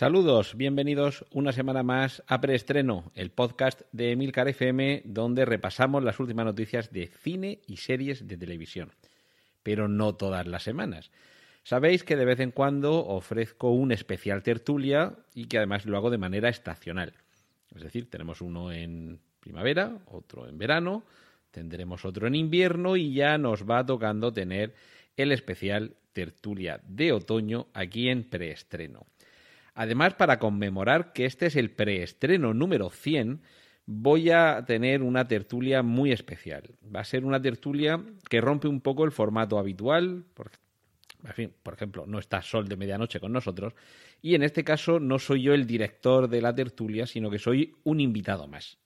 Saludos, bienvenidos una semana más a Preestreno, el podcast de Emilcar FM, donde repasamos las últimas noticias de cine y series de televisión. Pero no todas las semanas. Sabéis que de vez en cuando ofrezco un especial tertulia y que además lo hago de manera estacional. Es decir, tenemos uno en primavera, otro en verano, tendremos otro en invierno y ya nos va tocando tener el especial tertulia de otoño aquí en preestreno. Además, para conmemorar que este es el preestreno número 100, voy a tener una tertulia muy especial. Va a ser una tertulia que rompe un poco el formato habitual. Por, por ejemplo, no está Sol de Medianoche con nosotros. Y en este caso no soy yo el director de la tertulia, sino que soy un invitado más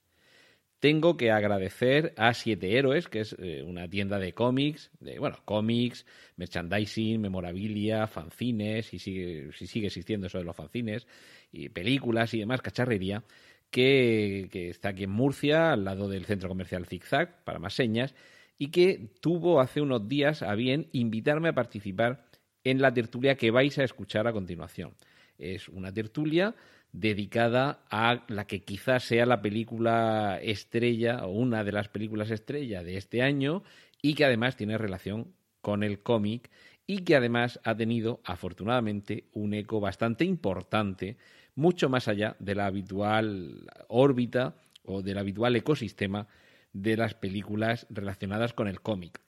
tengo que agradecer a Siete Héroes, que es eh, una tienda de cómics, de, bueno, cómics, merchandising, memorabilia, fanzines, y sigue, si sigue existiendo eso de los fanzines, y películas y demás, cacharrería, que, que está aquí en Murcia, al lado del centro comercial Zigzag, para más señas, y que tuvo hace unos días a bien invitarme a participar en la tertulia que vais a escuchar a continuación. Es una tertulia dedicada a la que quizás sea la película estrella o una de las películas estrella de este año y que además tiene relación con el cómic y que además ha tenido afortunadamente un eco bastante importante mucho más allá de la habitual órbita o del habitual ecosistema de las películas relacionadas con el cómic.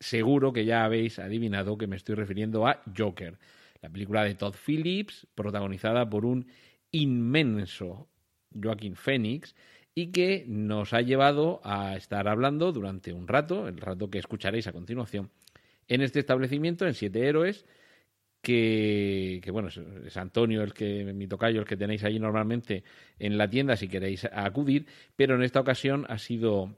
Seguro que ya habéis adivinado que me estoy refiriendo a Joker, la película de Todd Phillips, protagonizada por un inmenso Joaquín Fénix y que nos ha llevado a estar hablando durante un rato, el rato que escucharéis a continuación, en este establecimiento, en Siete Héroes, que, bueno, es, Antonio el que, mi tocayo, el que tenéis ahí normalmente en la tienda si queréis acudir, pero en esta ocasión ha sido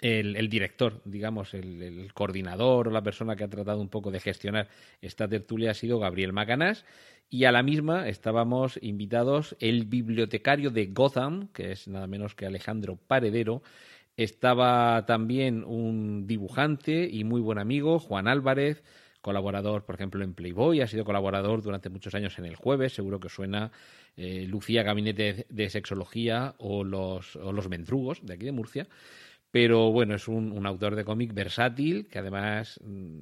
el, director, digamos, el, el, coordinador o la persona que ha tratado un poco de gestionar esta tertulia ha sido Gabriel Macanás y a la misma estábamos invitados el bibliotecario de Gotham, que es nada menos que Alejandro Paredero. Estaba también un dibujante y muy buen amigo, Juan Álvarez, colaborador, por ejemplo, en Playboy, ha sido colaborador durante muchos años en El Jueves, seguro que suena eh, Lucía Gabinete de Sexología o los, o los Mendrugos de aquí de Murcia. Pero bueno, es un, un autor de cómic versátil que además mm,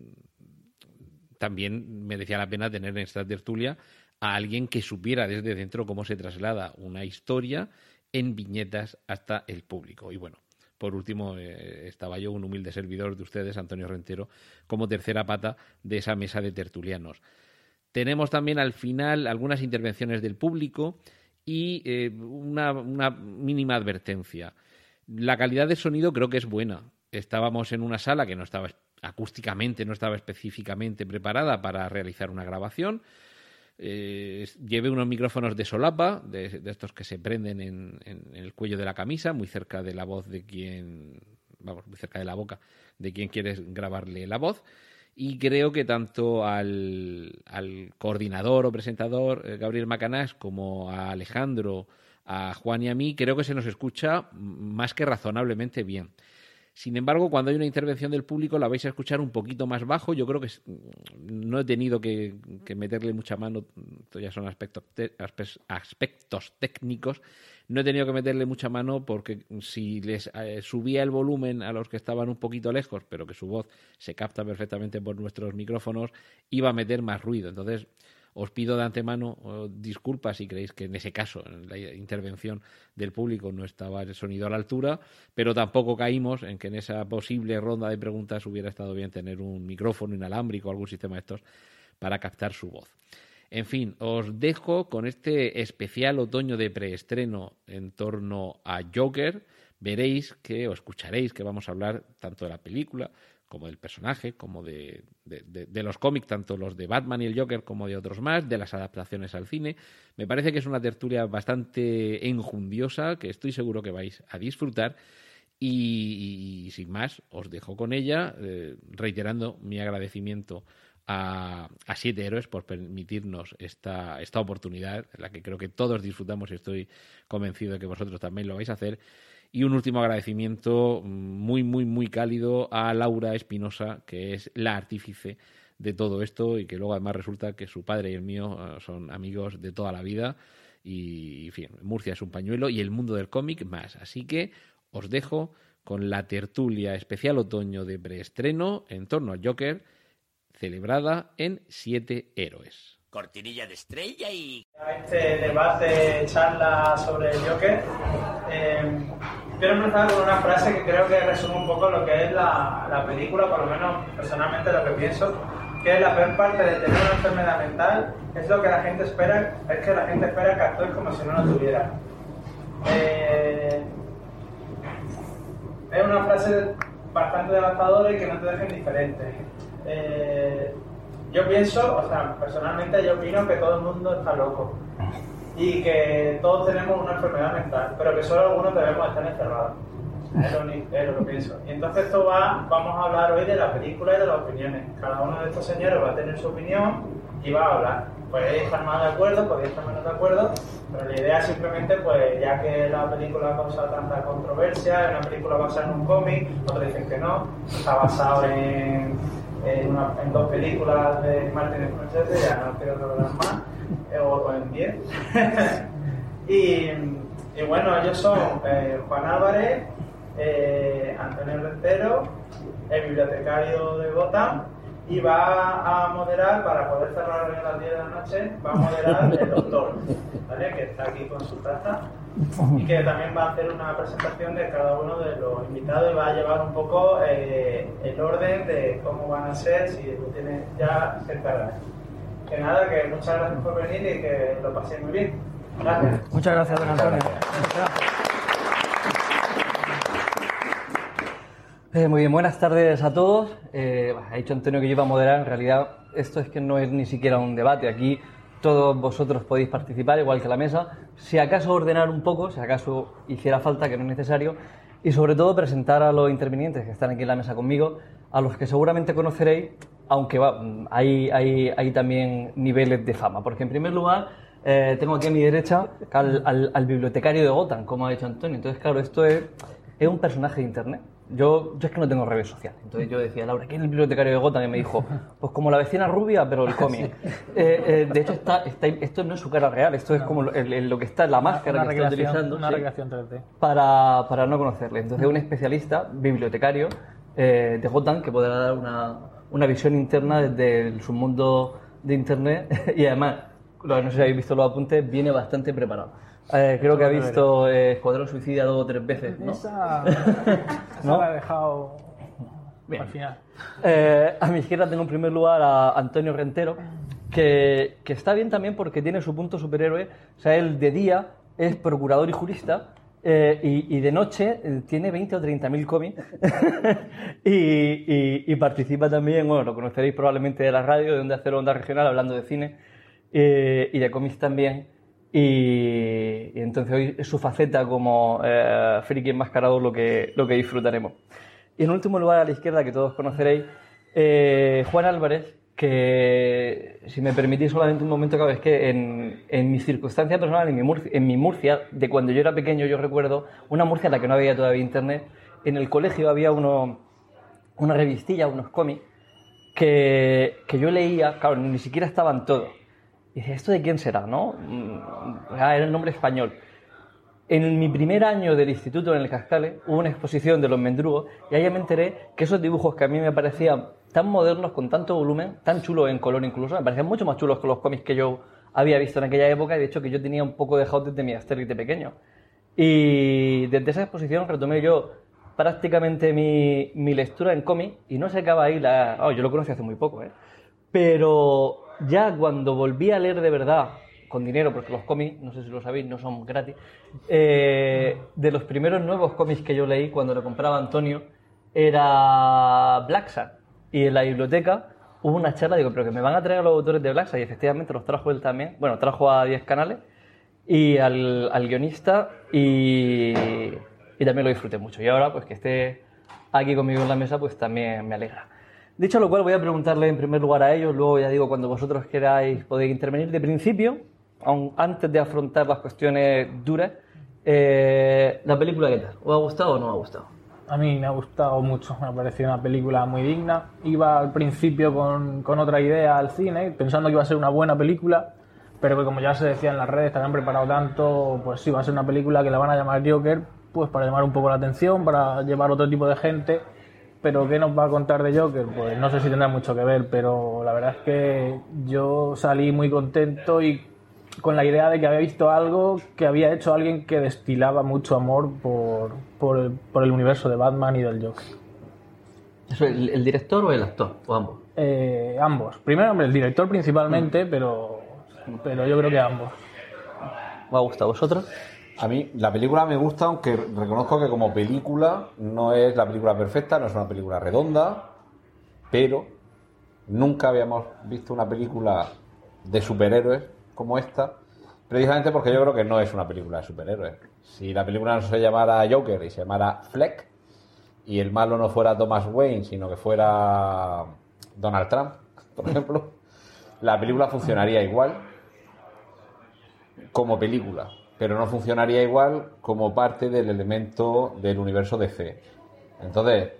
también merecía la pena tener en esta tertulia a alguien que supiera desde dentro cómo se traslada una historia en viñetas hasta el público. Y bueno, por último, eh, estaba yo, un humilde servidor de ustedes, Antonio Rentero, como tercera pata de esa mesa de tertulianos. Tenemos también al final algunas intervenciones del público y eh, una, una mínima advertencia. La calidad de sonido creo que es buena. Estábamos en una sala que no estaba acústicamente no estaba específicamente preparada para realizar una grabación. Eh, llevé unos micrófonos de solapa, de, estos que se prenden en, el cuello de la camisa, muy cerca de la voz de quien, vamos, muy cerca de la boca de quien quieres grabarle la voz. Y creo que tanto al, coordinador o presentador eh, Gabriel Macanás como a Alejandro, a Juan y a mí, creo que se nos escucha más que razonablemente bien. Sin embargo, cuando hay una intervención del público la vais a escuchar un poquito más bajo. Yo creo que no he tenido que, meterle mucha mano, esto ya son aspectos, aspectos técnicos, no he tenido que meterle mucha mano porque si les eh, subía el volumen a los que estaban un poquito lejos, pero que su voz se capta perfectamente por nuestros micrófonos, iba a meter más ruido. Entonces, os pido de antemano disculpas si creéis que en ese caso, en la intervención del público, no estaba el sonido a la altura, pero tampoco caímos en que en esa posible ronda de preguntas hubiera estado bien tener un micrófono inalámbrico o algún sistema de estos para captar su voz. En fin, os dejo con este especial otoño de preestreno en torno a Joker. Veréis que, o escucharéis que vamos a hablar tanto de la película como del personaje, como de, de, los cómics, tanto los de Batman y el Joker como de otros más, de las adaptaciones al cine. Me parece que es una tertulia bastante enjundiosa, que estoy seguro que vais a disfrutar Y, sin más, os dejo con ella, eh, reiterando mi agradecimiento a, a, Siete Héroes por permitirnos esta, esta oportunidad, la que creo que todos disfrutamos y estoy convencido de que vosotros también lo vais a hacer. Y un último agradecimiento muy, muy, muy cálido a Laura Espinosa, que es la artífice de todo esto y que luego además resulta que su padre y el mío eh, son amigos de toda la vida. Y, en fin, Murcia es un pañuelo y el mundo del cómic más. Así que os dejo con la tertulia especial otoño de preestreno en torno al Joker, celebrada en Siete Héroes. Cortinilla de estrella y... Este debate, charla sobre el Joker, eh, quiero empezar con una frase que creo que resume un poco lo que es la, la película, por lo menos personalmente lo que pienso, que es la peor parte de tener una enfermedad mental, es lo que la gente espera, es que la gente espera que actúes como si no lo tuviera. Eh, es una frase bastante devastadora y que no te deja indiferente. Eh, yo pienso, o sea, personalmente yo opino que todo el mundo está loco y que todos tenemos una enfermedad mental, pero que solo algunos debemos estar encerrados. Es lo, es lo que pienso. Y entonces esto va, vamos a hablar hoy de la película y de las opiniones. Cada uno de estos señores va a tener su opinión y va a hablar. Podéis estar más de acuerdo, podéis estar menos de acuerdo, pero la idea simplemente, pues ya que la película causa tanta controversia, es una película basada en un cómic, otros dicen que no, está basado en, en, dos películas de Martin Scorsese, ya no quiero revelar más, o en 10. y, y, bueno, ellos son eh, Juan Álvarez, eh, Antonio Rentero, el bibliotecario de Gotham, y va a moderar, para poder cerrar a las 10 de la noche, va a moderar el doctor, ¿vale? que está aquí con su taza, y que también va a hacer una presentación de cada uno de los invitados y va a llevar un poco eh, el orden de cómo van a ser, si lo tiene ya cerca Que nada, que muchas gracias por venir y que lo paséis muy bien. Gracias. Muchas gracias, don Antonio. Eh, muy bien, buenas tardes a todos. Eh, ha dicho Antonio que yo iba a moderar. En realidad, esto es que no es ni siquiera un debate. Aquí todos vosotros podéis participar, igual que la mesa. Si acaso ordenar un poco, si acaso hiciera falta, que no es necesario. Y sobre todo presentar a los intervinientes que están aquí en la mesa conmigo, a los que seguramente conoceréis, aunque va, hay, hay, hay también niveles de fama. Porque en primer lugar, eh, tengo aquí a mi derecha al, al, bibliotecario de Gotham, como ha dicho Antonio. Entonces, claro, esto es, es un personaje de Internet. Yo, yo es que no tengo redes sociales. Entonces yo decía, Laura, ¿quién es el bibliotecario de Gotham? Y me dijo, pues como la vecina rubia, pero el cómic. Eh, eh, de hecho, está, está, esto no es su cara real, esto es como lo, el, lo que está en la máscara una que está utilizando. Una sí, recreación 3D. Para, para no conocerle. Entonces, un especialista, bibliotecario eh, de Gotham, que podrá dar una, una visión interna desde el submundo de Internet y además, no sé si habéis visto los apuntes, viene bastante preparado. Eh, creo que ha visto eh, Escuadrón Suicida dos o tres veces, ¿no? Esa, ¿No? la he dejado Bien. al final. Eh, a mi izquierda tengo en primer lugar a Antonio Rentero, que, que está bien también porque tiene su punto superhéroe. O sea, él de día es procurador y jurista. eh, y, y de noche eh, tiene 20 o 30 mil cómics y, y- y participa también, bueno, lo conoceréis probablemente de la radio, de Onda Cero Onda Regional, hablando de cine eh, y de cómics también. Y, y entonces hoy es su faceta como eh, friki enmascarado lo que, lo que disfrutaremos. Y en último lugar, a la izquierda, que todos conoceréis, eh, Juan Álvarez, que si me permitís solamente un momento, claro, es que en, en mi circunstancia personal, en mi, Murcia, en mi Murcia, de cuando yo era pequeño, yo recuerdo una Murcia en la que no había todavía internet, en el colegio había uno, una revistilla, unos cómics, que, que yo leía, claro, ni siquiera estaban todos. Y ¿esto de quién será, no? Mm, Ah, era el nombre español. En mi primer año del instituto en el Cascales hubo una exposición de los mendrugos y ahí me enteré que esos dibujos que a mí me parecían tan modernos, con tanto volumen, tan chulos en color incluso, me parecían mucho más chulos que los cómics que yo había visto en aquella época y de hecho que yo tenía un poco dejado desde mi Asterix de pequeño. Y desde esa exposición retomé yo prácticamente mi, mi lectura en cómic y no se acaba ahí la... oh, yo lo conocí hace muy poco, ¿eh? Pero ya cuando volví a leer de verdad, con dinero, porque los cómics, no sé si lo sabéis, no son gratis, eh, de los primeros nuevos cómics que yo leí cuando lo compraba Antonio, era Black Sad. Y en la biblioteca hubo una charla, digo, pero que me van a traer a los autores de Black Sad, y efectivamente los trajo él también, bueno, trajo a 10 canales, y al, al guionista, y, y también lo disfruté mucho. Y ahora, pues que esté aquí conmigo en la mesa, pues también me alegra. Dicho lo cual, voy a preguntarle en primer lugar a ellos, luego ya digo, cuando vosotros queráis podéis intervenir. De principio, aun antes de afrontar las cuestiones duras, eh, ¿la película qué tal? ¿Os ha gustado o no os ha gustado? A mí me ha gustado mucho, me ha parecido una película muy digna. Iba al principio con, con otra idea al cine, pensando que iba a ser una buena película, pero que como ya se decía en las redes, habían preparado tanto, pues sí, va a ser una película que la van a llamar Joker, pues para llamar un poco la atención, para llevar otro tipo de gente. Pero ¿qué nos va a contar de Joker? Pues no sé si tendrá mucho que ver, pero la verdad es que yo salí muy contento y con la idea de que había visto algo que había hecho alguien que destilaba mucho amor por, por, el, por el universo de Batman y del Joker. ¿Eso, el, el director o el actor? ¿O ambos? Eh, ambos. Primero, hombre, el director principalmente, pero, pero yo creo que ambos. ¿Os ha gustado a vosotros? A mí la película me gusta, aunque reconozco que como película no es la película perfecta, no es una película redonda, pero nunca habíamos visto una película de superhéroes como esta, precisamente porque yo creo que no es una película de superhéroes. Si la película no se llamara Joker y se llamara Fleck, y el malo no fuera Thomas Wayne, sino que fuera Donald Trump, por ejemplo, la película funcionaría igual como película, pero no funcionaría igual como parte del elemento del universo DC. Entonces,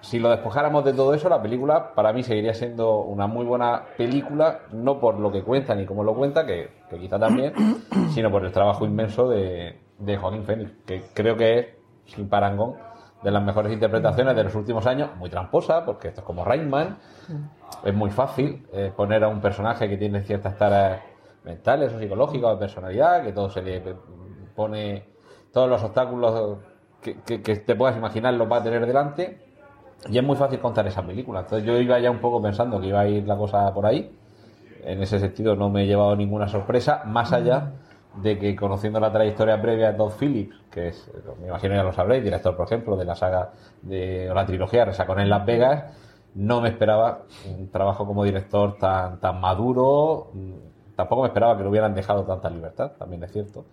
si lo despojáramos de todo eso, la película para mí seguiría siendo una muy buena película, no por lo que cuenta ni cómo lo cuenta, que, que quizá también, sino por el trabajo inmenso de, de Joaquín Phoenix, que creo que es, sin parangón, de las mejores interpretaciones de los últimos años, muy tramposa, porque esto es como Rainman, es muy fácil eh, poner a un personaje que tiene ciertas taras mentales o psicológicas de personalidad, que todo se le pone, todos los obstáculos que, que- te puedas imaginar los va a tener delante, y es muy fácil contar esa película. Entonces yo iba ya un poco pensando que iba a ir la cosa por ahí, en ese sentido no me he llevado ninguna sorpresa, más allá de que conociendo la trayectoria previa de Todd Phillips, que es, me imagino ya lo sabréis, director, por ejemplo, de la saga de o la trilogía Resacón en Las Vegas, no me esperaba un trabajo como director tan, tan maduro, tampoco me esperaba que le hubieran dejado tanta libertad, también es cierto.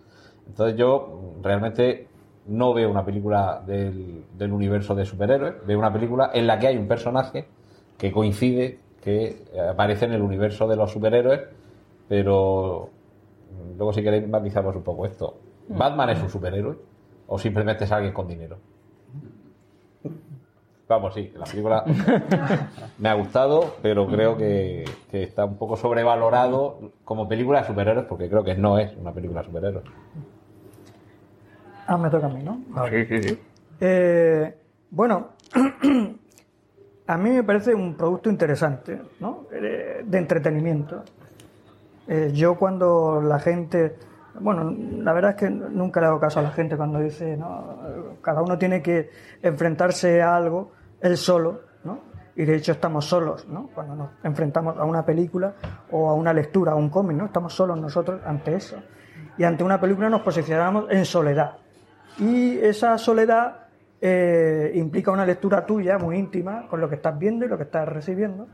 Entonces yo mm, realmente no veo una película del, del universo de superhéroes, veo una película en la que hay un personaje que coincide, que aparece en el universo de los superhéroes, pero mm, luego si queréis matizamos un poco esto. ¿Batman es un superhéroe o simplemente es alguien con dinero? Vamos, sí, la película me ha gustado, pero creo que, que está un poco sobrevalorado como película de superhéroes, porque creo que no es una película de superhéroes. Ah, me toca a mí, ¿no? Sí, sí, sí. Eh, bueno, a mí me parece un producto interesante, ¿no? Eh, de entretenimiento. Eh, yo cuando la gente, bueno, la verdad es que nunca le hago caso a la gente cuando dice, no, cada uno tiene que enfrentarse a algo él solo, ¿no? Y de hecho estamos solos, ¿no? Cuando nos enfrentamos a una película o a una lectura, a un cómic, ¿no? Estamos solos nosotros ante eso. Y ante una película nos posicionamos en soledad. Y esa soledad eh, implica una lectura tuya muy íntima con lo que estás viendo y lo que estás recibiendo.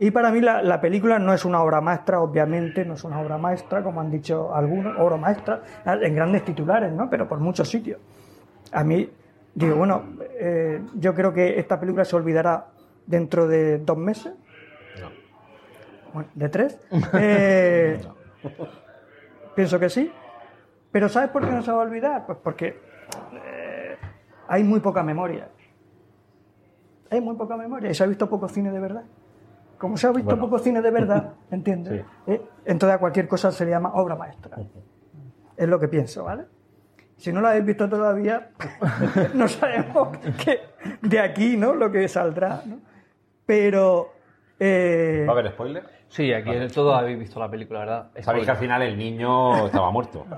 Y para mí la, la película no es una obra maestra, obviamente, no es una obra maestra, como han dicho algunos, obra maestra, en grandes titulares, ¿no? Pero por muchos sitios. A mí, digo, bueno, eh, yo creo que esta película se olvidará dentro de dos meses. Bueno, de tres. Eh, Pienso que sí. Pero ¿sabes por qué no se va a olvidar? Pues porque eh, hay muy poca memoria. Hay muy poca memoria y se ha visto poco cine de verdad. Como se ha visto Bueno. poco cine de verdad, ¿entiendes? Entonces a cualquier cosa se le llama obra maestra. Es lo que pienso, ¿vale? Si no la habéis visto todavía, no sabemos que de aquí, ¿no? Lo que saldrá, ¿no? Pero... eh, ¿Va a haber spoiler? Sí, aquí todos habéis visto la película, ¿verdad? Sabéis que al final el niño estaba muerto.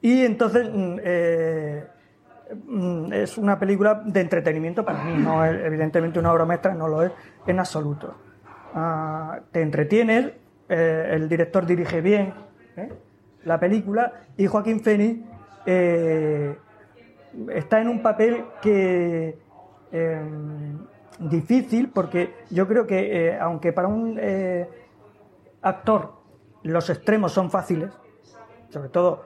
Y entonces mm, eh, mm, es una película de entretenimiento para mí, no es evidentemente una obra maestra, no lo es en absoluto. Ah, te entretienes, eh, el director dirige bien ¿eh? La película y Joaquín Phoenix eh, está en un papel que eh, difícil porque yo creo que eh, aunque para un eh, actor los extremos son fáciles, sobre todo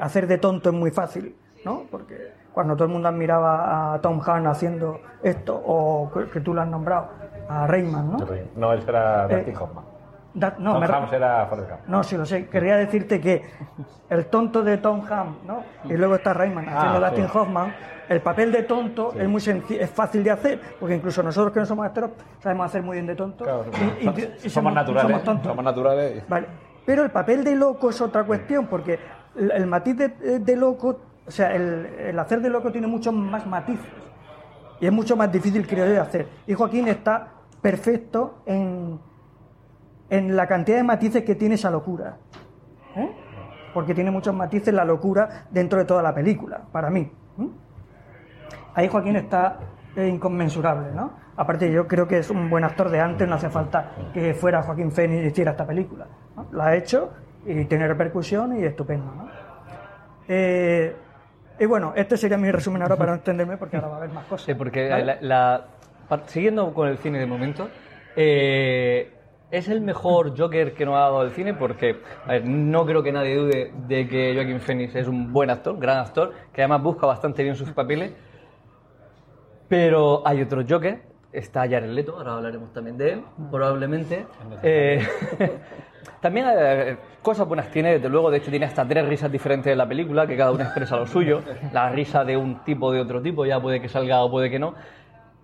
hacer de tonto es muy fácil, ¿no? Porque cuando todo el mundo admiraba a Tom Hanks haciendo esto, o que, que tú lo has nombrado, a Rayman, ¿no? No, era Eh, Dustin Hoffman. Da- no, Tom me- Hanks era Forrest Gump. no, sí lo sé. Quería decirte que el tonto de Tom Hanks, ¿no? Y luego está Rayman haciendo Ah, Dustin sí. Hoffman. El papel de tonto es muy senci- es fácil de hacer, porque incluso nosotros que no somos actores sabemos hacer muy bien de tonto. Claro, y- y- somos, naturales. somos tontos. somos naturales. Vale. Pero el papel de loco es otra cuestión, porque el, el matiz de, de loco, o sea, el, el hacer de loco tiene muchos más matices. Y es mucho más difícil, creo yo, de hacer. Y Joaquín está perfecto en, en la cantidad de matices que tiene esa locura. ¿eh? Porque tiene muchos matices la locura dentro de toda la película, para mí. ¿eh? Ahí Joaquín está eh, inconmensurable, ¿no? Aparte, yo creo que es un buen actor de antes, no hace falta que fuera Joaquín Phoenix y hiciera esta película. ¿no? Lo ha hecho y tiene repercusión y estupendo, ¿no? Eh, y bueno, este sería mi resumen ahora para no entenderme porque ahora va a haber más cosas. Sí, porque la- la- siguiendo con el cine de momento, eh, es el mejor Joker que nos ha dado el cine porque no creo que nadie dude de que Joaquin Phoenix es un buen actor, gran actor, que además busca bastante bien sus papeles. Pero hay otro Joker, está Jared Leto, ahora hablaremos también de él, probablemente. Eh, también eh, cosas buenas tiene, desde luego, de hecho tiene hasta tres risas diferentes en la película, que cada una expresa lo suyo. La risa de un tipo, de otro tipo, ya puede que salga o puede que no.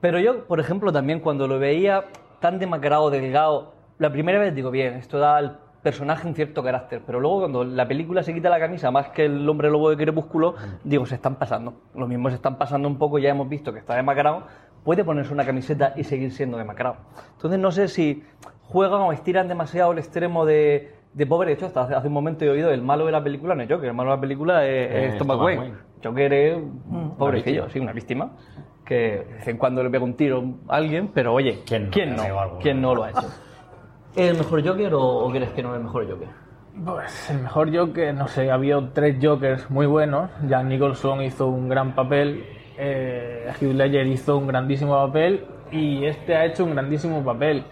Pero yo, por ejemplo, también cuando lo veía tan demacrado, delgado, la primera vez digo, bien, esto da al personaje un cierto carácter, pero luego cuando la película se quita la camisa más que el hombre lobo de Crepúsculo, digo, se están pasando. Lo mismo se están pasando un poco, ya hemos visto que está demacrado, puede ponerse una camiseta y seguir siendo demacrado. Entonces no sé si juegan o estiran demasiado el extremo de, de pobre. De hecho, hasta hace, un momento he oído el malo de la película no es Joker, el malo de la película es, Eh, es Thomas Wayne. Wayne. Joker es un pobrecillo, sí, una víctima. Que de vez en cuando le pega un tiro a alguien, pero oye, ¿Quién no ¿quién no? ¿Quién no lo ha hecho? ¿Es el mejor Joker o, crees que no es el mejor Joker? Pues el mejor Joker, no sé, había tres Jokers muy buenos. Jack Nicholson hizo un gran papel, eh, Ledger hizo un grandísimo papel y este ha hecho un grandísimo papel.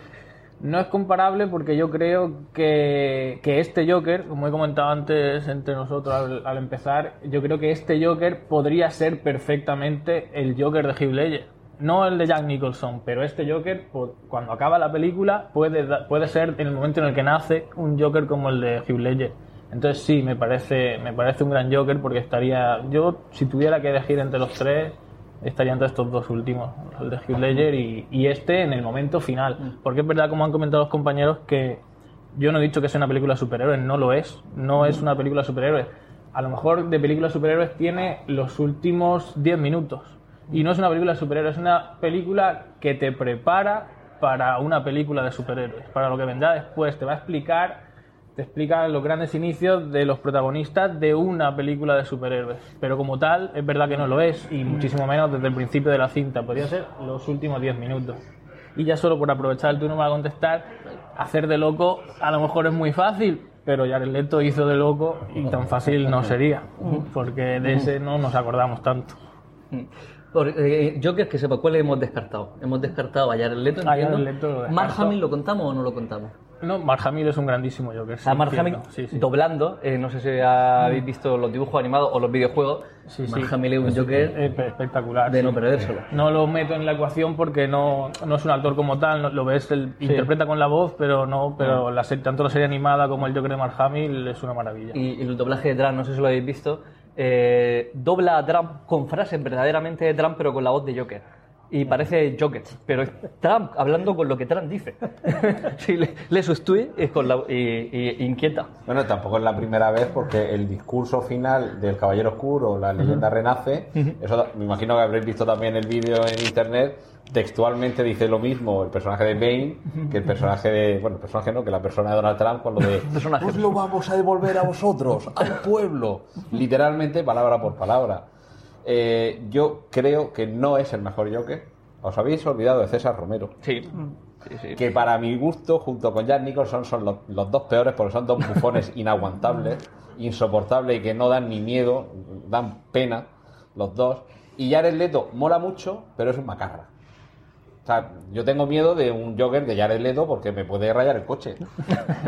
No es comparable porque yo creo que, que este Joker, como he comentado antes entre nosotros al, empezar, yo creo que este Joker podría ser perfectamente el Joker de Heath Ledger. No el de Jack Nicholson, pero este Joker, po- cuando acaba la película, puede, puede ser en el momento en el que nace un Joker como el de Hugh Ledger. Entonces sí, me parece, me parece un gran Joker porque estaría, yo si tuviera que elegir entre los tres, estaría entre estos dos últimos, el de Hugh Ledger y, y este en el momento final. Porque es verdad, como han comentado los compañeros, que yo no he dicho que sea una película de superhéroes, no lo es, no es una película de superhéroes. A lo mejor de película de superhéroes tiene los últimos 10 minutos. Y no es una película de superhéroes, es una película que te prepara para una película de superhéroes, para lo que vendrá después. Te va a explicar, te explica los grandes inicios de los protagonistas de una película de superhéroes. Pero como tal, es verdad que no lo es, y muchísimo menos desde el principio de la cinta. Podría ser los últimos 10 minutos. Y ya solo por aprovechar el turno para contestar, hacer de loco a lo mejor es muy fácil, pero Jared Leto hizo de loco y tan fácil no sería, porque de ese no nos acordamos tanto. Por, eh, Joker, que sepa, ¿cuál hemos descartado? Hemos descartado a Jared Leto, A Jared. Leto lo ¿Mark. Hamill lo contamos o no lo contamos? No, Mark Hamill es un grandísimo Joker. sí, a Mark cierto. Hamill Sí, sí. doblando, eh, no sé si habéis visto los dibujos animados o los videojuegos. Sí, Mark. Hamill es un Joker Es espectacular. de no perdérselo. No lo meto en la ecuación porque no, no es un actor como tal, no- lo ves, él interpreta con la voz, pero no, pero la serie- tanto la serie animada como el Joker de Mark Hamill es una maravilla. Y, y el doblaje de Trump, no sé si lo habéis visto, eh, dobla a Trump con frases verdaderamente de Trump, pero con la voz de Joker. Y parece Joker, pero es Trump hablando con lo que Trump dice. si le, tweets es con la, inquieta. Bueno, tampoco es la primera vez porque el discurso final del Caballero Oscuro, la leyenda renace, eso me imagino que habréis visto también el vídeo en internet, textualmente dice lo mismo el personaje de Bane que el personaje de, bueno, el personaje no, que la persona de Donald Trump con lo de. "Os lo vamos a devolver a vosotros, al pueblo, literalmente palabra por palabra. Eh, yo creo que no es el mejor Joker. Os habéis olvidado de César Romero Sí, sí, sí. que para mi gusto, junto con Jack Nicholson, son los, los dos peores porque son dos bufones inaguantables, insoportables y que no dan ni miedo, dan pena, los dos. Y Jared Leto mola mucho, pero es un macarra. O sea, yo tengo miedo de un Joker de Jared Leto porque me puede rayar el coche.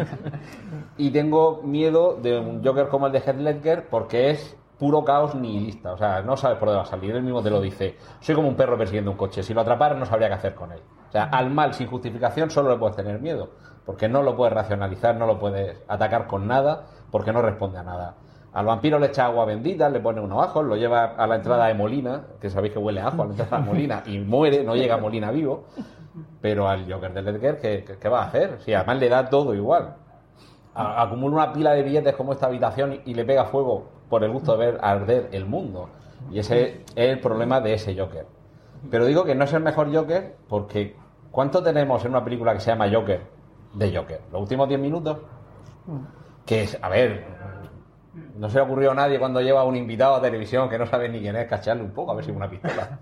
y tengo miedo de un Joker como el de Heath Ledger porque es puro caos nihilista. O sea, no sabes por dónde va a salir. Él mismo te lo dice. Soy como un perro persiguiendo un coche. Si lo atrapara no sabría qué hacer con él. O sea, al mal sin justificación solo le puedes tener miedo. Porque no lo puedes racionalizar, no lo puedes atacar con nada, porque no responde a nada. Al vampiro le echa agua bendita, le pone unos ajos, lo lleva a la entrada de Molina, que sabéis que huele ajo a la entrada de Molina, y muere, no llega a Molina vivo. Pero al Joker de Ledger, ¿qué, va a hacer? Si además le da todo igual. Acumula una pila de billetes como esta habitación y le pega fuego por el gusto de ver arder el mundo. Y ese es el problema de ese Joker. Pero digo que no es el mejor Joker porque ¿cuánto tenemos en una película que se llama Joker de Joker? ¿Los últimos 10 minutos? Que es, a ver, no se le ocurrió a nadie cuando lleva a un invitado a televisión que no sabe ni quién es, cacharle un poco a ver si es una pistola.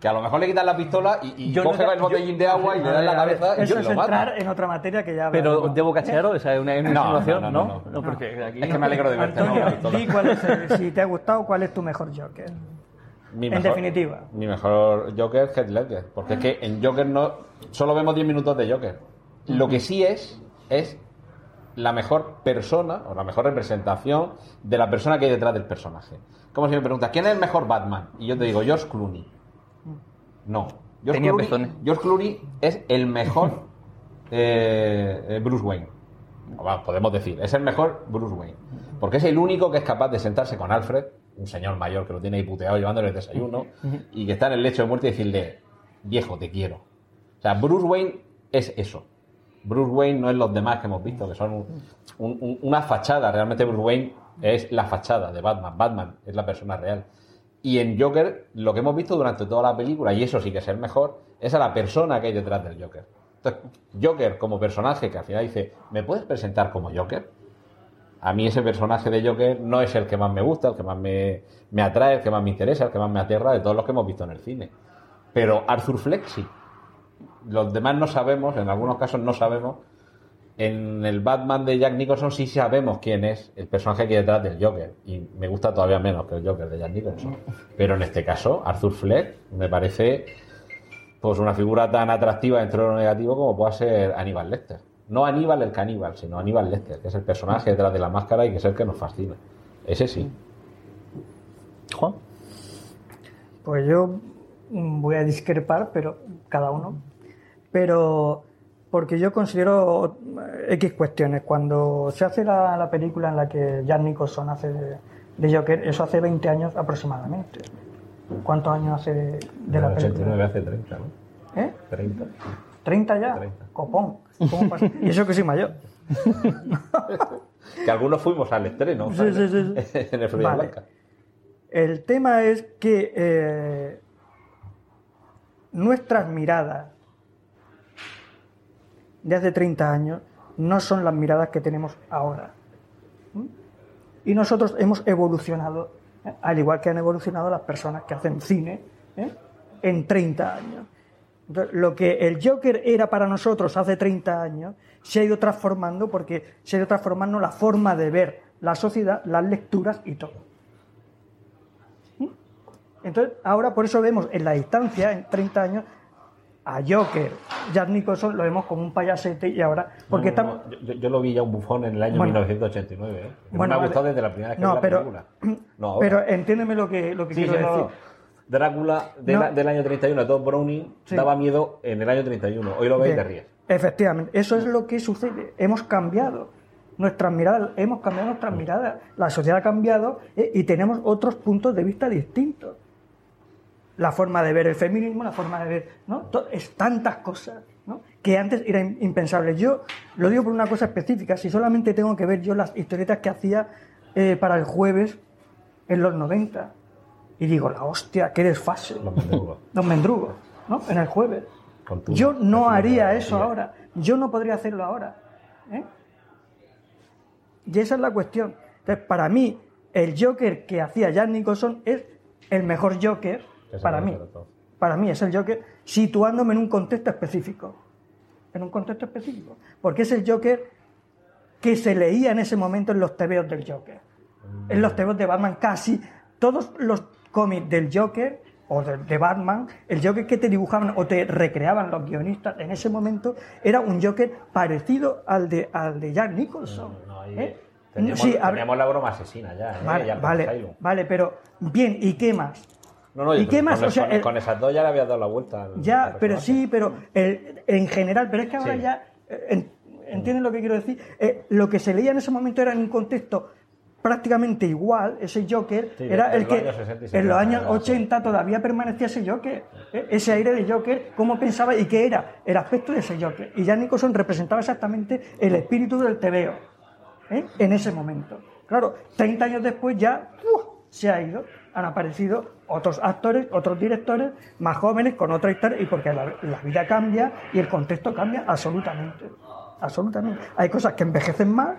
Que a lo mejor le quitan la pistola y, y Yo coge el botellín de agua y le A da en la cabeza y Eso se es lo mata. entrar en otra materia que ya Pero debo cachear, esa es una, una No, insinuación, no, ¿no? no, no, no. porque aquí... Es que me alegro de verte. Antonio, di cuál es el- si te ha gustado, cuál es tu mejor Joker. Mi En mejor- definitiva. Mi mejor Joker es Heath Ledger. Porque es que en Joker no. Solo vemos 10 minutos de Joker. Lo que sí es. Es la mejor persona o la mejor representación de la persona que hay detrás del personaje. Como si me preguntas, ¿quién es el mejor Batman? Y yo te digo, George Clooney. No. George Tenía Clooney, pezones. George Clooney es el mejor eh, eh, Bruce Wayne. O va, podemos decir, es el mejor Bruce Wayne. Porque es el único que es capaz de sentarse con Alfred, un señor mayor que lo tiene ahí puteado llevándole el desayuno, y que está en el lecho de muerte y decirle, viejo, te quiero. O sea, Bruce Wayne es eso. Bruce Wayne no es los demás que hemos visto, que son un- un- un- una fachada. Realmente Bruce Wayne es la fachada de Batman. Batman es la persona real. Y en Joker, lo que hemos visto durante toda la película, y eso sí que es el mejor, es a la persona que hay detrás del Joker. Entonces, Joker como personaje que al final dice, ¿me puedes presentar como Joker? A mí ese personaje de Joker no es el que más me gusta, el que más me, me atrae, el que más me interesa, el que más me aterra de todos los que hemos visto en el cine. Pero Arthur Fleck sí. Los demás no sabemos, en algunos casos no sabemos. En el Batman de Jack Nicholson sí sabemos quién es el personaje que hay detrás del Joker. Y me gusta todavía menos que el Joker de Jack Nicholson. Pero en este caso, Arthur Fleck me parece pues una figura tan atractiva dentro de lo negativo como pueda ser Aníbal Lecter. No Aníbal el caníbal, sino Aníbal Lecter, que es el personaje detrás de la máscara y que es el que nos fascina. Ese sí. Juan. Pues yo voy a discrepar, pero cada uno. Pero porque yo considero X cuestiones. Cuando se hace la, la película en la que Jack Nicholson hace de, de Joker, eso hace 20 años aproximadamente. ¿Cuántos años hace de, de la película? hace 30, ¿no? ¿Eh? 30. ¿30 ya? 30. Copón. Y eso que soy mayor. Que algunos fuimos al estreno. Sí, sí, sí, en el Florida Vale. Blanca. El tema es que eh, nuestras miradas de hace 30 años no son las miradas que tenemos ahora. ¿Mm? Y nosotros hemos evolucionado, ¿eh? al igual que han evolucionado las personas que hacen cine ¿eh? en 30 años. Lo que el Joker era para nosotros hace 30 años se ha ido transformando porque se ha ido transformando la forma de ver la sociedad, las lecturas y todo. Entonces, ahora por eso vemos en la distancia, en 30 años, a Joker, Jack Nicholson lo vemos como un payasete y ahora. Porque No, no, estamos. no, Yo, yo lo vi ya un bufón en el año Bueno. 1989. ¿eh? No Bueno, me ha vale. gustado desde la primera vez que No, vi la pero- película. No. Pero entiéndeme lo que, lo que Sí, quiero decir. Drácula de la- del año 31 de Todd Browning Sí. daba miedo en el año 31. Hoy lo ves y te ríes. Efectivamente, eso es lo que sucede. Hemos cambiado nuestras miradas, hemos cambiado nuestras miradas. La sociedad ha cambiado eh, y tenemos otros puntos de vista distintos. La forma de ver el feminismo, la forma de ver, ¿no? Es tantas cosas, ¿no? Que antes era im- impensable. Yo lo digo por una cosa específica. Si solamente tengo que ver yo las historietas que hacía eh, para el jueves en los 90 y digo, la hostia, qué desfase. Los mendrugos. Los mendrugos, ¿no? En el jueves. Tu- Yo no haría eso ahora. Yo no podría hacerlo ahora. ¿eh? Y esa es la cuestión. Entonces, para mí, el Joker que hacía Jack Nicholson es el mejor Joker para mí. Para mí es el Joker situándome en un contexto específico. En un contexto específico. Porque es el Joker que se leía en ese momento en los tebeos del Joker. En los tebeos de Batman casi todos los cómics del Joker o de, de Batman, el Joker que te dibujaban o te recreaban los guionistas en ese momento era un Joker parecido al de, al de Jack Nicholson. ¿eh? Teníamos, Sí, la broma asesina ya, ¿eh? Vale, Ya vale, vale, pero bien, ¿y qué más? No, no, ¿Y qué con- más? Con, O sea, con- el- con esas dos ya le había dado la vuelta. al- Ya, al pero sí, pero el- en general, pero es que ahora Sí. ya, eh, en- ¿entienden lo que quiero decir? Eh, lo que se leía en ese momento era en un contexto prácticamente igual, ese Joker, Sí, era el que años 60 y en los 70, años era así. 80 todavía permanecía ese Joker, ¿eh? ese aire de Joker, cómo pensaba y qué era el aspecto de ese Joker. Y Jack Nicholson representaba exactamente el espíritu del ¿eh? en ese momento. Claro, 30 años después ya se ha ido, han aparecido otros actores, otros directores más jóvenes con otra historia y porque la, la vida cambia y el contexto cambia absolutamente. Absolutamente. Hay cosas que envejecen más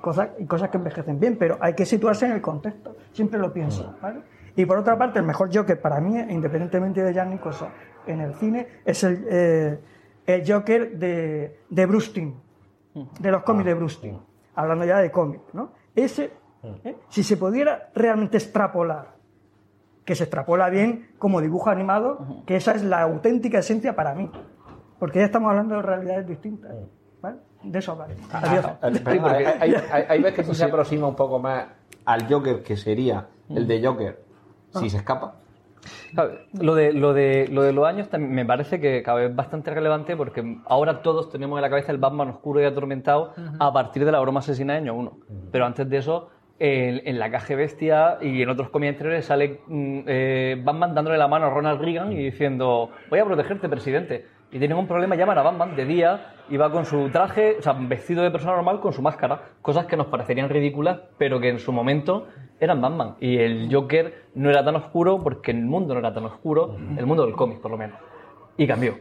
cosas, y cosas que envejecen bien, pero hay que situarse en el contexto. Siempre lo pienso. ¿vale? Y por otra parte, el mejor Joker para mí, independientemente de Jack Nicholson, en el cine, es el, eh, el Joker de, de Bruce Timm, de los cómics de Bruce Timm. Hablando ya de cómics, ¿no? Ese, ¿eh? si se pudiera realmente extrapolar, que se extrapola bien como dibujo animado, que esa es la auténtica esencia para mí. Porque ya estamos hablando de realidades distintas. ¿vale? De eso vale. Adiós. Hay, hay- hay veces que se aproxima un poco más al Joker que sería el de Joker si se escapa. Claro, Lo de, lo, de, lo de los años también me parece que cada vez es bastante relevante porque ahora todos tenemos en la cabeza el Batman oscuro y atormentado a partir de la broma asesina de año 1. Pero antes de eso, en, la caja bestia y en otros cómics anteriores sale mm, eh, Batman dándole la mano a Ronald Reagan y diciendo voy a protegerte, presidente. Y tienen un problema, llaman a Batman de día y va con su traje, o sea, vestido de persona normal con su máscara. Cosas que nos parecerían ridículas, pero que en su momento eran Batman. Y el Joker no era tan oscuro porque el mundo no era tan oscuro, el mundo del cómic por lo menos. Y cambió.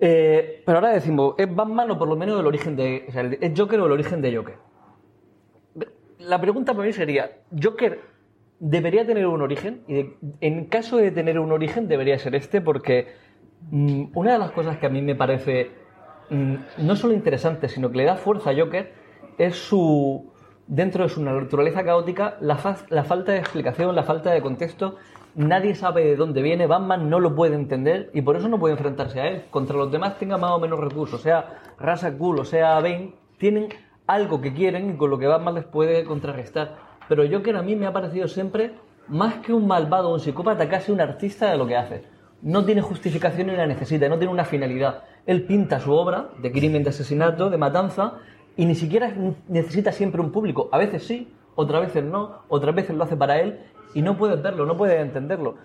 Eh, pero ahora decimos, ¿es Batman o por lo menos el origen de... ¿es Joker o el origen de Joker? La pregunta para mí sería, ¿Joker debería tener un origen? Y en caso de tener un origen debería ser este porque mm, una de las cosas que a mí me parece mm, no solo interesante, sino que le da fuerza a Joker es su, dentro de su naturaleza caótica, la, la falta de explicación, la falta de contexto. Nadie sabe de dónde viene, Batman no lo puede entender y por eso no puede enfrentarse a él. Contra los demás tenga más o menos recursos, sea Ra's al Ghul o sea Bane, tienen algo que quieren y con lo que Batman les puede contrarrestar. Pero Joker a mí me ha parecido siempre, más que un malvado un psicópata, casi un artista de lo que hace. No tiene justificación ni la necesita, no tiene una finalidad. Él pinta su obra de crimen, de asesinato, de matanza, y ni siquiera necesita siempre un público. A veces sí, otras veces no, otras veces lo hace para él, y no puedes verlo, no puedes entenderlo.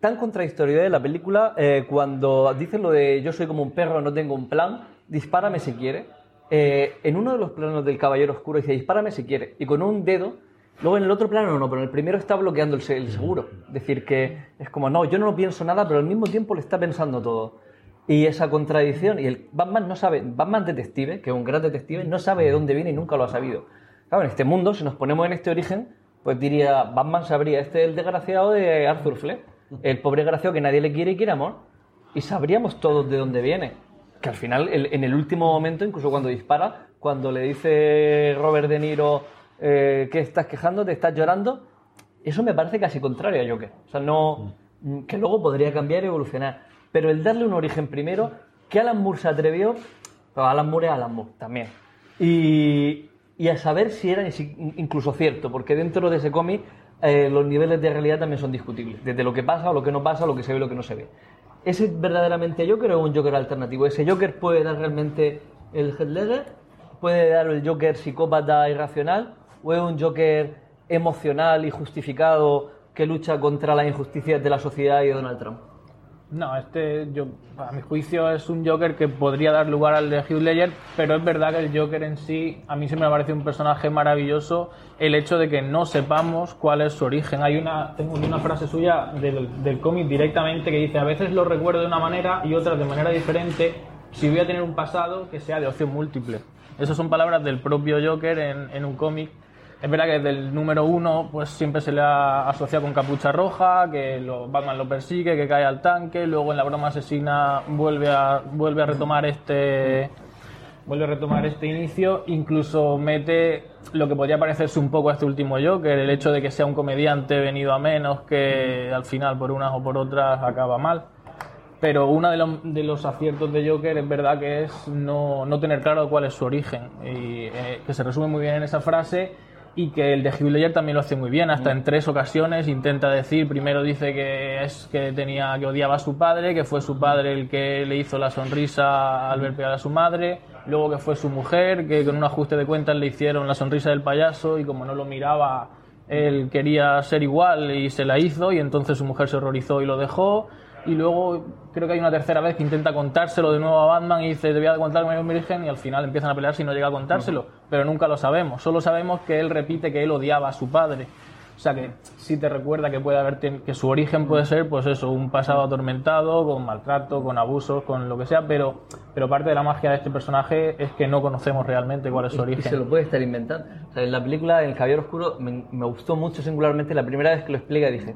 Tan contradictorio es la película eh, cuando dice lo de yo soy como un perro, no tengo un plan, dispárame si quiere. Eh, en uno de los planos del Caballero Oscuro dice dispárame si quiere, y con un dedo Luego en el otro plano no, pero en el primero está bloqueando el, se- el seguro. Es decir, que es como, no, yo no pienso nada, pero al mismo tiempo le está pensando todo. Y esa contradicción, y el Batman no sabe, Batman detective, que es un gran detective, no sabe de dónde viene y nunca lo ha sabido. Claro, en este mundo, si nos ponemos en este origen, pues diría, Batman sabría, este es el desgraciado de Arthur Fleck, el pobre desgraciado que nadie le quiere y quiere amor. Y sabríamos todos de dónde viene. Que al final, el- en el último momento, incluso cuando dispara, cuando le dice Robert De Niro eh, que estás quejando, te estás llorando, eso me parece casi contrario a Joker. O sea, no. que luego podría cambiar y evolucionar. Pero el darle un origen primero, que Alan Moore se atrevió, pero Alan Moore es Alan Moore también. Y, y a saber si era incluso cierto, porque dentro de ese cómic eh, los niveles de realidad también son discutibles. Desde lo que pasa, lo que no pasa, lo que se ve lo que no se ve. ¿Ese es verdaderamente Joker o un Joker alternativo? ¿Ese Joker puede dar realmente el Heath Ledger? ¿Puede dar el Joker psicópata irracional? ¿O es un Joker emocional y justificado que lucha contra las injusticias de la sociedad y de Donald Trump? No, este, yo, a mi juicio, es un Joker que podría dar lugar al de Hugh Ledger, pero es verdad que el Joker en sí, a mí se me parece un personaje maravilloso el hecho de que no sepamos cuál es su origen. Hay una, tengo una frase suya del, del cómic directamente que dice, a veces lo recuerdo de una manera y otras de manera diferente si voy a tener un pasado que sea de opción múltiple. Esas son palabras del propio Joker en, en un cómic. Es verdad que desde el número uno pues siempre se le ha asociado con capucha roja, que lo, Batman lo persigue, que cae al tanque, luego en la broma asesina vuelve a, vuelve a retomar este, vuelve a retomar este inicio, incluso mete lo que podría parecerse un poco a este último Joker, el hecho de que sea un comediante venido a menos, que al final por unas o por otras acaba mal. Pero uno de, los- de los aciertos de Joker es verdad que es no, no tener claro cuál es su origen, y eh, que se resume muy bien en esa frase y que el de Hugh Ledger también lo hace muy bien, hasta en tres ocasiones intenta decir, primero dice que es que tenía que odiaba a su padre, que fue su padre el que le hizo la sonrisa al ver pegar a su madre, luego que fue su mujer, que con un ajuste de cuentas le hicieron la sonrisa del payaso y como no lo miraba, él quería ser igual y se la hizo y entonces su mujer se horrorizó y lo dejó. Y luego creo que hay una tercera vez que intenta contárselo de nuevo a Batman y dice, te voy a contar mi origen y al final empiezan a pelear si no llega a contárselo. Pero nunca lo sabemos. Solo sabemos que él repite que él odiaba a su padre. O sea que sí te recuerda que puede haber que su origen puede ser pues eso, un pasado atormentado, con maltrato, con abusos, con lo que sea, pero, pero parte de la magia de este personaje es que no conocemos realmente cuál es su Y origen. se lo puede estar inventando. O sea, en la película El Caballero Oscuro me, me gustó mucho singularmente la primera vez que lo explica dije,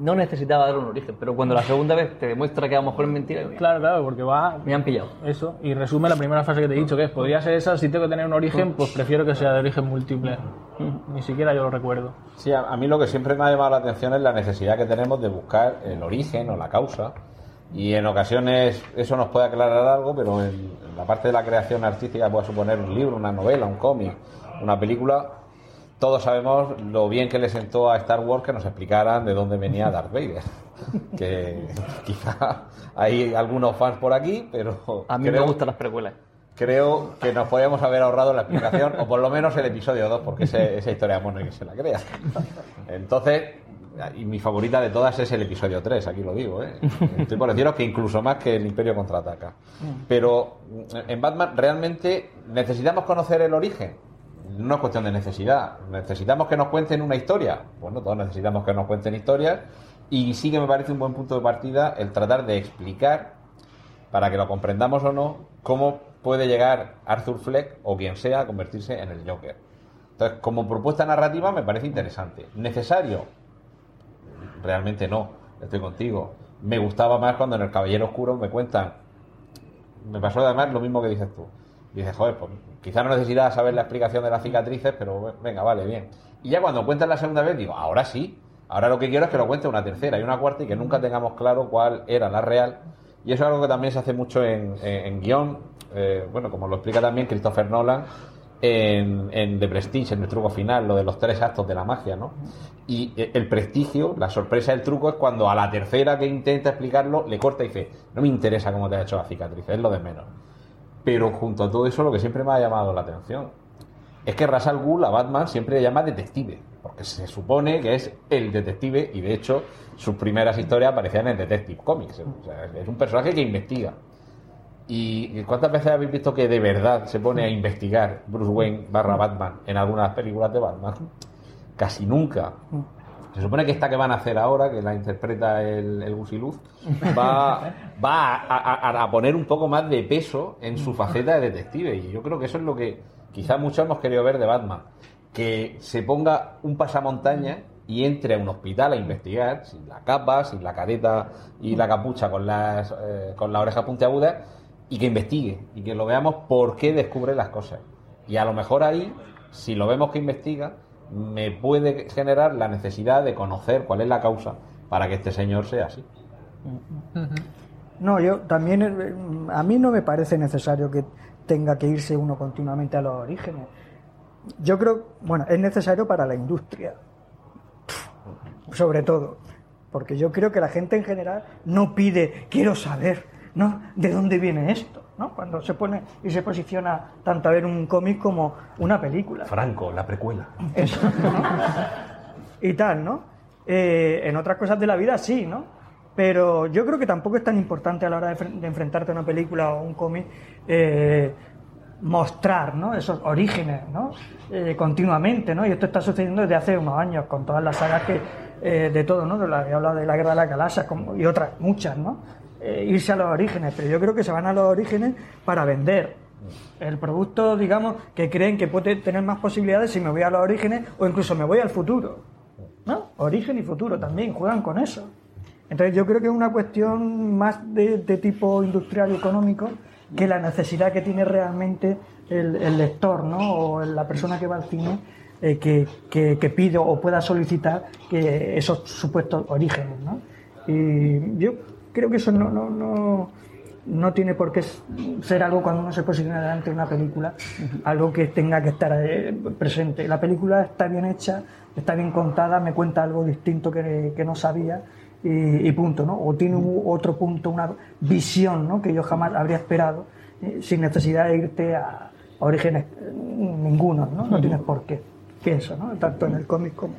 no necesitaba dar un origen, pero cuando la segunda vez te demuestra que a lo mejor es mentira, Claro, claro, porque va me han pillado. Eso, y resume la primera frase que te he dicho, que es, podría ser esa, si tengo que tener un origen, pues prefiero que sea de origen múltiple. Ni siquiera yo lo recuerdo. Sí, a, a mí lo que siempre me ha llamado la atención es la necesidad que tenemos de buscar el origen o la causa. Y en ocasiones eso nos puede aclarar algo, pero en, en la parte de la creación artística puede suponer un libro, una novela, un cómic, una película. Todos sabemos lo bien que le sentó a Star Wars que nos explicaran de dónde venía Darth Vader. Que quizá hay algunos fans por aquí, pero A mí creo- me gustan las precuelas. creo que nos podríamos haber ahorrado la explicación, o por lo menos el episodio 2, porque ese- esa historia de que se la crea. Entonces, y mi favorita de todas es el episodio 3, aquí lo digo, ¿eh? Estoy por deciros que incluso más que el Imperio contraataca. Pero en Batman realmente necesitamos conocer el origen. No es cuestión de necesidad. Necesitamos que nos cuenten una historia. Bueno, todos necesitamos que nos cuenten historias. Y sí que me parece un buen punto de partida el tratar de explicar para que lo comprendamos o no, cómo puede llegar Arthur Fleck o quien sea a convertirse en el Joker. Entonces, como propuesta narrativa me parece interesante. ¿Necesario? Realmente no, estoy contigo. Me gustaba más cuando en El Caballero Oscuro me cuentan. Me pasó además lo mismo que dices tú. Dices, joder, pues quizá no necesitas saber la explicación de las cicatrices, pero venga, vale, bien. Y ya cuando cuentas la segunda vez, digo, ahora sí. Ahora lo que quiero es que lo cuente una tercera y una cuarta y que nunca tengamos claro cuál era la real. Y eso es algo que también se hace mucho en, en- guion. eh, bueno, como lo explica también Christopher Nolan en, en The Prestige, en el truco final, lo de los tres actos de la magia, ¿no? Y eh, el prestigio, la sorpresa del truco es cuando a la tercera que intenta explicarlo le corta y dice, no me interesa cómo te ha hecho la cicatriz, es lo de menos. Pero junto a todo eso, lo que siempre me ha llamado la atención es que Ra's al Ghul a Batman siempre le llama detective, porque se supone que es el detective y de hecho sus primeras historias aparecían en Detective Comics. Es un personaje que investiga. ¿Y cuántas veces habéis visto que de verdad se pone a investigar Bruce Wayne barra Batman en algunas películas de Batman? Casi nunca. Se supone que esta que van a hacer ahora, que la interpreta el, el Gusiluz, va, va a, a- a poner un poco más de peso en su faceta de detective. Y yo creo que eso es lo que quizá muchos hemos querido ver de Batman. Que se ponga un pasamontaña y entre a un hospital a investigar, sin la capa, sin la careta y la capucha con las, eh, con las orejas puntiagudas, y que investigue y que lo veamos por qué descubre las cosas. Y a lo mejor ahí, si lo vemos que investiga, me puede generar la necesidad de conocer cuál es la causa para que este señor sea así. No, yo también, eh, a mí no me parece necesario que tenga que irse uno continuamente a los orígenes. Yo creo, bueno, es necesario para la industria, sobre todo, porque yo creo que la gente en general no pide, quiero saber, ¿no? ¿De dónde viene esto? ¿No? Cuando se pone y se posiciona tanto a ver un cómic como una película. Franco, la precuela. Eso. y tal, ¿no? Eh, en otras cosas de la vida sí, ¿no? Pero yo creo que tampoco es tan importante a la hora de, fre- de enfrentarte a una película o un cómic eh, mostrar, ¿no? Esos orígenes, ¿no? Eh, continuamente, ¿no? Y esto está sucediendo desde hace unos años con todas las sagas que eh, de todo, ¿no? De la he hablado de la guerra de las galaxias como, y otras muchas, ¿no? Eh, irse a los orígenes, pero yo creo que se van a los orígenes para vender el producto, digamos, que creen que puede tener más posibilidades si me voy a los orígenes o incluso me voy al futuro. ¿No? Origen y futuro también juegan con eso. Entonces yo creo que es una cuestión más de, tipo industrial y económico que la necesidad que tiene realmente el, lector, ¿no? O la persona que va al cine eh, que, que, o pueda solicitar esos supuestos orígenes, ¿no? Y yo creo que eso no, no, no, no tiene por qué ser algo cuando uno se posiciona delante de una película, algo que tenga que estar eh, presente. La película está bien hecha, está bien contada, me cuenta algo distinto que, que no sabía y, y punto, ¿no? O tiene un- otro punto, una visión, ¿no? Que yo jamás habría esperado, eh, sin necesidad de irte a, a orígenes eh, ninguno, ¿no? No tienes por qué. Pienso, ¿no? Tanto en el cómic como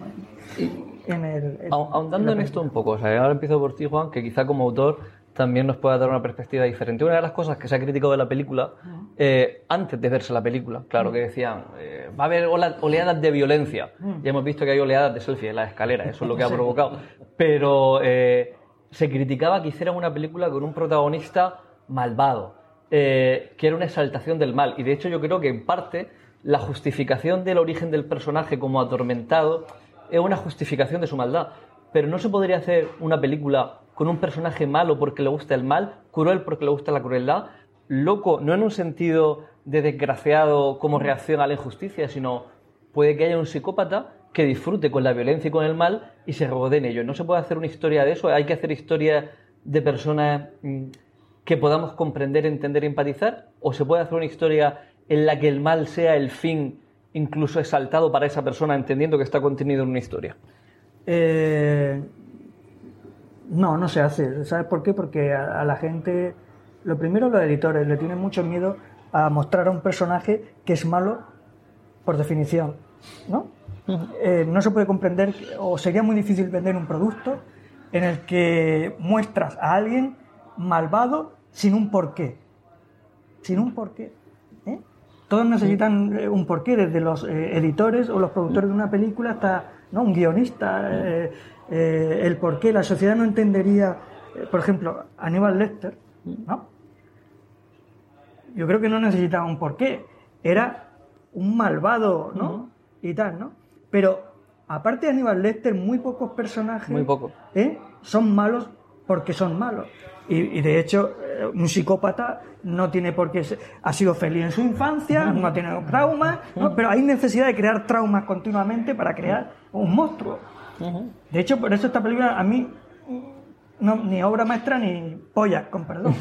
en, en el... en- Ahon- Ahondando en esto un poco, o sea, ahora empiezo por ti, Juan, que quizá como autor también nos pueda dar una perspectiva diferente. Una de las cosas que se ha criticado de la película, eh, antes de verse la película, claro, que decían, eh, va a haber oleadas de violencia. Mm. Ya hemos visto que hay oleadas de selfie en las escaleras, eso es lo que ha provocado. Pero eh, se criticaba que hicieran una película con un protagonista malvado, que era una exaltación del mal. Y de hecho yo creo que en parte la justificación del origen del personaje como atormentado es una justificación de su maldad. Pero no se podría hacer una película con un personaje malo porque le gusta el mal, cruel porque le gusta la crueldad, loco, no en un sentido de desgraciado como reacción a la injusticia, sino puede que haya un psicópata que disfrute con la violencia y con el mal y se rodee en ello. No se puede hacer una historia de eso, hay que hacer historias de personas mm, que podamos comprender, entender y empatizar, o se puede hacer una historia en la que el mal sea el fin incluso exaltado para esa persona, entendiendo que está contenido en una historia. Eh, no, no se hace. ¿Sabes por qué? Porque a, a la gente, lo primero los editores le tienen mucho miedo a mostrar a un personaje que es malo por definición, ¿no? Eh, no se puede comprender, o sería muy difícil vender un producto en el que muestras a alguien malvado sin un porqué. Sin un porqué. Todos necesitan eh, un porqué, desde los eh, editores o los productores de una película hasta ¿no? un guionista. eh, eh, el porqué. La sociedad no entendería, por ejemplo, Aníbal Lecter, ¿no? Yo creo que no necesitaba un porqué. Era un malvado, ¿no? Y tal, ¿no? Pero aparte de Aníbal Lecter, muy pocos personajes Muy poco. ¿eh? son malos porque son malos. Y, y de hecho, eh, un psicópata no tiene por qué ser, ha sido feliz en su infancia, no ha tenido traumas, ¿no? pero hay necesidad de crear traumas continuamente para crear un monstruo. De hecho, por eso esta película a mí no, ni obra maestra ni polla, con perdón.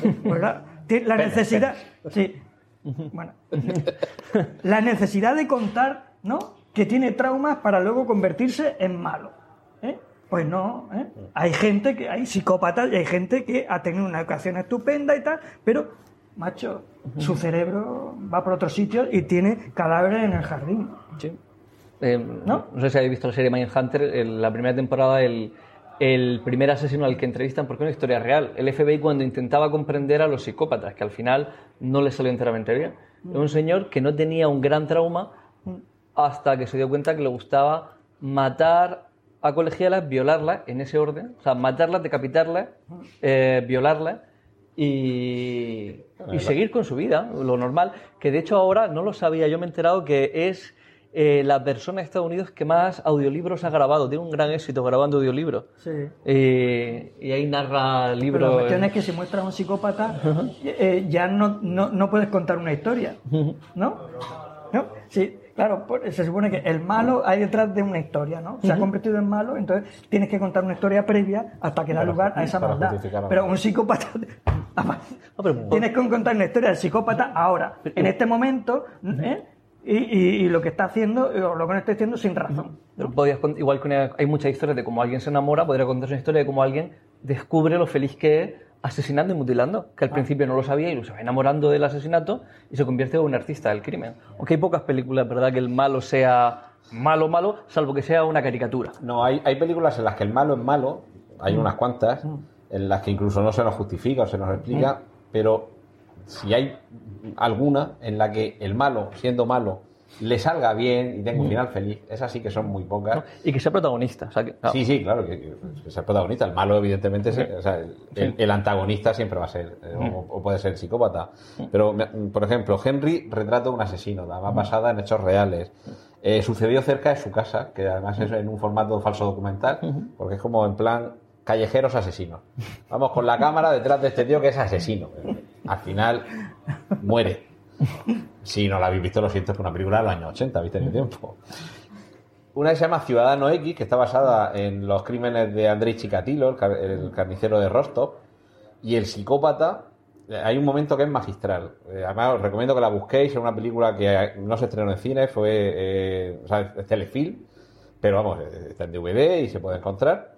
Tiene la necesidad, sí, bueno, la necesidad de contar, ¿no? Que tiene traumas para luego convertirse en malo. ¿Eh? Pues no, ¿eh? hay gente que, hay psicópatas y hay gente que ha tenido una educación estupenda y tal, pero, macho, su cerebro va por otros sitios y tiene cadáveres en el jardín. Eh, ¿No? ¿No? sé si habéis visto la serie Mindhunter, en la primera temporada el, el primer asesino al que entrevistan, porque es una historia real. El FBI cuando intentaba comprender a los psicópatas, que al final no les salió enteramente bien. Es un señor que no tenía un gran trauma hasta que se dio cuenta que le gustaba matar a colegialas, violarlas en ese orden, o sea, matarlas, decapitarlas, eh, violarlas y, y seguir con su vida, lo normal, que de hecho ahora no lo sabía, yo me he enterado que es eh, la persona de Estados Unidos que más audiolibros ha grabado, tiene un gran éxito grabando audiolibros. Sí. Eh, y ahí narra Pero la libros. cuestión es que si muestras a un psicópata, eh, ya no, no, no puedes contar una historia, ¿no? ¿No? Sí, claro, se supone que el malo hay detrás de una historia, ¿no? Se ha Ujú. convertido en malo, entonces tienes que contar una historia previa hasta que da Para- lugar a esa maldad. Pero un psicópata... Tienes que contar una historia del psicópata ahora, en este momento, ¿eh? Y, y- y lo que está haciendo, o lo que no está haciendo sin razón. Pero podías igual que una- hay muchas historias de cómo alguien se enamora, podría contarse una historia de cómo alguien descubre lo feliz que es asesinando y mutilando, que al principio no lo sabía y lo se va enamorando del asesinato y se convierte en un artista del crimen. Aunque hay pocas películas, ¿verdad?, que el malo sea malo, malo, salvo que sea una caricatura. No, hay, hay películas en las que el malo es malo, hay unas cuantas, en las que incluso no se nos justifica o se nos explica, pero si hay alguna en la que el malo, siendo malo, le salga bien y tenga un Mm. final feliz, esas sí que son muy pocas. Y que sea protagonista. o sea que- claro. Sí, sí, claro, que, sea protagonista. El malo, evidentemente, es- o sea, el, el- el antagonista siempre va a ser, eh, Mm. o, o puede ser el psicópata. Pero, me- por ejemplo, Henry retrata un asesino, además basada en hechos reales. Eh, sucedió cerca de su casa, que además es en un formato falso documental, porque es como en plan callejeros asesinos. Vamos con la cámara detrás de este tío que es asesino. Al final, muere. Si no la habéis visto, lo siento, es una película de los años 80, ¿viste? En el tiempo. Una que se llama Ciudadano X, que está basada en los crímenes de Andrei Chikatilo, el, car- el carnicero de Rostov, y el psicópata. eh, Hay un momento que es magistral. Eh, Además, os recomiendo que la busquéis. Es una película que eh, no se estrenó en cine, fue. eh, o sea, es telefilm, pero vamos, está en DVD y se puede encontrar.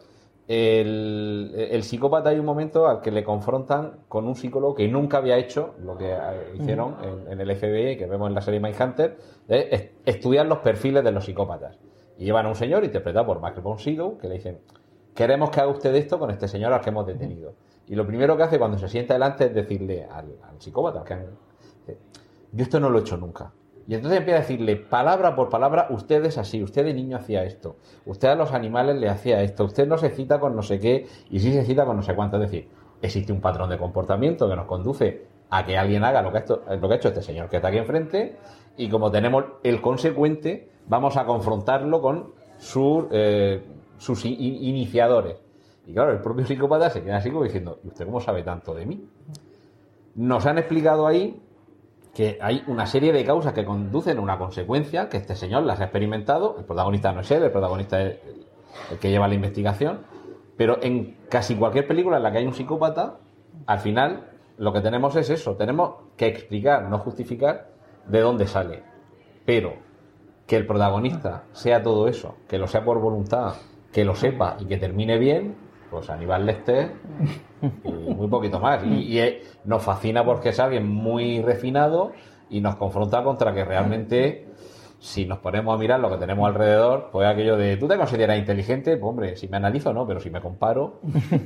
El, el psicópata hay un momento al que le confrontan con un psicólogo que nunca había hecho lo que eh, hicieron en, en el FBI, que vemos en la serie Mindhunter, de es- estudiar los perfiles de los psicópatas. Y llevan a un señor interpretado por Michael von Sydow que le dicen, queremos que haga usted esto con este señor al que hemos detenido. Y lo primero que hace cuando se sienta delante es decirle al, al psicópata, que han- yo esto no lo he hecho nunca. Y entonces empieza a decirle palabra por palabra, usted es así, usted de niño hacía esto, usted a los animales le hacía esto, usted no se cita con no sé qué y sí se cita con no sé cuánto. Es decir, existe un patrón de comportamiento que nos conduce a que alguien haga lo que hecho, lo que ha hecho este señor que está aquí enfrente y como tenemos el consecuente, vamos a confrontarlo con eh, sus i- iniciadores. Y claro, el propio psicópata se queda así como diciendo, ¿y usted cómo sabe tanto de mí? Nos han explicado ahí que hay una serie de causas que conducen a una consecuencia, que este señor las ha experimentado, el protagonista no es él, el protagonista es el, que lleva la investigación, pero en casi cualquier película en la que hay un psicópata, al final lo que tenemos es eso, tenemos que explicar, no justificar de dónde sale, pero que el protagonista sea todo eso, que lo sea por voluntad, que lo sepa y que termine bien, pues Aníbal Lecter y muy poquito más. Y, y, eh, nos fascina porque es alguien muy refinado y nos confronta contra que realmente, si nos ponemos a mirar lo que tenemos alrededor, pues aquello de, ¿tú te consideras inteligente? Pues hombre, si me analizo, no, pero si me comparo.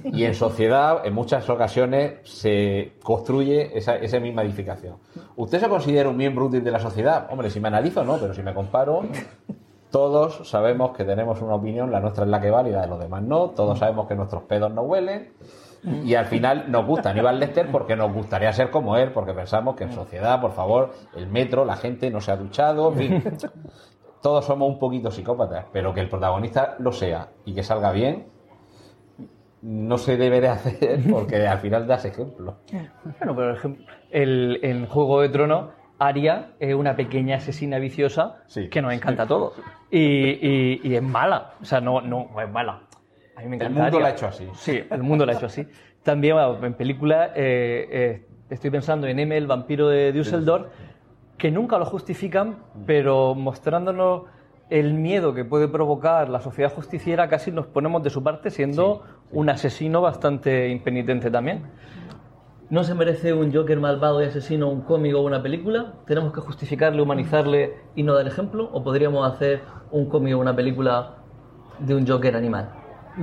Y en sociedad, en muchas ocasiones, se construye esa, esa misma edificación. ¿Usted se considera un miembro útil de la sociedad? Hombre, si me analizo, no, pero si me comparo, todos sabemos que tenemos una opinión, la nuestra es la que vale y la de los demás no. Todos sabemos que nuestros pedos no huelen. Y al final nos gusta Aníbal Lecter porque nos gustaría ser como él, porque pensamos que en sociedad, por favor, el metro, la gente no se ha duchado. Todos somos un poquito psicópatas, pero que el protagonista lo sea y que salga bien, no se debería hacer porque al final das ejemplo. Bueno, ejemplo, el, en Juego de Tronos, Arya es una pequeña asesina viciosa que nos encanta a todos. Y, y- y es mala. O sea, no, no, es mala. A mí me encanta mundo Arya. la ha hecho así. Sí, el mundo la ha hecho así. También bueno, en películas eh, eh, estoy pensando en M, el vampiro de Düsseldorf, que nunca lo justifican, pero mostrándonos el miedo que puede provocar la sociedad justiciera, casi nos ponemos de su parte siendo un asesino bastante impenitente también. ¿No se merece un Joker malvado y asesino un cómic o una película? ¿Tenemos que justificarle, humanizarle y no dar ejemplo? ¿O podríamos hacer un cómic o una película de un Joker animal?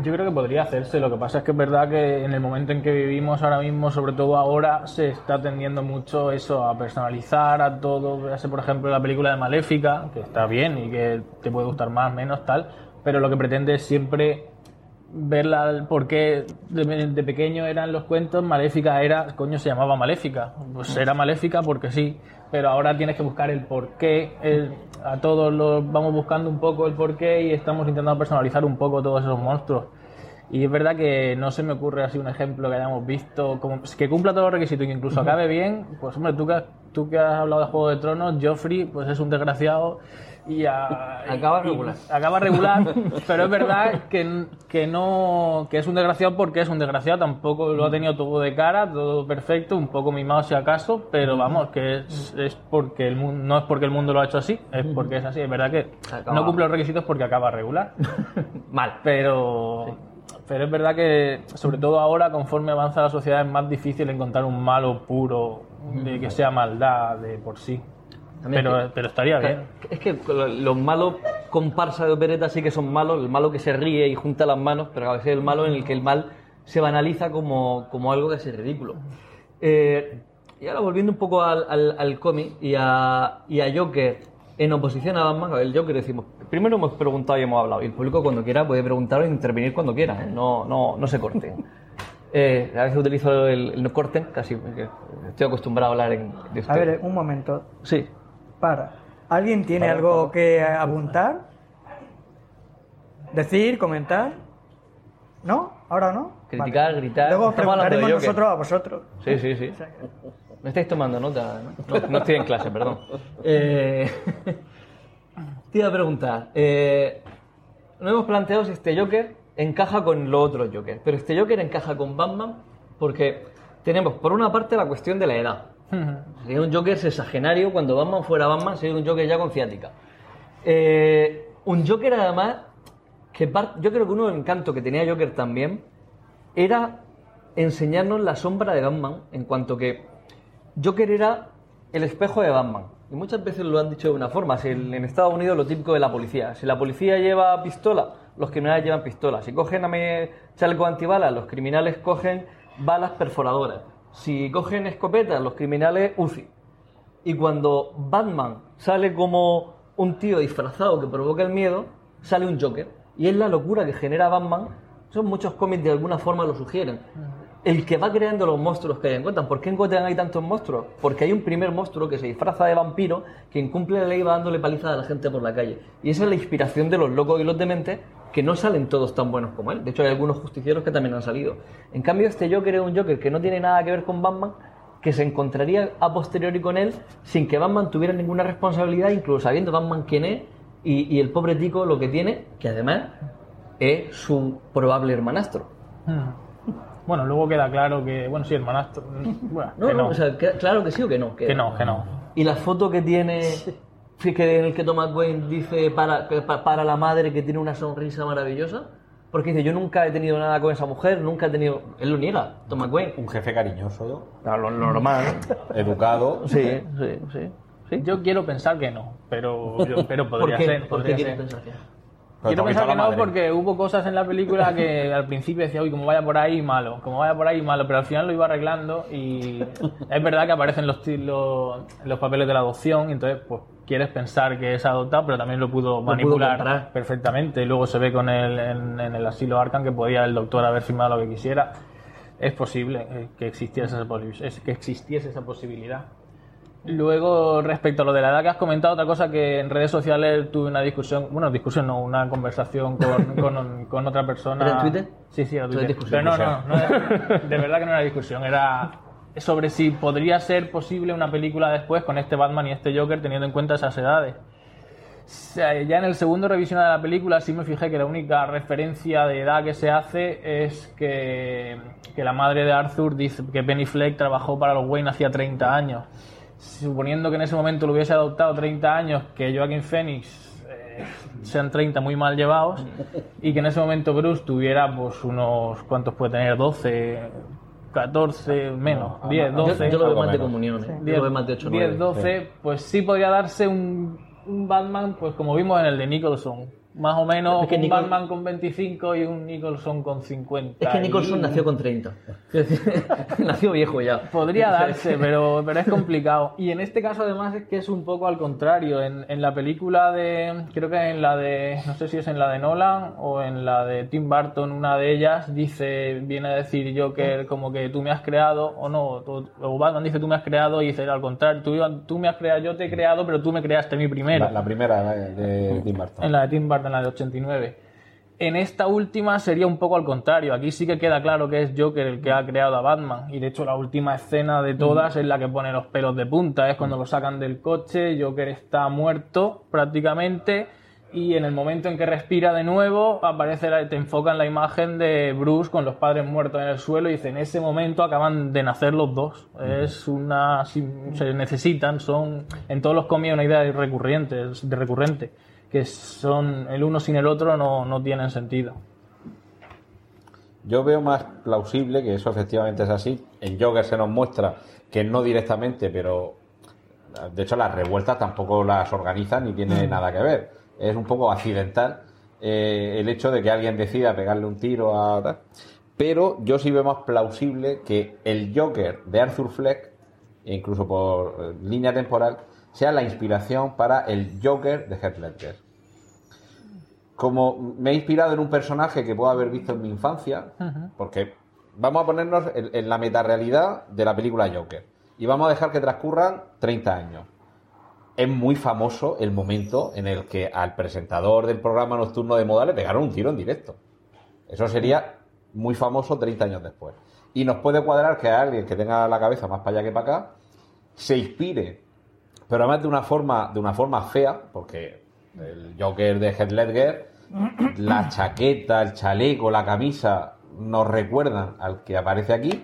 Yo creo que podría hacerse. Lo que pasa es que es verdad que en el momento en que vivimos ahora mismo, sobre todo ahora, se está tendiendo mucho eso a personalizar a todo. Véase, por ejemplo, la película de Maléfica, que está bien y que te puede gustar más, menos, tal, pero lo que pretende es siempre verla el por qué de, de pequeño eran los cuentos, Maléfica era, coño, se llamaba Maléfica. Pues era Maléfica porque sí, pero ahora tienes que buscar el por qué. el- a todos los vamos buscando un poco el por qué y estamos intentando personalizar un poco todos esos monstruos. Y es verdad que no se me ocurre así un ejemplo que hayamos visto como que cumpla todos los requisitos y que incluso acabe bien. Pues hombre, tú que, tú que has hablado de Juego de Tronos, Joffrey pues es un desgraciado y a- Acaba y- regular. acaba regular, pero es verdad que, que no que es un desgraciado porque es un desgraciado, tampoco lo ha tenido todo de cara, todo perfecto, un poco mimado si acaso, pero vamos, que es, es porque el mundo, no es porque el mundo lo ha hecho así, es porque es así, es verdad que Acaba- no cumple los requisitos porque acaba regular. Mal. Pero pero es verdad que sobre todo ahora conforme avanza la sociedad es más difícil encontrar un malo puro de que sea maldad de por sí. También Pero, que- pero estaría bien. Es que los malos comparsa de opereta sí que son malos, el malo que se ríe y junta las manos, pero a veces el malo en el que el mal se banaliza como, como algo que es ridículo. Eh, y ahora volviendo un poco al, al- al cómic y a, y a Joker en oposición a Batman, el Joker decimos, primero hemos preguntado y hemos hablado, y el público cuando quiera puede preguntar o intervenir cuando quiera, ¿eh? no, no, no se corten. Eh, a veces utilizo el, el no corten, casi, porque estoy acostumbrado a hablar en, de usted. A ver, un momento. Sí. Para. ¿Alguien tiene Para, algo para. que apuntar? ¿Decir? ¿Comentar? ¿No? ¿Ahora no? Criticar, gritar. Luego os preguntaremos nosotros a vosotros. Sí, sí, sí. Me estáis tomando nota. No, No- no estoy en clase, perdón. Eh, te iba a preguntar. Eh, nos hemos planteado si este Joker encaja con los otros Joker. Pero este Joker encaja con Batman porque tenemos, por una parte, la cuestión de la edad. Sería un Joker sexagenario. Cuando Batman fuera Batman, sería un Joker ya con ciática. Eh, un Joker, además, que par- yo creo que uno encanto que tenía Joker también era enseñarnos la sombra de Batman en cuanto que Joker era el espejo de Batman. Y muchas veces lo han dicho de una forma. Si en Estados Unidos lo típico de la policía. Si la policía lleva pistola, los criminales llevan pistola. Si cogen a me chaleco antibalas, los criminales cogen balas perforadoras. Si cogen escopetas, los criminales UCI. Y cuando Batman sale como un tío disfrazado que provoca el miedo, sale un Joker. Y es la locura que genera Batman. Son muchos cómics de alguna forma lo sugieren. El que va creando los monstruos que hay en Gotham. ¿Por qué en Gotham hay tantos monstruos? Porque hay un primer monstruo que se disfraza de vampiro, que incumple la ley va dándole paliza a la gente por la calle. Y esa es la inspiración de los locos y los dementes, que no salen todos tan buenos como él. De hecho, hay algunos justicieros que también han salido. En cambio, este Joker es un Joker que no tiene nada que ver con Batman, que se encontraría a posteriori con él sin que Batman tuviera ninguna responsabilidad, incluso sabiendo Batman quién es y, y el pobre tico lo que tiene, que además es su probable hermanastro. Hmm. Bueno, luego queda claro que, bueno, sí, hermanastro. Bueno, No, que no, o sea, que- claro que sí o que no. Que no, que no. Y la foto que tiene, sí, que en el que Thomas Wayne dice para, para la madre que tiene una sonrisa maravillosa, porque dice, yo nunca he tenido nada con esa mujer, nunca he tenido... Él lo niega, Thomas Wayne. Un jefe cariñoso, lo normal. educado. Sí, sí, sí. Yo quiero pensar que no, pero, yo- pero ¿Por podría qué? ser. ¿Por qué quieres pensar que no? Quiero pensar que no madre. porque hubo cosas en la película que al principio decía, uy, como vaya por ahí, malo, como vaya por ahí, malo, pero al final lo iba arreglando y es verdad que aparecen los, los, los papeles de la adopción y entonces pues quieres pensar que es adoptado, pero también lo pudo manipular perfectamente y luego se ve con él en, en el asilo Arkham que podía el doctor haber firmado lo que quisiera. Es posible eh, que existiese esa, que existiese esa posibilidad. Luego, respecto a lo de la edad que has comentado, otra cosa que en redes sociales tuve una discusión, bueno, discusión no, una conversación con, con, con otra persona. ¿Era en Twitter? Sí, sí, era Twitter. discusión. Pero no, no, no de verdad que no era discusión, era sobre si podría ser posible una película después con este Batman y este Joker teniendo en cuenta esas edades. O sea, ya en el segundo revisión de la película sí me fijé que la única referencia de edad que se hace es que, que la madre de Arthur dice que Benny Fleck trabajó para los Wayne hacía 30 años. Suponiendo que en ese momento lo hubiese adoptado 30 años, que Joaquin Phoenix eh, sean 30 muy mal llevados y que en ese momento Bruce tuviera pues unos, ¿cuántos puede tener? 12, 14, menos, 10, Yo- 12. Yo, lo veo más de comunión, ¿eh? Yo 10, lo veo más de 8 10, 12, pues sí podría darse un, un Batman, pues como vimos en el de Nicholson. Más o menos Es que un Nicol- Batman con 25 y un Nicholson con 50. Es que Nicholson Y- nació con 30. Es decir, nació viejo ya. Podría darse, pero, pero es complicado. Y en este caso, además, es que es un poco al contrario. En, en la película de. Creo que en la de. No sé si es en la de Nolan o en la de Tim Burton, una de ellas dice. Viene a decir Joker como que tú me has creado, o no. tú- o Batman dice tú me has creado y dice al contrario. Tú, tú me has creado, yo te he creado, pero tú me creaste a mí primero. La, la primera de, de Tim Burton. En la de Tim Burton, la de 89. En esta última sería un poco al contrario. Aquí sí que queda claro que es Joker el que ha creado a Batman. Y de hecho, la última escena de todas es la que pone los pelos de punta. Es cuando lo sacan del coche, Joker está muerto prácticamente. Y en el momento en que respira de nuevo, aparece la- te enfocan la imagen de Bruce con los padres muertos en el suelo. Y dice: En ese momento acaban de nacer los dos. Es una. Se necesitan, son. En todos los cómics una idea recurrente, de recurrente que son el uno sin el otro no, no tienen sentido. Yo veo más plausible que eso efectivamente es así. En Joker se nos muestra que no directamente, pero de hecho las revueltas tampoco las organizan ni tiene nada que ver. Es un poco accidental eh, el hecho de que alguien decida pegarle un tiro a tal. Pero yo sí veo más plausible que el Joker de Arthur Fleck, incluso por línea temporal, sea la inspiración para el Joker de Heath Ledger como me he inspirado en un personaje que puedo haber visto en mi infancia, porque vamos a ponernos en, en la metarealidad de la película Joker y vamos a dejar que transcurran 30 años. Es muy famoso el momento en el que al presentador del programa nocturno de moda le pegaron un tiro en directo. Eso sería muy famoso 30 años después. Y nos puede cuadrar que alguien que tenga la cabeza más para allá que para acá se inspire, pero además de una forma, de una forma fea, porque el Joker de Heath Ledger, la chaqueta, el chaleco, la camisa nos recuerdan al que aparece aquí,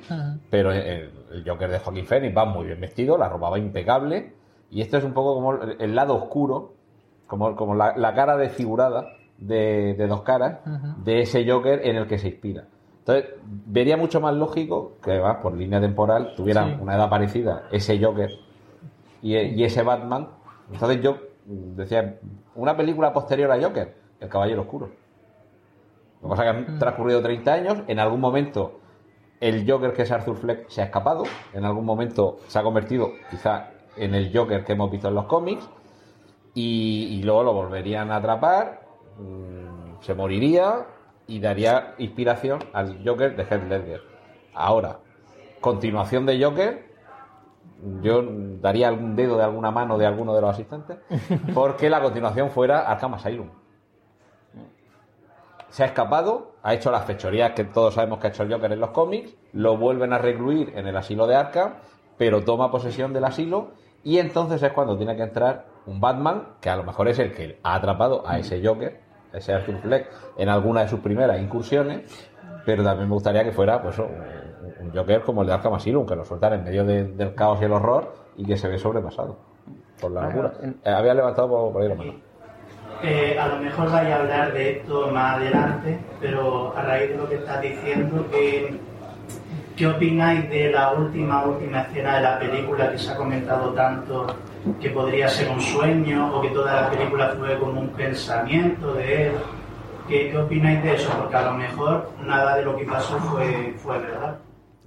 pero el, el Joker de Joaquín Phoenix va muy bien vestido, la ropa va impecable, y esto es un poco como el, el lado oscuro, como, como la, la cara desfigurada de, de dos caras de ese Joker en el que se inspira. Entonces, vería mucho más lógico que, además, por línea temporal, tuvieran Sí. una edad parecida, ese Joker y, y ese Batman. Entonces, yo decía, una película posterior a Joker, El Caballero Oscuro. Lo que pasa es que han transcurrido 30 años, en algún momento el Joker que es Arthur Fleck se ha escapado, en algún momento se ha convertido quizá en el Joker que hemos visto en los cómics, y, y luego lo volverían a atrapar, mm, se moriría y daría inspiración al Joker de Heath Ledger. Ahora, continuación de Joker, yo daría algún dedo de alguna mano de alguno de los asistentes, porque la continuación fuera Arkham Asylum. Se ha escapado, ha hecho las fechorías que todos sabemos que ha hecho el Joker en los cómics, lo vuelven a recluir en el asilo de Arkham, pero toma posesión del asilo y entonces es cuando tiene que entrar un Batman, que a lo mejor es el que ha atrapado a ese Joker, ese Arthur Fleck, en alguna de sus primeras incursiones, pero también me gustaría que fuera pues, un, Joker como el de Arkham Asylum, que lo sueltan en medio de- del caos y el horror y que se ve sobrepasado por la locura. Eh, había levantado por, por ahí la mano. Eh, a lo mejor vaya a hablar de esto más adelante, pero a raíz de lo que estás diciendo, ¿qué, qué opináis de la última, última escena de la película que se ha comentado tanto que podría ser un sueño o que toda la película fue como un pensamiento de él? ¿Qué, qué opináis de eso? Porque a lo mejor nada de lo que pasó fue, fue verdad.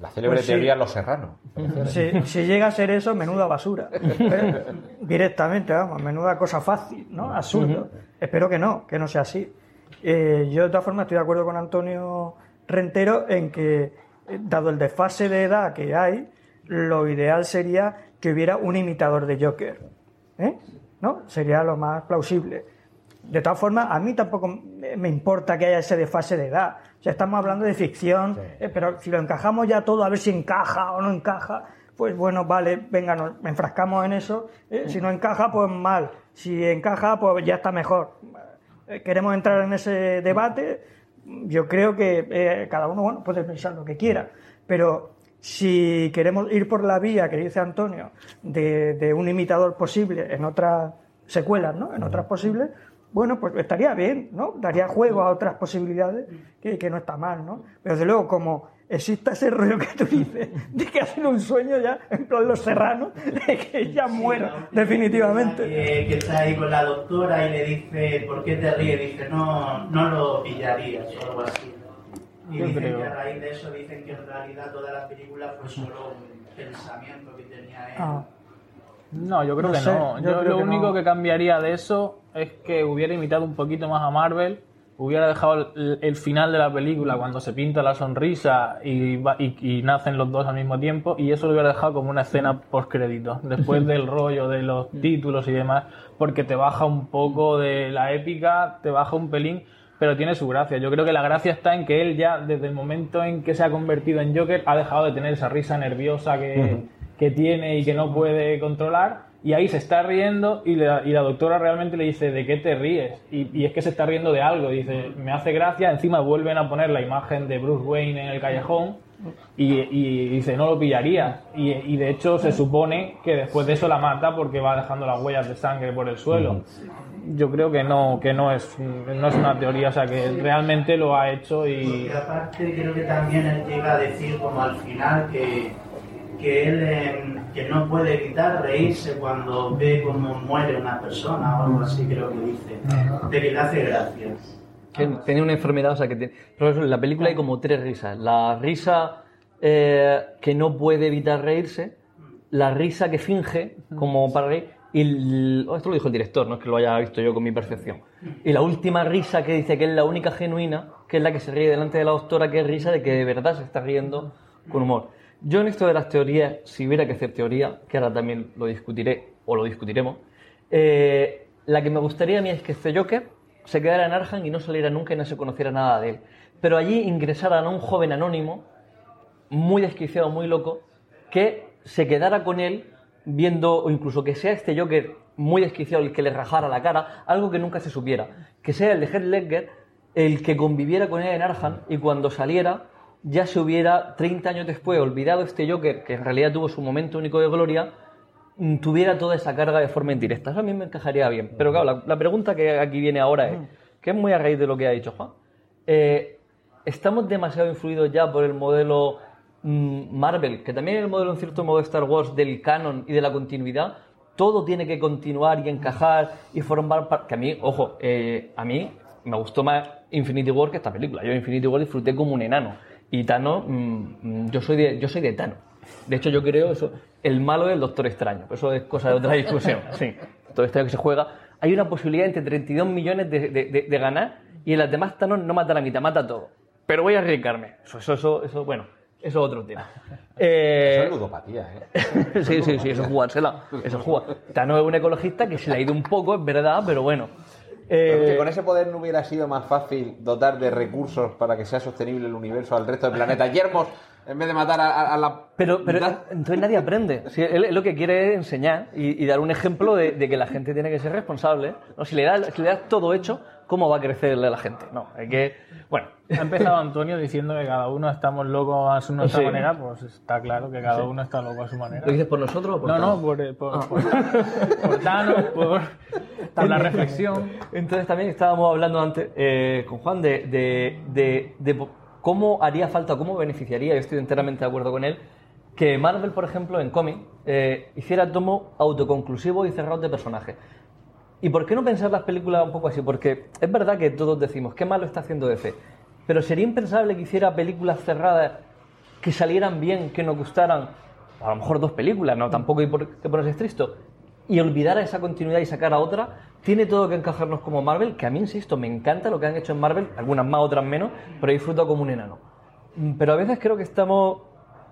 La célebre Pues sí. teoría Los Serranos. Si, si llega a ser eso, menuda basura. Directamente, vamos, menuda cosa fácil, ¿no? Absurdo. Espero que no, que no sea así. Eh, yo, de todas formas, estoy de acuerdo con Antonio Rentero en que, eh, dado el desfase de edad que hay, lo ideal sería que hubiera un imitador de Joker. ¿eh? ¿No? Sería lo más plausible. De todas formas, a mí tampoco me importa que haya ese desfase de edad. O sea, estamos hablando de ficción, eh, pero si lo encajamos ya todo a ver si encaja o no encaja, pues bueno, vale, venga, nos enfrascamos en eso. Eh, si no encaja, pues mal. Si encaja, pues ya está mejor. Eh, queremos entrar en ese debate. Yo creo que cada uno bueno, puede pensar lo que quiera, pero si queremos ir por la vía que dice Antonio de, de un imitador posible en otras secuelas, ¿no? En otras posibles, bueno, pues estaría bien, ¿no? Daría juego a otras posibilidades que, que no está mal, ¿no? Pero desde luego, como exista ese rollo que tú dices, de que hacen un sueño ya, en plan los serranos, de que ya muero, definitivamente. Que, que está ahí con la doctora y le dice, ¿por qué te ríes? Dice, no, no lo pillarías o algo así. Y Yo dicen creo. que a raíz de eso dicen que en realidad toda la película fue solo un pensamiento que tenía él. Ah. No, yo creo No que sé, no. yo lo único no. que cambiaría de eso es que hubiera imitado un poquito más a Marvel, hubiera dejado el, el final de la película cuando se pinta la sonrisa y, va- y- y nacen los dos al mismo tiempo, y eso lo hubiera dejado como una escena post crédito, después del rollo de los títulos y demás, porque te baja un poco de la épica, te baja un pelín, pero tiene su gracia. Yo creo que la gracia está en que él ya, desde el momento en que se ha convertido en Joker, ha dejado de tener esa risa nerviosa que, que tiene y que no puede controlar. Y ahí se está riendo y la, y la doctora realmente le dice, ¿de qué te ríes? Y, y es que se está riendo de algo. Dice, me hace gracia. Encima vuelven a poner la imagen de Bruce Wayne en el callejón y, y dice, no lo pillaría. Y, y de hecho se supone que después de eso la mata porque va dejando las huellas de sangre por el suelo. Yo creo que no, que no es, no es una teoría, o sea que realmente lo ha hecho y... Porque aparte creo que también él llega a decir como al final que, que él eh, que no puede evitar reírse cuando ve cómo muere una persona o algo así creo que dice, de que le hace gracia. Que tenía una enfermedad, o sea, que tiene... Pero eso, en la película hay como tres risas. La risa eh, que no puede evitar reírse, la risa que finge como para reír, y el- oh, esto lo dijo el director, no es que lo haya visto yo con mi percepción. Y la última risa que dice que es la única genuina, que es la que se ríe delante de la doctora, que es risa de que de verdad se está riendo con humor. Yo en esto de las teorías, si hubiera que hacer teoría, que ahora también lo discutiré o lo discutiremos, eh, la que me gustaría a mí es que este Joker se quedara en Arkham y no saliera nunca y no se conociera nada de él. Pero allí ingresaran a un joven anónimo, muy desquiciado, muy loco, que se quedara con él viendo, o incluso que sea este Joker muy desquiciado el que le rajara la cara, algo que nunca se supiera. Que sea el de Heath Ledger el que conviviera con él en Arkham y cuando saliera ya se hubiera, 30 años después, olvidado este Joker, que en realidad tuvo su momento único de gloria, mm, tuviera toda esa carga de forma indirecta. Eso a mí me encajaría bien. Pero claro, la, la pregunta que aquí viene ahora es, que es muy a raíz de lo que ha dicho Juan, eh, ¿estamos demasiado influidos ya por el modelo mm, Marvel, que también es el modelo en cierto modo de Star Wars del canon y de la continuidad? Todo tiene que continuar y encajar y formar parte... Que a mí, ojo, eh, a mí me gustó más Infinity War que esta película. Yo Infinity War disfruté como un enano. Y Thanos, mm, mm, yo soy de, yo soy de Thanos. De hecho, yo creo eso. El malo es el Doctor Extraño. Eso es cosa de otra discusión. Sí. Todo esto que se juega. Hay una posibilidad entre 32 millones de, de- de- de ganar y en las demás Thanos no mata la mitad, mata todo. Pero voy a arriesgarme. Eso, eso, eso, eso, bueno, eso es otro tema. Eh, Eso es ludopatía, ¿eh? sí, sí, sí, eso es jugársela. Eso es jugar. Thanos es un ecologista que se le ha ido un poco, es verdad, pero bueno. Pero Eh, que con ese poder no hubiera sido más fácil dotar de recursos para que sea sostenible el universo al resto del planeta. Yermos, en vez de matar a, a- a la. Pero, pero entonces nadie aprende. Si él, él lo que quiere es enseñar y, y dar un ejemplo de, de que la gente tiene que ser responsable. ¿no? Si, le das, si le das todo hecho, ¿cómo va a crecerle a la gente? No, hay que. Bueno. Ha empezado Antonio diciendo que cada uno estamos locos a su nuestra Sí. manera, pues está claro que cada Sí. uno está loco a su manera. ¿Lo dices por nosotros o por No, Thanos? no, por, por, Ah. por, por Thanos, por, por la reflexión. Entonces también estábamos hablando antes eh, con Juan de, de- de- cómo haría falta, cómo beneficiaría, yo estoy enteramente de acuerdo con él, que Marvel, por ejemplo, en cómic, eh, hiciera tomos autoconclusivos y cerrados de personajes. ¿Y por qué no pensar las películas un poco así? Porque es verdad que todos decimos, qué malo está haciendo DC, pero sería impensable que hiciera películas cerradas que salieran bien, que nos gustaran, a lo mejor dos películas, no tampoco hay por qué ponerse estricto, y olvidar esa continuidad y sacar a otra, tiene todo que encajarnos como Marvel, que a mí, insisto, me encanta lo que han hecho en Marvel, algunas más, otras menos, pero disfruto como un enano. Mm, Pero a veces creo que estamos,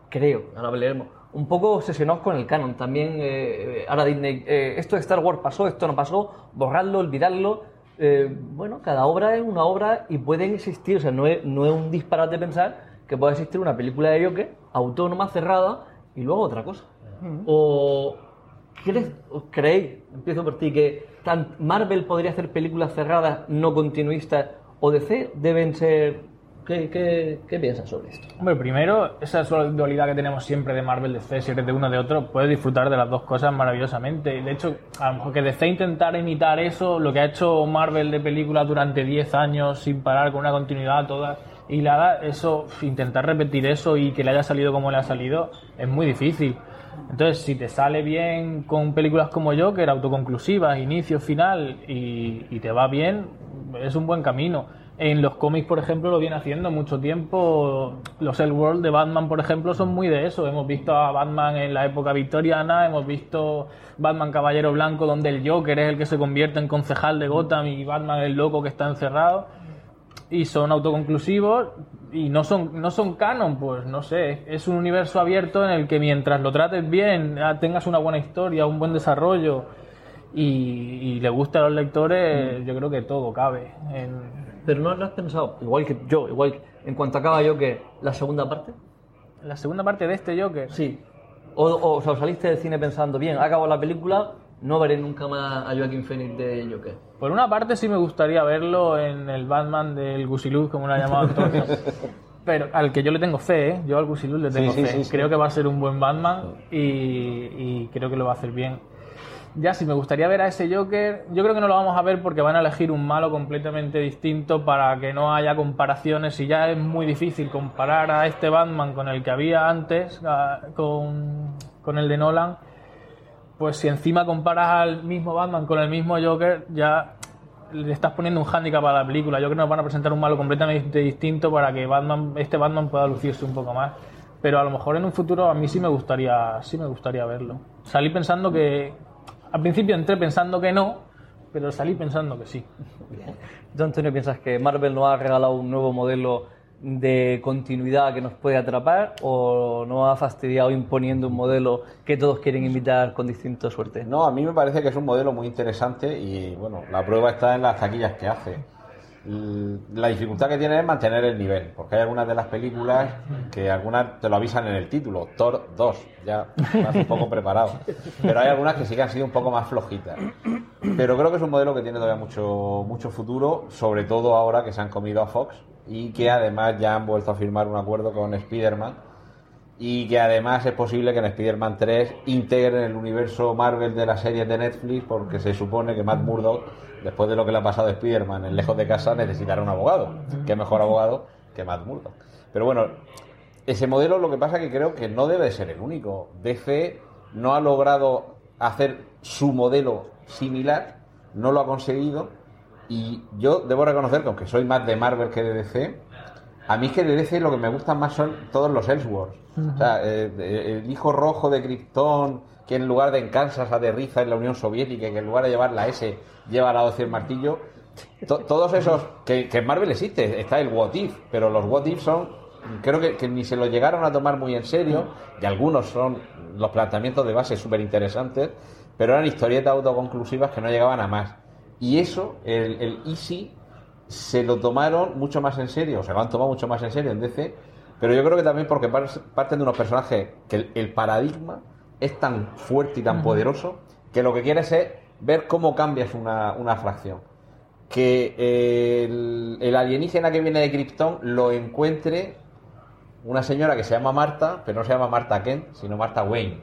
creo, ahora hablaremos, un poco obsesionados con el canon. También, eh, ahora Disney, eh, esto de Star Wars pasó, esto no pasó, borrarlo, olvidarlo. Eh, bueno, cada obra es una obra y pueden existir, o sea, no es, no es un disparate pensar que pueda existir una película de Joker autónoma, cerrada, y luego otra cosa. ¿O crees, os creéis, empiezo por ti, que tan Marvel podría hacer películas cerradas, no continuistas, o DC deben ser... ¿Qué, qué, piensas sobre esto? Hombre, primero, esa dualidad que tenemos siempre de Marvel, DC, si eres de uno de otro, puedes disfrutar de las dos cosas maravillosamente. Y De hecho, a lo mejor que DC intentara imitar eso, lo que ha hecho Marvel de películas durante 10 años sin parar, con una continuidad toda hilada, eso, intentar repetir eso y que le haya salido como le ha salido, es muy difícil. Entonces, si te sale bien con películas como Joker, autoconclusivas, inicio, final, y, y te va bien, es un buen camino. En los cómics, por ejemplo, lo viene haciendo mucho tiempo. Los Elseworld de Batman, por ejemplo, son muy de eso. Hemos visto a Batman en la época victoriana, hemos visto Batman Caballero Blanco, donde el Joker es el que se convierte en concejal de Gotham y Batman el loco que está encerrado. Y son autoconclusivos y no son, no son canon, pues no sé. Es un universo abierto en el que mientras lo trates bien, ah, tengas una buena historia, un buen desarrollo y, y le guste a los lectores, yo creo que todo cabe. En, Pero no, no has pensado, igual que yo, igual que en cuanto acaba yo, que la segunda parte. ¿La segunda parte de este Joker? Sí. O, o, o sea, saliste del cine pensando, bien, ha acabado la película, no veré nunca más a Joaquin Phoenix de Joker. Por una parte sí me gustaría verlo en el Batman del Gusiluz, como lo ha llamado Antonio. Pero al que yo le tengo fe, ¿eh? Yo al Gusiluz le tengo Sí, sí, fe. sí, sí. Creo que va a ser un buen Batman y, y creo que lo va a hacer bien. Ya, si me gustaría ver a ese Joker, yo creo que no lo vamos a ver porque van a elegir un malo completamente distinto para que no haya comparaciones y ya es muy difícil comparar a este Batman con el que había antes, con, con el de Nolan, pues si encima comparas al mismo Batman con el mismo Joker, ya le estás poniendo un hándicap a la película. Yo creo que nos van a presentar un malo completamente distinto para que Batman, este Batman pueda lucirse un poco más. Pero a lo mejor en un futuro a mí sí me gustaría, sí me gustaría verlo. Salí pensando que, al principio entré pensando que no, pero salí pensando que sí. ¿Tú, Antonio, piensas que Marvel nos ha regalado un nuevo modelo de continuidad que nos puede atrapar o no ha fastidiado imponiendo un modelo que todos quieren imitar con distinta suerte? No, a mí me parece que es un modelo muy interesante y bueno, la prueba está en las taquillas que hace. L- La dificultad que tiene es mantener el nivel, porque hay algunas de las películas que algunas te lo avisan en el título, Thor 2, ya vas un poco preparado. Pero hay algunas que sí que han sido un poco más flojitas. Pero creo que es un modelo que tiene todavía mucho, mucho futuro, sobre todo ahora que se han comido a Fox y que además ya han vuelto a firmar un acuerdo con Spider-Man y que además es posible que en Spider-Man 3 integren el universo Marvel de las series de Netflix porque se supone que Matt Murdock, después de lo que le ha pasado a Spider-Man en Lejos de Casa, necesitará un abogado. ¿Qué mejor abogado que Matt Murdock? Pero bueno, ese modelo lo que pasa que creo que no debe de ser el único. DC no ha logrado hacer su modelo similar, no lo ha conseguido y yo debo reconocer que aunque soy más de Marvel que de DC, a mí es que de DC lo que me gustan más son todos los Elseworlds. O sea, eh, eh, el hijo rojo de Krypton, que en lugar de en Kansas aterriza en la Unión Soviética que en lugar de llevar la S lleva la 12 el martillo. To- todos esos, que, que en Marvel existe, está el What If, pero los What If son, creo que, que ni se lo llegaron a tomar muy en serio, y algunos son los planteamientos de base súper interesantes, pero eran historietas autoconclusivas que no llegaban a más. Y eso, el, el Easy, se lo tomaron mucho más en serio, o se lo han tomado mucho más en serio en DC, pero yo creo que también porque par- parten de unos personajes que el, el paradigma es tan fuerte y tan poderoso que lo que quieres es ver cómo cambias una, una fracción. Que eh, el, el alienígena que viene de Krypton lo encuentre una señora que se llama Marta, pero no se llama Marta Kent, sino Marta Wayne.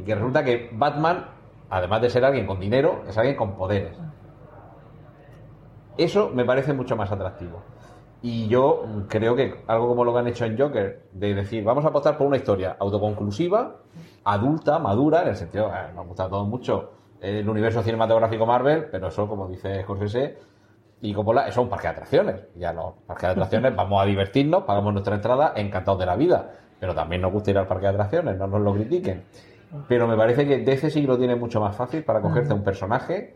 Y que resulta que Batman, además de ser alguien con dinero, es alguien con poderes. Eso me parece mucho más atractivo. Y yo mm, creo que algo como lo que han hecho en Joker, de decir, vamos a apostar por una historia autoconclusiva, adulta, madura, en el sentido, eh, nos gusta a todos mucho el universo cinematográfico Marvel, pero eso, como dice Scorsese, y Coppola, eso es un parque de atracciones. Ya los parques de atracciones vamos a divertirnos, pagamos nuestra entrada, encantados de la vida. Pero también nos gusta ir al parque de atracciones, no nos lo critiquen. Pero me parece que DC sí lo tiene mucho más fácil para cogerte a un personaje,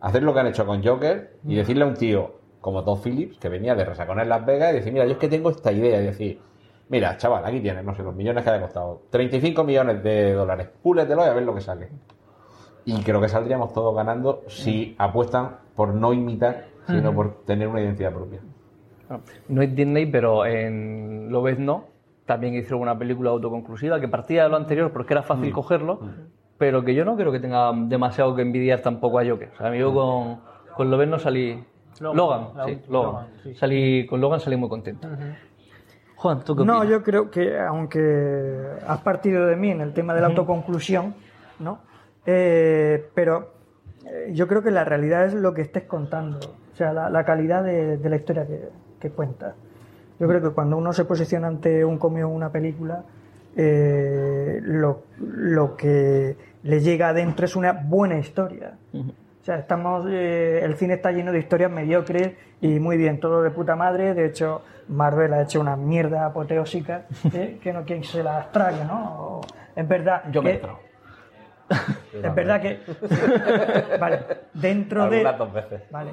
hacer lo que han hecho con Joker y decirle a un tío como Tom Phillips, que venía de Resacón en Las Vegas, y decir, mira, yo es que tengo esta idea, y decir, mira, chaval, aquí tienes, no sé, los millones que haya costado, 35 millones de dólares, púletelo y a ver lo que sale. Y creo que saldríamos todos ganando si apuestan por no imitar, sino por tener una identidad propia. No es Disney, pero en Lo ves no, también hicieron una película autoconclusiva que partía de lo anterior porque era fácil cogerlo, pero que yo no creo que tenga demasiado que envidiar tampoco a Joker. O sea, yo con, con Lo ves no salí... Logan, Logan, sí, Logan. Logan, sí. Salí, con Logan salí muy contento. Juan, ¿tú qué No, opinas? yo creo que aunque has partido de mí en el tema de la autoconclusión, ¿no? Eh, pero eh, yo creo que la realidad es lo que estés contando, o sea, la, la calidad de, de la historia que, que cuentas. Yo creo que cuando uno se posiciona ante un cómic o una película, eh, lo, lo que le llega adentro es una buena historia. O sea, estamos, eh, el cine está lleno de historias mediocres y muy bien, todo de puta madre. De hecho, Marvel ha hecho una mierda apoteósica eh, que no quien se las trague, ¿no? O- es verdad. Yo me que-. Es verdad que. vale, dentro de. Algunas dos veces. Vale.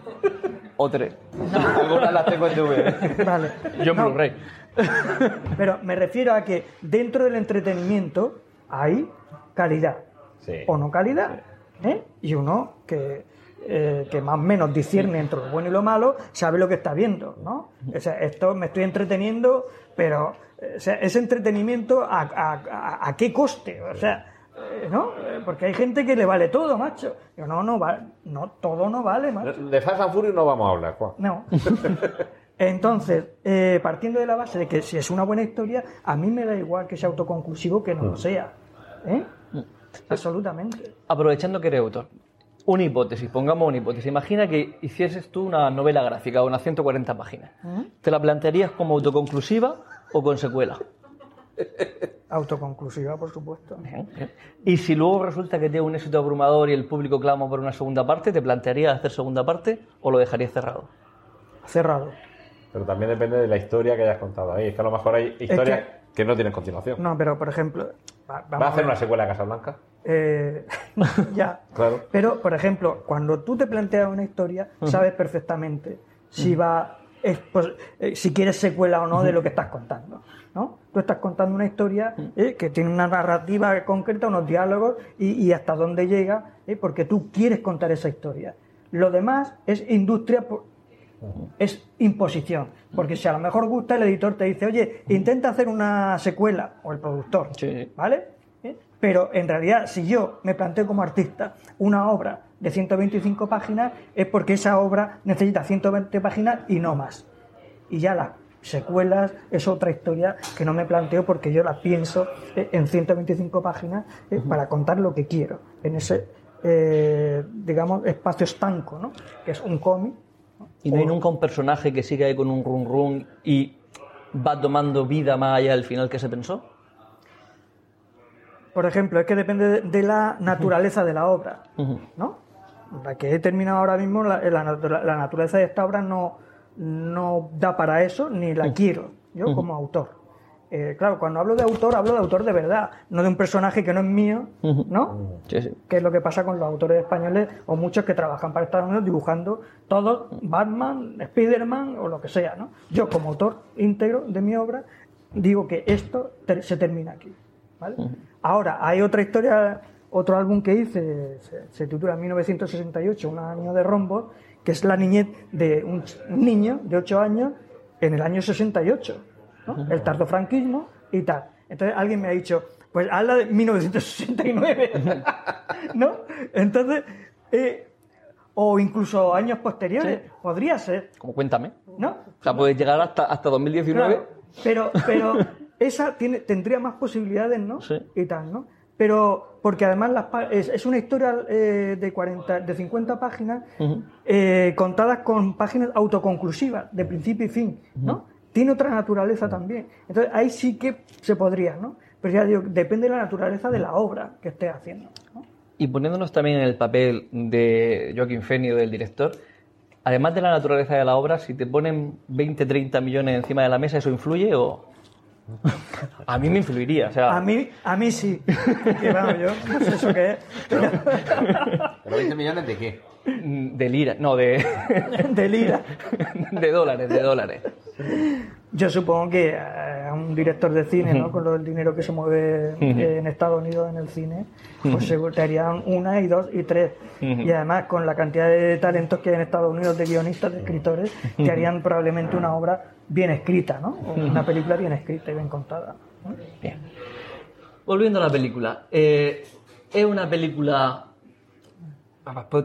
O tres. Algunas las tengo en DVD. Vale. Yo en No, Blu-ray. Pero me refiero a que dentro del entretenimiento hay calidad. Sí. O no calidad. ¿eh? Y uno que, eh, que más o menos discierne entre lo bueno y lo malo sabe lo que está viendo. ¿no? O sea, esto me estoy entreteniendo, pero eh, o sea, ese entretenimiento a, a- a- a qué coste. O sea, ¿no? Eh, Porque hay gente que le vale todo, macho. Yo, no, no, va, no, todo no vale, macho. De Fast and Furious no vamos a hablar, Juan. No. Entonces, eh, partiendo de la base de que si es una buena historia, a mí me da igual que sea autoconclusivo que no lo sea. ¿eh? Absolutamente. Aprovechando que eres autor, una hipótesis, pongamos una hipótesis. Imagina que hicieses tú una novela gráfica, unas 140 páginas. ¿Te la plantearías como autoconclusiva o con secuela? Autoconclusiva, por supuesto. Y si luego resulta que tiene un éxito abrumador y el público clama por una segunda parte, ¿te plantearías hacer segunda parte o lo dejarías cerrado? Cerrado. Pero también depende de la historia que hayas contado ahí. Es que a lo mejor hay historias que... no tienen continuación. No, pero por ejemplo. va- vamos ¿Va a hacer una secuela de Casablanca? Eh, ya. Claro. Pero, por ejemplo, cuando tú te planteas una historia, sabes perfectamente si va es, pues, eh, si quieres secuela o no de lo que estás contando. ¿no? Tú estás contando una historia eh, que tiene una narrativa concreta, unos diálogos y, y hasta dónde llega, eh, porque tú quieres contar esa historia. Lo demás es industria, es imposición. Porque si a lo mejor gusta, el editor te dice, oye, intenta hacer una secuela, o el productor, ¿vale? Pero en realidad, si yo me planteo como artista una obra de 125 páginas, es porque esa obra necesita 120 páginas y no más. Y ya las secuelas es otra historia que no me planteo porque yo la pienso eh, en 125 páginas eh, para contar lo que quiero, en ese, eh, digamos, espacio estanco, ¿no? Que es un cómic Y no hay nunca un personaje que siga ahí con un run run y va tomando vida más allá del final que se pensó. Por ejemplo, es que depende de, la naturaleza de la obra, ¿no? La que he terminado ahora mismo, la, la natura- la naturaleza de esta obra no, no da para eso, ni la quiero, yo como autor. Eh, claro, cuando hablo de autor, hablo de autor de verdad, no de un personaje que no es mío, ¿no? Sí, sí. Que es lo que pasa con los autores españoles o muchos que trabajan para Estados Unidos dibujando todos Batman, Spiderman o lo que sea, ¿no? Yo como autor íntegro de mi obra digo que esto ter- se termina aquí, ¿vale? Ahora, hay otra historia, otro álbum que hice, se, se titula 1968, un año de rombo, que es la niñez de un, niño de 8 años en el año 68, ¿no? el tardofranquismo y tal. Entonces alguien me ha dicho, pues habla de 1969, ¿no? Entonces, eh, o incluso años posteriores, podría ser, Como cuéntame. ¿no? O sea, puedes llegar hasta, hasta 2019. Claro, pero, pero esa tiene, tendría más posibilidades, ¿no? Y tal, ¿no? Pero, porque además las es, es una historia eh, de, 40, de 50 páginas eh, contadas con páginas autoconclusivas, de principio y fin, ¿no? Tiene otra naturaleza también. Entonces, ahí sí que se podría, ¿no? Pero ya digo, depende de la naturaleza de la obra que estés haciendo. Y poniéndonos también en el papel de Joaquín Fenio, del director, además de la naturaleza de la obra, si te ponen 20, 30 millones encima de la mesa, ¿eso influye o...? A mí me influiría, o sea... A mí, a mí sí. Que, vamos, yo no sé eso qué es. ¿Pero 20 millones de qué? De lira, no, de... de lira. de dólares, de dólares. Yo supongo que a un director de cine, ¿no? Con lo del dinero que se mueve en Estados Unidos en el cine, pues te harían una y dos y tres. Y además, con la cantidad de talentos que hay en Estados Unidos, de guionistas, de escritores, te harían probablemente una obra bien escrita, ¿no? O una película bien escrita y bien contada. ¿no? Volviendo a la película, eh, es una película,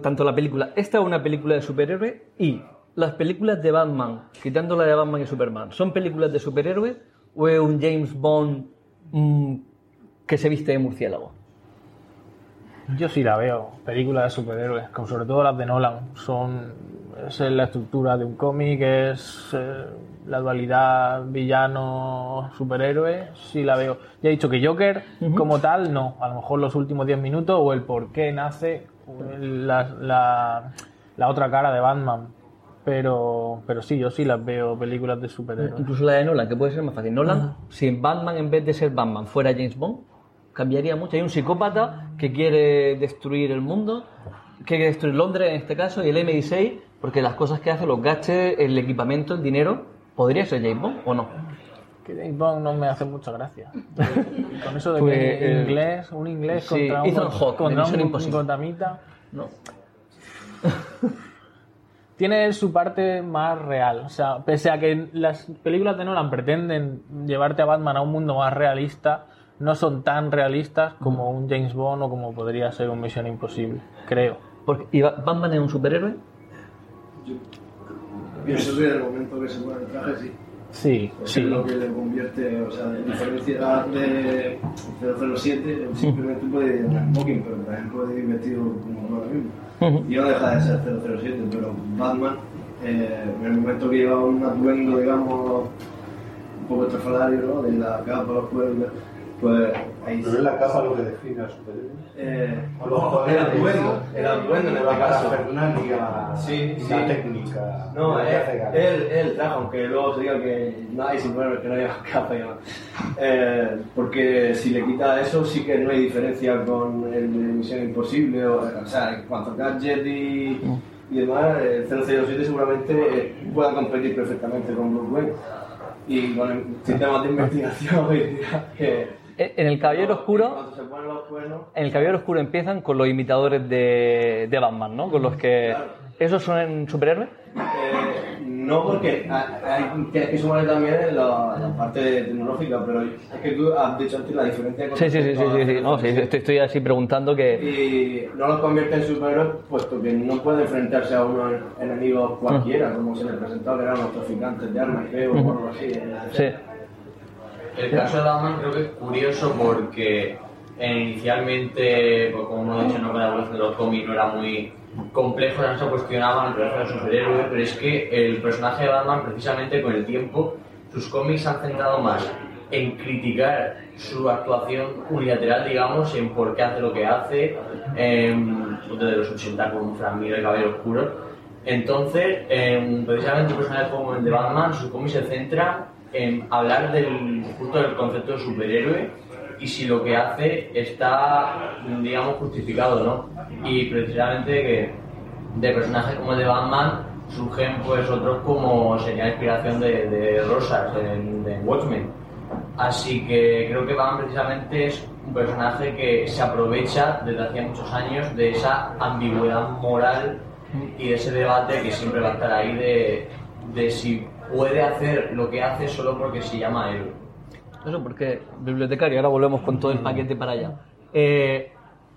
tanto la película, esta es una película de superhéroes y las películas de Batman, quitando la de Batman y Superman, ¿son películas de superhéroes o es un James Bond mm, que se viste de murciélago? Yo sí la veo, películas de superhéroes, como sobre todo las de Nolan. Son es la estructura de un cómic, es eh, la dualidad villano-superhéroe, sí la veo. Ya he dicho que Joker, como tal, no. A lo mejor los últimos 10 minutos o el por qué nace la, la- la otra cara de Batman. Pero, pero sí, yo sí las veo películas de superhéroes. Incluso la de Nolan, que puede ser más fácil. Nolan, si Batman en vez de ser Batman fuera James Bond, cambiaría mucho. Hay un psicópata que quiere destruir el mundo, que quiere destruir Londres en este caso, y el M16, porque las cosas que hace, los gaches, el equipamiento, el dinero, ¿podría ser James Bond o no? Que James Bond no me hace mucha gracia. Con eso de Pues, que eh, inglés, un inglés sí, contra un, Ethan Hawke, de contra un Imposible. gotamita. No. Tiene su parte más real. O sea, pese a que las películas de Nolan pretenden llevarte a Batman a un mundo más realista, no son tan realistas como un James Bond o como podría ser un Misión Imposible, creo. Porque, ¿Y Ba- Batman es un superhéroe? Pienso que en el momento que se pone el traje, sí. Sí, Es sí. lo que le convierte, o sea, de diferencia de 007, él simplemente puede ir en smoking, pero también puede ir vestido como ahora mismo. Y no deja de ser 007, pero Batman, eh, en el momento que lleva un atuendo, digamos, un poco estrafalario, ¿no? De la capa, los cuernos, pues ahí ¿No es la capa lo que define al superhéroe? Eh, O los no, el atuendo, el atuendo en la este caso. parafernalia Sí, y sí. la técnica. No, la que él, él, él trajo, aunque luego se diga que no hay superhéroes que no llevan capa y demás. Eh, porque si le quita eso, sí que no hay diferencia con el de Misión Imposible. O, o sea, en cuanto a gadget y, y demás, el 007 seguramente eh, pueda competir perfectamente con Bruce Wayne. Y con el sistema de investigación hoy día, que En el Caballero Oscuro, cuando se ponen los cuernos, en el Caballero Oscuro empiezan con los imitadores de, de Batman, ¿no? Con los que... ¿Esos son superhéroes? eh, no porque hay, que sumarle también la, la parte tecnológica, pero es que tú has dicho antes la diferencia con Sí, sí, sí, sí, sí, sí. No, sí, estoy, estoy así preguntando que... y no los convierte en superhéroes puesto que no puede enfrentarse a unos enemigos cualquiera, como se les presentó que eran los traficantes de armas, creo, o algo así. Sí. El caso de Batman creo que es curioso porque eh, inicialmente, pues, como hemos dicho, no, evolución de los cómics no era muy complejo, no se cuestionaban el del superhéroe, pero es que el personaje de Batman, precisamente con el tiempo, sus cómics se han centrado más en criticar su actuación unilateral, digamos, en por qué hace lo que hace, em, desde los 80 con Frank Miller, el Caballero Oscuro. Entonces, precisamente un personaje como el de Batman, su cómic se centra en hablar del justo del concepto de superhéroe y si lo que hace está, digamos, justificado no. Y precisamente que de personajes como el de Batman surgen pues otros como sería inspiración de, de Rosas de Watchmen. Así que creo que Batman precisamente es un personaje que se aprovecha desde hacía muchos años de esa ambigüedad moral y de ese debate que siempre va a estar ahí de, de si puede hacer lo que hace solo porque se llama héroe. Eso porque, bibliotecario, ahora volvemos con todo el paquete para allá. Eh,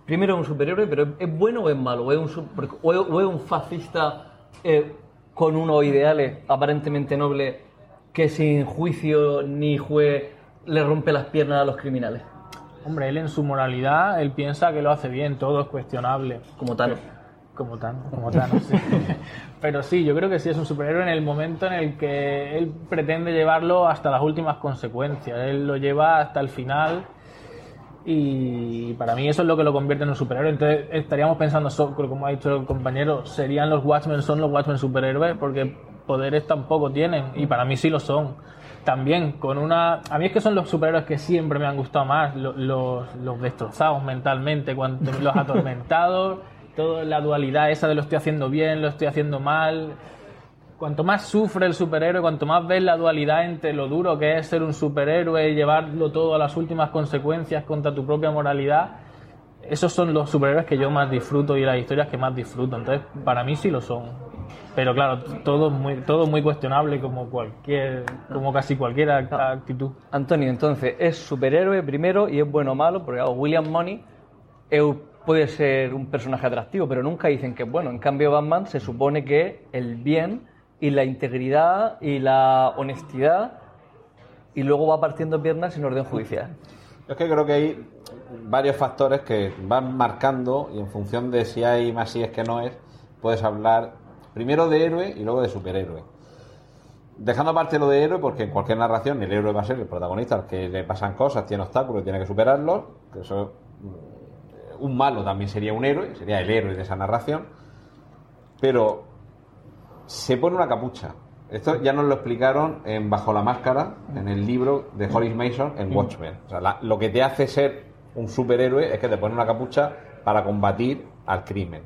primero es un superhéroe, pero ¿es bueno o es malo? ¿O es un, su- porque- o es- o es un fascista eh, con unos ideales aparentemente nobles que sin juicio ni juez le rompe las piernas a los criminales? Hombre, él en su moralidad, él piensa que lo hace bien, todo es cuestionable. Como Thanos. Como Thanos, como Thanos, sí. Pero sí, yo creo que sí es un superhéroe en el momento en el que él pretende llevarlo hasta las últimas consecuencias. Él lo lleva hasta el final y para mí eso es lo que lo convierte en un superhéroe. Entonces estaríamos pensando, como ha dicho el compañero, ¿serían los Watchmen, son los Watchmen superhéroes? Porque poderes tampoco tienen y para mí sí lo son. También con una... A mí es que son los superhéroes que siempre me han gustado más, lo- los, los destrozados mentalmente, cuando, los atormentados, toda la dualidad esa de lo estoy haciendo bien, lo estoy haciendo mal. Cuanto más sufre el superhéroe, cuanto más ves la dualidad entre lo duro que es ser un superhéroe y llevarlo todo a las últimas consecuencias contra tu propia moralidad, esos son los superhéroes que yo más disfruto y las historias que más disfruto. Entonces, para mí sí lo son. Pero claro, todo muy, todo muy cuestionable como cualquier, como casi cualquier act- actitud. Antonio, entonces, es superhéroe primero y es bueno o malo, porque claro, William Money es- puede ser un personaje atractivo, pero nunca dicen que es bueno. En cambio, Batman se supone que el bien y la integridad y la honestidad y luego va partiendo piernas en orden judicial. Es que creo que hay varios factores que van marcando y en función de si hay más si es que no es, puedes hablar primero de héroe y luego de superhéroe. Dejando aparte lo de héroe, porque en cualquier narración el héroe va a ser el protagonista, al que le pasan cosas, tiene obstáculos y tiene que superarlos. Que eso, un malo también sería un héroe, sería el héroe de esa narración. Pero se pone una capucha. Esto ya nos lo explicaron en Bajo la Máscara, en el libro de Hollis Mason, en Watchmen. O sea, la- lo que te hace ser un superhéroe es que te pone una capucha para combatir al crimen.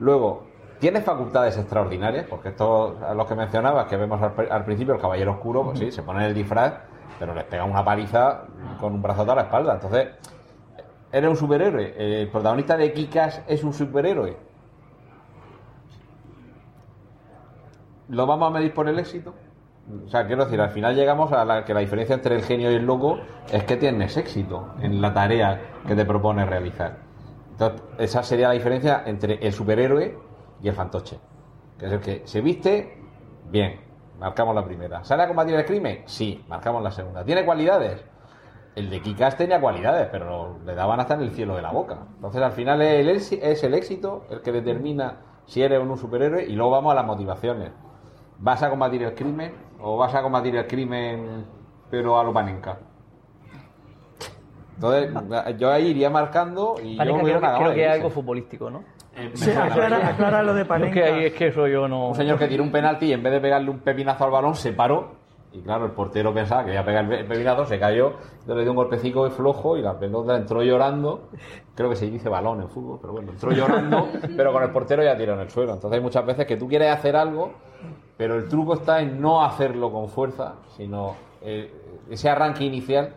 Luego, tienes facultades extraordinarias, porque esto, a los que mencionabas, que vemos al, al principio, el Caballero Oscuro, pues sí, se pone el disfraz, pero les pega una paliza con un brazote a la espalda. Entonces, ¿eres un superhéroe? ¿El protagonista de Kikas es un superhéroe? ¿Lo vamos a medir por el éxito? O sea, quiero decir, al final llegamos a la que la diferencia entre el genio y el loco es que tienes éxito en la tarea que te propones realizar. Entonces, esa sería la diferencia entre el superhéroe y el fantoche. Que es el que se viste, bien, marcamos la primera. ¿Sale a combatir el crimen? Sí, marcamos la segunda. ¿Tiene cualidades? El de Kikas tenía cualidades, pero le daban hasta en el cielo de la boca. Entonces, al final el éxi- es el éxito el que determina si eres o no un superhéroe y luego vamos a las motivaciones. ¿Vas a combatir el crimen o vas a combatir el crimen pero a lo panenca? Entonces, yo ahí iría marcando y Panenka yo creo, que, creo que es algo futbolístico, ¿no? Sí, aclara, aclara lo de Creo Panenka. que ahí es que eso yo no... Un señor que tiró un penalti y en vez de pegarle un pepinazo al balón se paró Y claro, el portero pensaba que iba a pegar el pepinazo, se cayó, entonces le dio un golpecico de flojo y la pelota entró llorando. Creo que se dice balón en fútbol, pero bueno, entró llorando, pero con el portero ya tiró en el suelo. Entonces hay muchas veces que tú quieres hacer algo, pero el truco está en no hacerlo con fuerza, sino eh, ese arranque inicial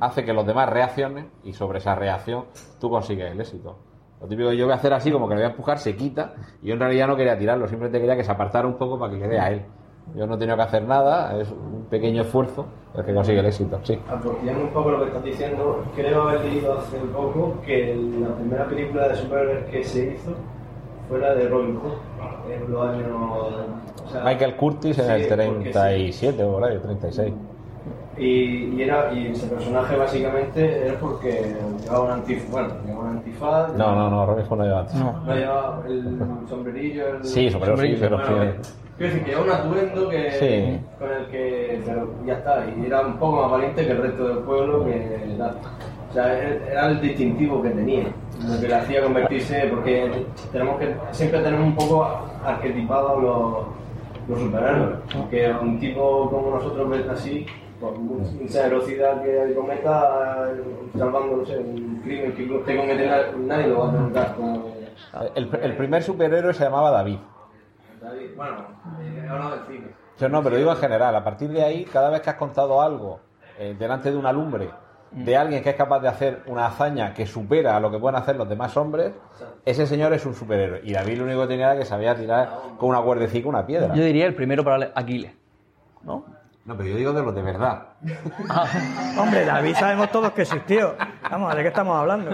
hace que los demás reaccionen y sobre esa reacción tú consigues el éxito. Lo típico que yo voy a hacer así, como que le voy a empujar, se quita, y yo en realidad no quería tirarlo, simplemente quería que se apartara un poco para que quede a él. Yo no he tenido que hacer nada, es un pequeño esfuerzo el que consigue el éxito, sí. Apropiando un poco lo que estás diciendo, creo haber leído hace poco que la primera película de superhéroes que se hizo fue la de Robin Hood, en los años... o sea, Michael Curtis en sí, el porque 37 o por ahí, 36. Y, y era, y ese personaje básicamente era porque llevaba un antifaz, bueno, llevaba un antifaz, No, no, no, Robin Hood no lleva antes. no llevaba el sombrerillo, el Sí, sombrero sí, pero Bueno, sí. Quiero decir que era un atuendo que, Sí. con el que, ya está, y era un poco más valiente que el resto del pueblo, que era, o sea, era el distintivo que tenía, lo que le hacía convertirse, porque tenemos que, siempre tenemos un poco arquetipados los, los superhéroes, que un tipo como nosotros así, por mucha velocidad que cometa, salvando, no sé, un crimen que usted comete, nadie lo va a preguntar. como- El, el primer superhéroe se llamaba David. Bueno, he hablado del cine. Yo no, pero digo en general, a partir de ahí, cada vez que has contado algo eh, delante de una lumbre de alguien que es capaz de hacer una hazaña que supera a lo que pueden hacer los demás hombres, ese señor es un superhéroe. Y David lo único que tenía era que sabía tirar con una cuerdecica una piedra. Yo diría el primero para Aquiles. ¿No? No, pero yo digo de los de verdad. Hombre, David sabemos todos que existió. Vamos, ¿de qué estamos hablando?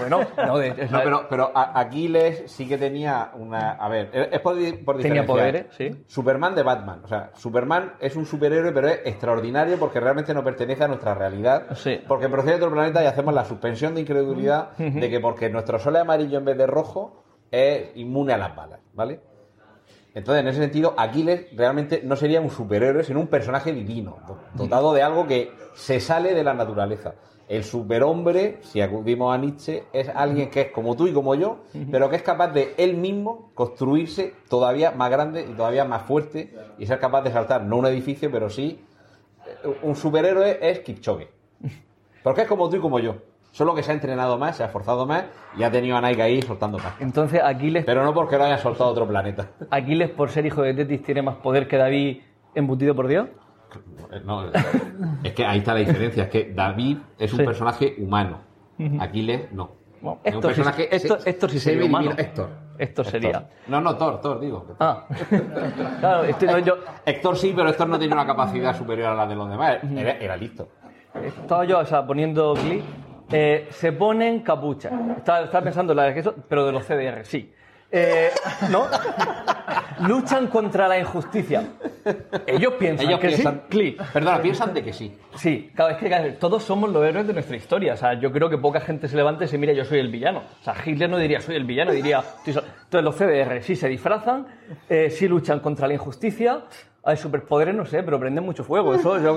Bueno, no, de- No, pero, Aquiles sí que tenía una. A ver, es por, por Tenía poderes, sí. Superman de Batman. O sea, Superman es un superhéroe, pero es extraordinario porque realmente no pertenece a nuestra realidad. Porque procede de otro planeta y hacemos la suspensión de incredulidad de que porque nuestro sol es amarillo en vez de rojo, es inmune a las balas, ¿vale? Entonces, en ese sentido, Aquiles realmente no sería un superhéroe, sino un personaje divino, do- dotado de algo que se sale de la naturaleza. El superhombre, si acudimos a Nietzsche, es alguien que es como tú y como yo, pero que es capaz de él mismo construirse todavía más grande y todavía más fuerte y ser capaz de saltar, no un edificio, pero sí. eh, Un superhéroe es Kipchoge. Porque es como tú y como yo. Solo que se ha entrenado más, se ha esforzado más y ha tenido a Nike ahí soltando más. Entonces Aquiles, Pero no porque lo haya soltado a otro planeta. Aquiles por ser hijo de Tetis tiene más poder que David embutido por Dios. No, es que ahí está la diferencia. Es que David es un Sí. personaje humano. Aquiles no. es un Héctor sí- personaje. Héctor- Héctor sí sería semidivino. humano. Héctor. Héctor sería. No, no, Thor, Thor, digo. Ah, claro, estoy, no, yo, Héctor sí, pero Héctor no tenía una capacidad superior a la de los demás. Era, era listo. estaba yo, o sea, poniendo clic. Eh, se ponen capucha. Estaba, estaba pensando en la de eso, pero de los CDR, sí. Eh, ¿No? Luchan contra la injusticia. Ellos piensan Ellos que piensan- sí. Clic. Perdona, piensan de que sí. Sí, claro, es que todos somos los héroes de nuestra historia. O sea, yo creo que poca gente se levanta y se mira, yo soy el villano. O sea, Hitler no diría, soy el villano, diría. Entonces los CDR sí se disfrazan, eh, sí luchan contra la injusticia. Hay superpoderes, no sé, pero prenden mucho fuego. Eso, yo,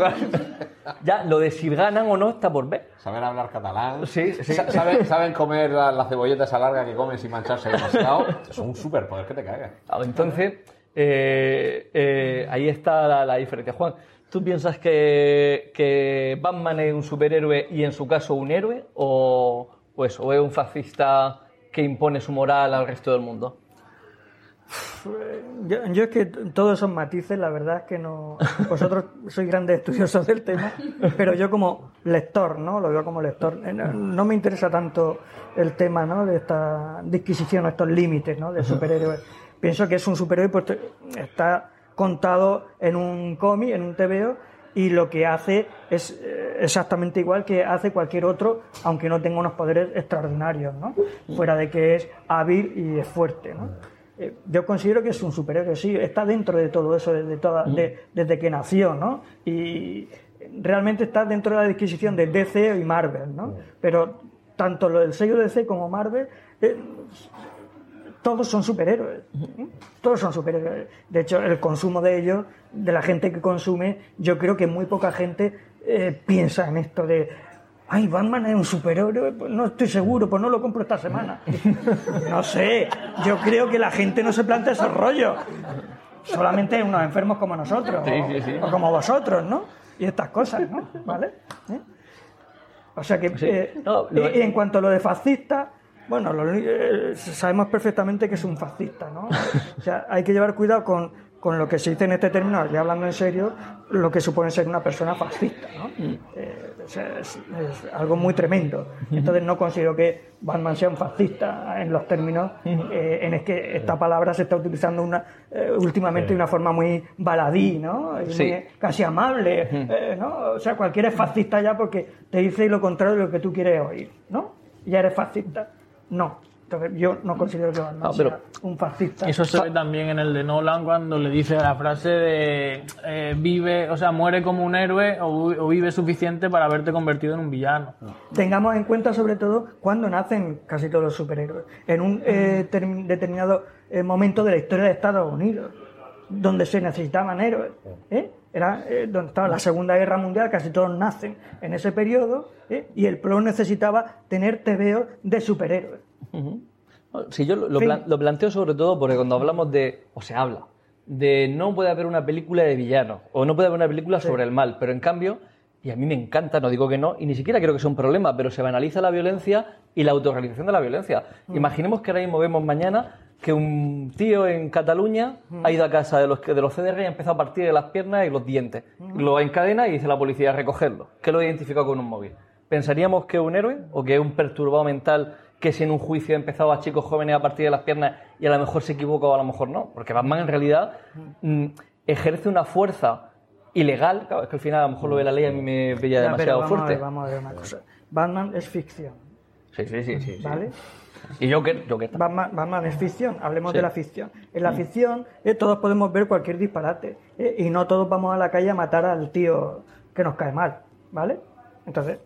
ya, lo de si ganan o no está por ver. Saben hablar catalán. Sí, sí. Sa- Saben, saben comer la, la cebolleta esa larga que comen sin mancharse demasiado. Es un superpoder que te cagas. Claro, entonces, eh, eh, ahí está la, la diferencia. Juan, ¿tú piensas que, que Batman es un superhéroe y en su caso un héroe? ¿O, o eso, o es un fascista que impone su moral al resto del mundo? Yo, yo es que todos esos matices, la verdad es que no. Vosotros sois grandes estudiosos del tema, pero yo como lector, ¿no? Lo veo como lector. Eh, No, me interesa tanto el tema, ¿no? De esta disquisición, estos límites, ¿no? De superhéroes. Pienso que es un superhéroe, pues está contado en un cómic, en un TVO, y lo que hace es eh, exactamente igual que hace cualquier otro, aunque no tenga unos poderes extraordinarios, ¿no? Fuera de que es hábil y es fuerte, ¿no? Eh, yo considero que es un superhéroe, sí, está dentro de todo eso desde, toda, de- desde que nació, ¿no? Y realmente está dentro de la disquisición de DC y Marvel, ¿no? Pero tanto lo del sello DC como Marvel, eh, todos son superhéroes. ¿eh? Todos son superhéroes. De hecho, el consumo de ellos, de la gente que consume, yo creo que muy poca gente eh, piensa en esto de. Ay, Batman es un superhéroe, pues no estoy seguro, pues no lo compro esta semana. No sé, yo creo que la gente no se plantea ese rollo. solamente unos enfermos como nosotros, Sí, o, sí, sí. o como vosotros, ¿no? Y estas cosas, ¿no? ¿Vale? ¿Eh? O sea que, eh, No, en cuanto a lo de fascista, bueno, lo- eh, sabemos perfectamente que es un fascista, ¿no? O sea, hay que llevar cuidado con, con lo que se dice en este término, ya hablando en serio, lo que supone ser una persona fascista, ¿no? Eh, o sea, es, es algo muy tremendo. Entonces no considero que Batman sea un fascista en los términos eh, en es que esta palabra se está utilizando una, eh, últimamente de una forma muy baladí, ¿no? Y Sí. muy- casi amable, eh, ¿no? O sea, cualquiera es fascista ya porque te dice lo contrario de lo que tú quieres oír, ¿no? Ya eres fascista. No. Entonces yo no considero que Batman No, pero- sea un fascista. Eso se ve también en el de Nolan cuando le dice la frase de eh, vive, o sea, muere como un héroe o, o vive suficiente para haberte convertido en un villano. Tengamos en cuenta sobre todo cuando nacen casi todos los superhéroes. En un eh, term- determinado eh, momento de la historia de Estados Unidos, donde se necesitaban héroes. ¿eh? Era eh, donde estaba la Segunda Guerra Mundial, casi todos nacen en ese periodo, ¿eh? y el pueblo necesitaba tener tebeos de superhéroes. Si yo lo, lo Fin. plan- lo planteo sobre todo porque cuando hablamos de, o se habla, de no puede haber una película de villano o no puede haber una película sobre el mal, pero en cambio, y a mí me encanta, no digo que no, y ni siquiera creo que sea un problema, pero se banaliza la violencia y la autorrealización de la violencia. Mm. Imaginemos que ahora mismo vemos mañana que un tío en Cataluña Mm. ha ido a casa de los, de los CDR y ha empezado a partir de las piernas y los dientes. Mm. Lo encadena y dice la policía a recogerlo, que lo ha identificado con un móvil. ¿Pensaríamos que es un héroe o que es un perturbado mental que si en un juicio ha empezado a chicos jóvenes a partir de las piernas y a lo mejor se equivoca o a lo mejor no? Porque Batman en realidad mm, ejerce una fuerza ilegal, claro, es que al final a lo mejor lo de la ley a mí me Ya, pero demasiado vamos a fuerte. ver, vamos a ver una cosa. Batman es ficción, Sí, sí, sí, sí, sí. ¿vale? Y Joker, Joker. Batman, Batman es ficción, hablemos Sí. de la ficción. En la Mm. ficción eh, todos podemos ver cualquier disparate eh, y no todos vamos a la calle a matar al tío que nos cae mal, ¿vale? Entonces,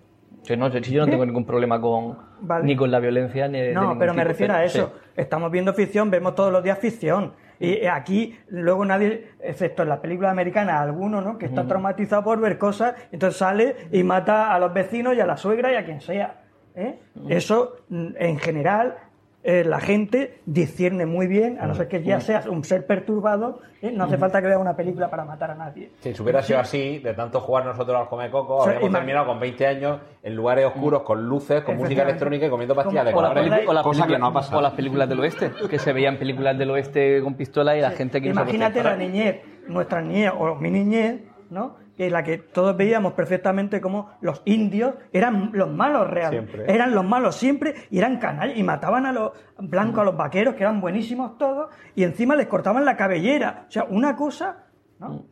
Sí, no, si yo no tengo ningún problema con Vale. ni con la violencia ni no, pero me refiero a eso. sí. Estamos viendo ficción, vemos todos los días ficción. Y eh, aquí, luego nadie, excepto en las películas americanas, alguno, ¿no? Que está traumatizado por ver cosas, entonces sale y mata a los vecinos y a la suegra y a quien sea. ¿eh? Eso, mm, en general, eh, la gente discierne muy bien, a no ser que ya seas un ser perturbado, ¿eh? no hace falta que veas una película para matar a nadie. Si hubiera sido así, de tanto jugar nosotros al Come Coco, O sea, habríamos terminado con 20 años en lugares oscuros, con luces, con música electrónica y comiendo pastillas de o, las colores, pelicu- o las cosa que películas- no ha pasado. o las películas del oeste, que se veían películas del oeste con pistola y la gente que no se Imagínate la niñez, nuestra niñez o mi niñez, ¿no? Que la que todos veíamos perfectamente como los indios eran los malos reales. Siempre. Eran los malos siempre y eran canallas y mataban a los blancos, a los vaqueros, que eran buenísimos todos, y encima les cortaban la cabellera. O sea, una cosa, ¿no?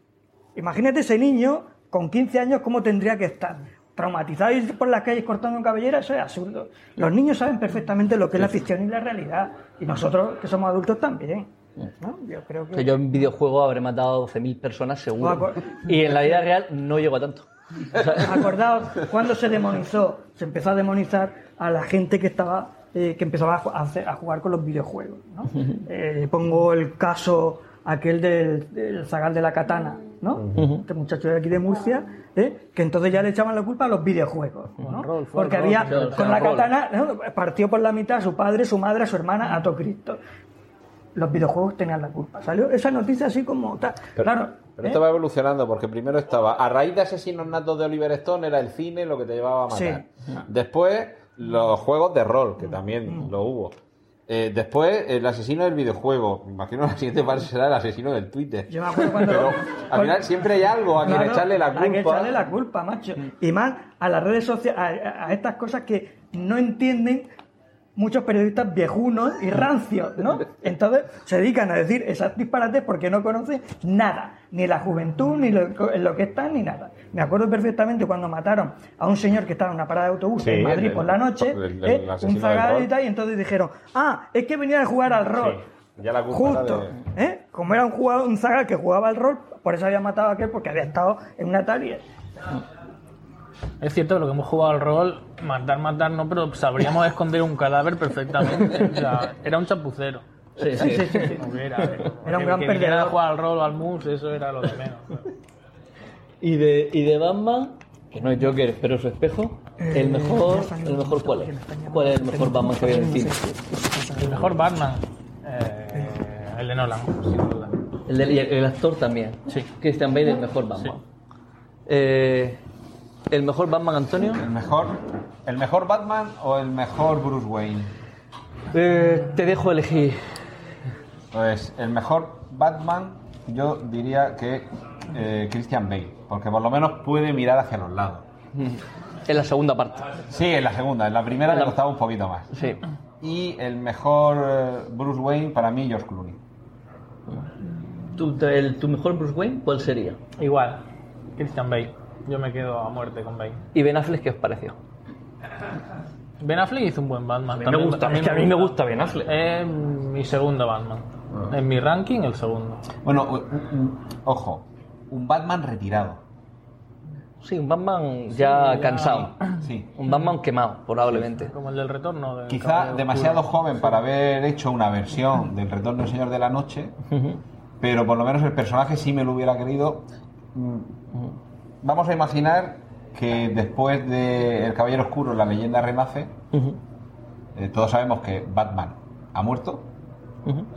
Imagínate ese niño con 15 años, ¿cómo tendría que estar? Traumatizado y ir por las calles cortando cabellera, eso es absurdo. Los niños saben perfectamente lo que es la ficción y la realidad. Y nosotros, que somos adultos, también. ¿No? Yo creo que... Yo en videojuegos habré matado a 12.000 personas seguro. Y en la vida real no llego a tanto. Acordaos cuando se demonizó, se empezó a demonizar a la gente que estaba, eh, que empezaba a, hacer- a jugar con los videojuegos. ¿no? Eh, pongo el caso aquel del, del zagal de la katana, ¿no? Este muchacho de aquí de Murcia, ¿eh? que entonces ya le echaban la culpa a los videojuegos, Porque había, con la katana, ¿no? partió por la mitad a su padre, su madre, a su hermana, a todo Cristo. Los videojuegos tenían la culpa. Salió esa noticia así como tal. Pero, claro. pero ¿eh? esto va evolucionando porque primero estaba, a raíz de Asesinos Natos de Oliver Stone era el cine lo que te llevaba a matar. Sí. Después los juegos de rol, que también lo hubo. Eh, después el asesino del videojuego. Me imagino la siguiente fase será el asesino del Twitter. Yo me acuerdo cuando- Pero al final siempre hay algo a quien Claro, echarle la Hay que culpa. echarle la culpa, macho. Y más a las redes sociales, a, a estas cosas que no entienden muchos periodistas viejunos y rancios, ¿no? Entonces se dedican a decir esas disparates porque no conocen nada, ni la juventud, ni lo, en lo que están, ni nada. Me acuerdo perfectamente cuando mataron a un señor que estaba en una parada de autobús Sí, en Madrid el- por la noche, el- el ¿eh? un zagal y tal, y entonces dijeron, ah, es que venían a jugar al rol. Ya la Justo, de- ¿eh? Como era un jugador, un zagal que jugaba al rol, por eso había matado a aquel porque había estado en una tal y Es cierto que lo que hemos jugado al rol, matar, matar no, pero sabríamos esconder un cadáver perfectamente. O sea, era un chapucero. Sí, sí. Sí, sí, sí. Era, Era un gran que perdedor. a jugar al rol o al mus, eso era lo de menos. Y de, y de Batman, que no es Joker, pero su espejo, Eh, el mejor, el mejor ¿cuál es? ¿Cuál es el mejor Batman que había en el cine? El mejor Batman, eh, el de Nolan, sin duda. El, del- y el, actor también. Sí. Christian Bale, el mejor Batman. Eh, ¿El mejor Batman, Antonio? ¿El mejor, ¿El mejor Batman o el mejor Bruce Wayne? Eh, te dejo elegir. Pues el mejor Batman, yo diría que eh, Christian Bale, porque por lo menos puede mirar hacia los lados. En la segunda parte. Sí, en la segunda, en la primera le costaba un poquito más. Sí. Y el mejor eh, Bruce Wayne para mí, George Clooney. ¿Tu, el- ¿Tu mejor Bruce Wayne cuál sería? Igual, Christian Bale. Yo me quedo a muerte con Bale. ¿Y Ben Affleck qué os pareció? Ben Affleck hizo un buen Batman. mí me gusta, es que a mí me gusta Ben Affleck. Es mi segundo Batman. En mi ranking, el segundo. Bueno, ojo, un Batman retirado. Sí, un Batman ya ya- cansado. Sí. Un Batman quemado, probablemente. Como el del retorno. del Quizá demasiado Oscuro. joven para haber hecho una versión del Retorno del Señor de la Noche, pero por lo menos el personaje sí me lo hubiera querido. Mm, Vamos a imaginar que después de El Caballero Oscuro, la leyenda renace, eh, todos sabemos que Batman ha muerto,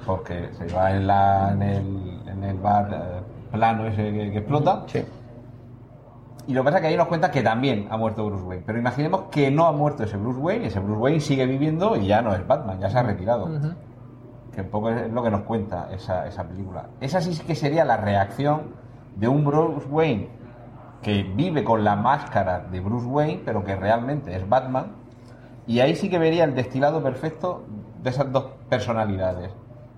porque se va en, la, en, el, en el bar eh, plano ese que, que explota. Y lo que pasa es que ahí nos cuenta que también ha muerto Bruce Wayne. Pero imaginemos que no ha muerto ese Bruce Wayne, ese Bruce Wayne sigue viviendo y ya no es Batman, ya se ha retirado. Que un poco es lo que nos cuenta esa, esa película. Esa sí que sería la reacción de un Bruce Wayne que vive con la máscara de Bruce Wayne, pero que realmente es Batman. Y ahí sí que vería el destilado perfecto de esas dos personalidades.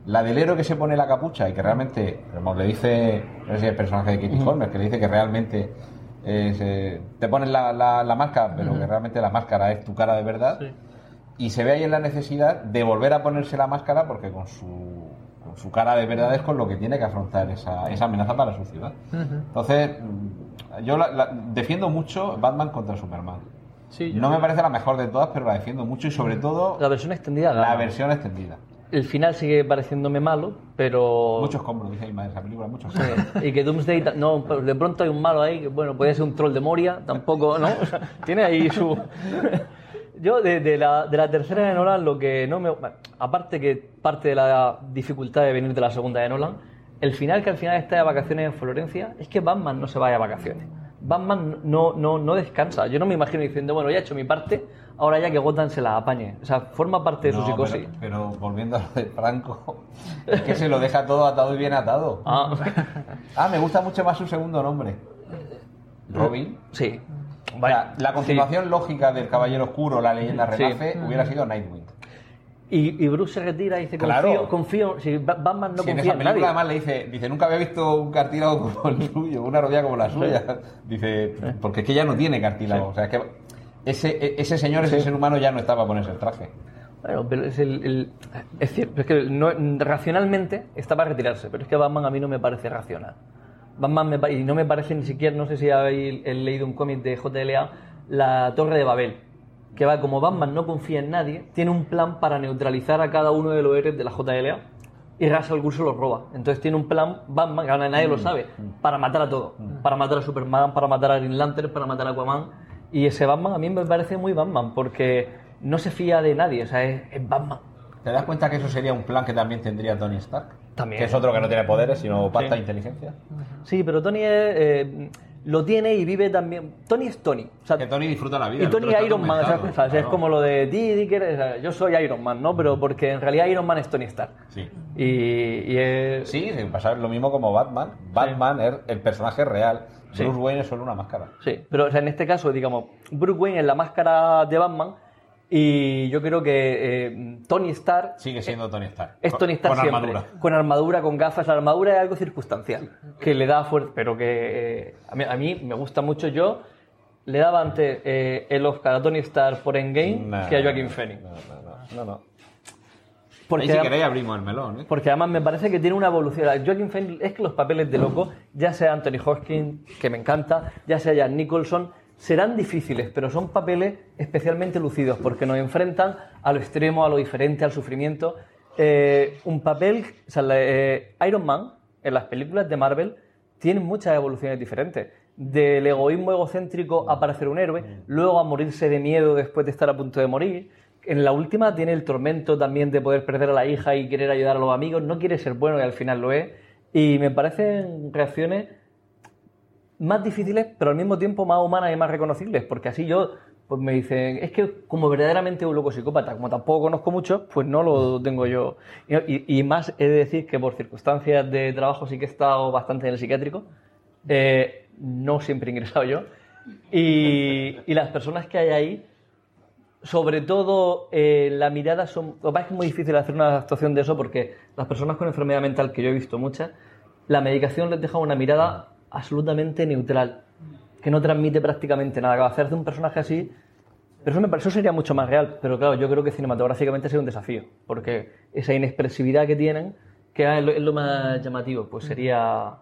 La del héroe que se pone la capucha y que realmente, como le dice, no sé si es el personaje de Ujú. Holmes, que le dice que realmente es, eh, te pones la, la- la máscara, pero que realmente la máscara es tu cara de verdad. Y se ve ahí en la necesidad de volver a ponerse la máscara porque con su, con su cara de verdad es con lo que tiene que afrontar esa, esa amenaza para su ciudad. Entonces, yo la- la- defiendo mucho Batman contra Superman. Sí, no me parece la mejor de todas, pero la defiendo mucho y sobre todo La versión extendida. la gana. versión extendida. El final sigue pareciéndome malo, pero. Muchos compros, dice Ismael, esa película, muchos compros. y que Doomsday, no, de pronto hay un malo ahí, que bueno, puede ser un troll de Moria, tampoco, ¿no? O sea, tiene ahí su... Yo de, de la, de la tercera de Nolan, lo que no me... aparte que parte de la dificultad de venir de la segunda de Nolan, el final que al final está de vacaciones en Florencia, es que Batman no se vaya a vacaciones. Batman no, no, no descansa. Yo no me imagino diciendo, bueno, ya he hecho mi parte, ahora ya que Gotham se la apañe. O sea, forma parte de su psicosis. pero, pero volviendo a lo de Franco, es que se lo deja todo atado y bien atado. Ah. Ah, me gusta mucho más su segundo nombre. Robin. Sí. O sea, la continuación lógica del Caballero Oscuro, la leyenda Sí. renace, hubiera sido Nightwing. Y, y Bruce se retira y dice, confío, Claro. confío, si Ba- Batman no Si en confía esa en película nadie. además le dice, dice, nunca había visto un cartílago como el suyo, una rodilla como la suya. Dice, porque es que ya no tiene cartílago. O sea, es que ese, e- ese señor, ese ser humano ya no estaba a ponerse el traje. Bueno, pero es el, el- es cierto, es que no- racionalmente está para retirarse, pero es que Batman a mí no me parece racional. Batman me, y no me parece ni siquiera, no sé si habéis leído un cómic de JLA, La Torre de Babel, que va como Batman no confía en nadie, tiene un plan para neutralizar a cada uno de los héroes de la JLA y Ra's al Ghul los roba. Entonces tiene un plan, Batman, que ahora nadie lo sabe, para matar a todos. Para matar a Superman, para matar a Green Lantern, para matar a Aquaman. Y ese Batman a mí me parece muy Batman, porque no se fía de nadie, o sea, es, es Batman. ¿Te das cuenta que eso sería un plan que también tendría Tony Stark? También. Que es otro que no tiene poderes, sino pasta Sí. e inteligencia. Sí, pero Tony es, eh, lo tiene y vive también. Tony es Tony. O sea, Que Tony disfruta la vida. y Tony es Iron Man. O sea, es como lo de Dee Dicker, o sea, yo soy Iron Man, ¿no? Pero porque en realidad Iron Man es Tony Stark. Sí. Y, y es... Sí, sí, pasa lo mismo como Batman. Batman es el personaje real. Sí. Bruce Wayne es solo una máscara. Sí, pero o sea, en este caso, digamos, Bruce Wayne es la máscara de Batman y yo creo que eh, Tony Stark Sigue siendo Tony Stark. es Tony Stark Con siempre. armadura. Con armadura, con gafas. La armadura es algo circunstancial, que le da fuerza, pero que eh, a, mí, a mí me gusta mucho. Yo le daba antes eh, el Oscar a Tony Stark por Endgame que a Joaquin Phoenix. No, no, no. no, no. Porque, Ahí si queréis abrimos el melón. ¿eh? porque además me parece que tiene una evolución. Joaquin Phoenix es que los papeles de loco, ya sea Anthony Hopkins, que me encanta, ya sea Jack Nicholson, serán difíciles, pero son papeles especialmente lucidos porque nos enfrentan a lo extremo, a lo diferente, al sufrimiento. Eh, un papel, o sea, la- eh, Iron Man en las películas de Marvel tiene muchas evoluciones diferentes. Del egoísmo egocéntrico a parecer un héroe, luego a morirse de miedo después de estar a punto de morir. En la última tiene el tormento también de poder perder a la hija y querer ayudar a los amigos. No quiere ser bueno y al final lo es. Y me parecen reacciones más difíciles, pero al mismo tiempo más humanas y más reconocibles, porque así yo, pues me dicen, es que como verdaderamente un loco psicópata, como tampoco conozco mucho, pues no lo tengo yo. Y, más he de decir que por circunstancias de trabajo sí que he estado bastante en el psiquiátrico, eh, no siempre he ingresado yo, y, las personas que hay ahí, sobre todo eh, la mirada son... Es muy difícil hacer una actuación de eso porque las personas con enfermedad mental, que yo he visto muchas, la medicación les deja una mirada absolutamente neutral, que no transmite prácticamente nada. Hacer de un personaje así, pero eso me pareció sería mucho más real. Pero claro, yo creo que cinematográficamente sido un desafío, porque esa inexpresividad que tienen, que es lo, es lo más llamativo, pues sería,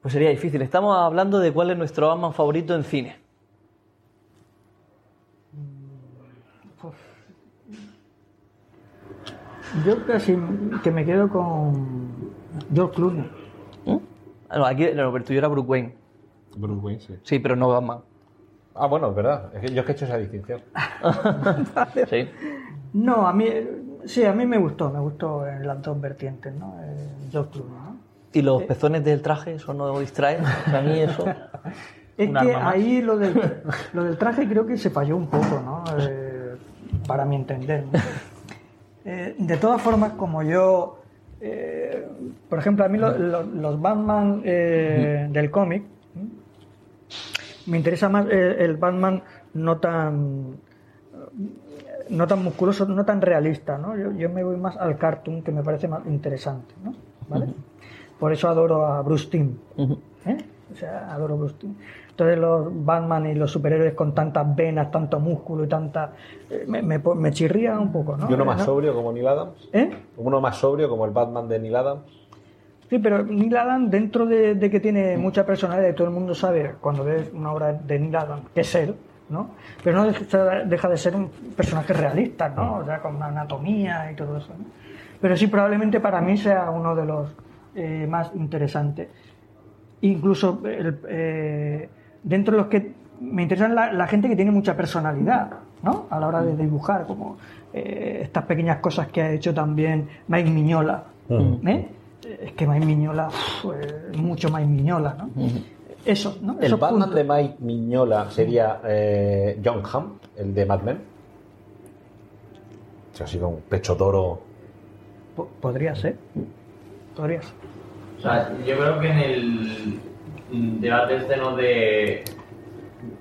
pues sería difícil. Estamos hablando de cuál es nuestro Batman favorito en cine. Yo casi que me quedo con George Clooney. Ah, No, aquí el tuyo era Bruce Wayne. Bruce Wayne, sí. Sí, pero no Batman. Ah, bueno, es verdad. Es que yo es que he hecho esa distinción. sí. No, a mí, sí, a mí me gustó, me gustó en las dos vertientes, ¿no? Eh, George Clooney, ¿no? ¿Y los pezones del traje, eso no distrae? A mí eso... Es que ahí lo del, lo del traje creo que se falló un poco, ¿no? Eh, para mi entender. ¿no? Eh, de todas formas, como yo, eh, por ejemplo, a mí lo- lo- los Batman eh, del cómic, me interesa más eh, el Batman no tan no tan musculoso, no tan realista, ¿no? Yo, yo me voy más al cartoon que me parece más interesante, ¿no? ¿Vale? Por eso adoro a Bruce Timm. ¿eh? Sea, adoro Bruce Timm. Entonces los Batman y los superhéroes con tantas venas, tanto músculo y tanta... eh, me, me, me chirría un poco, ¿no? ¿Y uno más ¿No? sobrio como Neil Adams? ¿Eh? ¿Uno más sobrio como el Batman de Neil Adams? Sí, pero Neil Adams, dentro de, de que tiene mucha personalidad y todo el mundo sabe cuando ves una obra de Neil Adams que es él, ¿no? Pero no deja, deja de ser un personaje realista, ¿no? O sea, con una anatomía y todo eso, ¿no? Pero sí, probablemente para mí sea uno de los eh, más interesantes. Incluso el, eh, dentro de los que me interesan la, la gente que tiene mucha personalidad, ¿no? A la hora de dibujar, como eh, estas pequeñas cosas que ha hecho también Mike Miñola, ¿eh? Es que Mike Miñola, uf, mucho Mike Miñola, ¿no? Eso, ¿no? El Esos Batman puntos. de Mike Miñola sería eh, John Hamm, el de Mad Men. O sea, así con un pecho toro. Po- Podría ser. Podría ser. O sea, yo creo que en el mm, debate este no de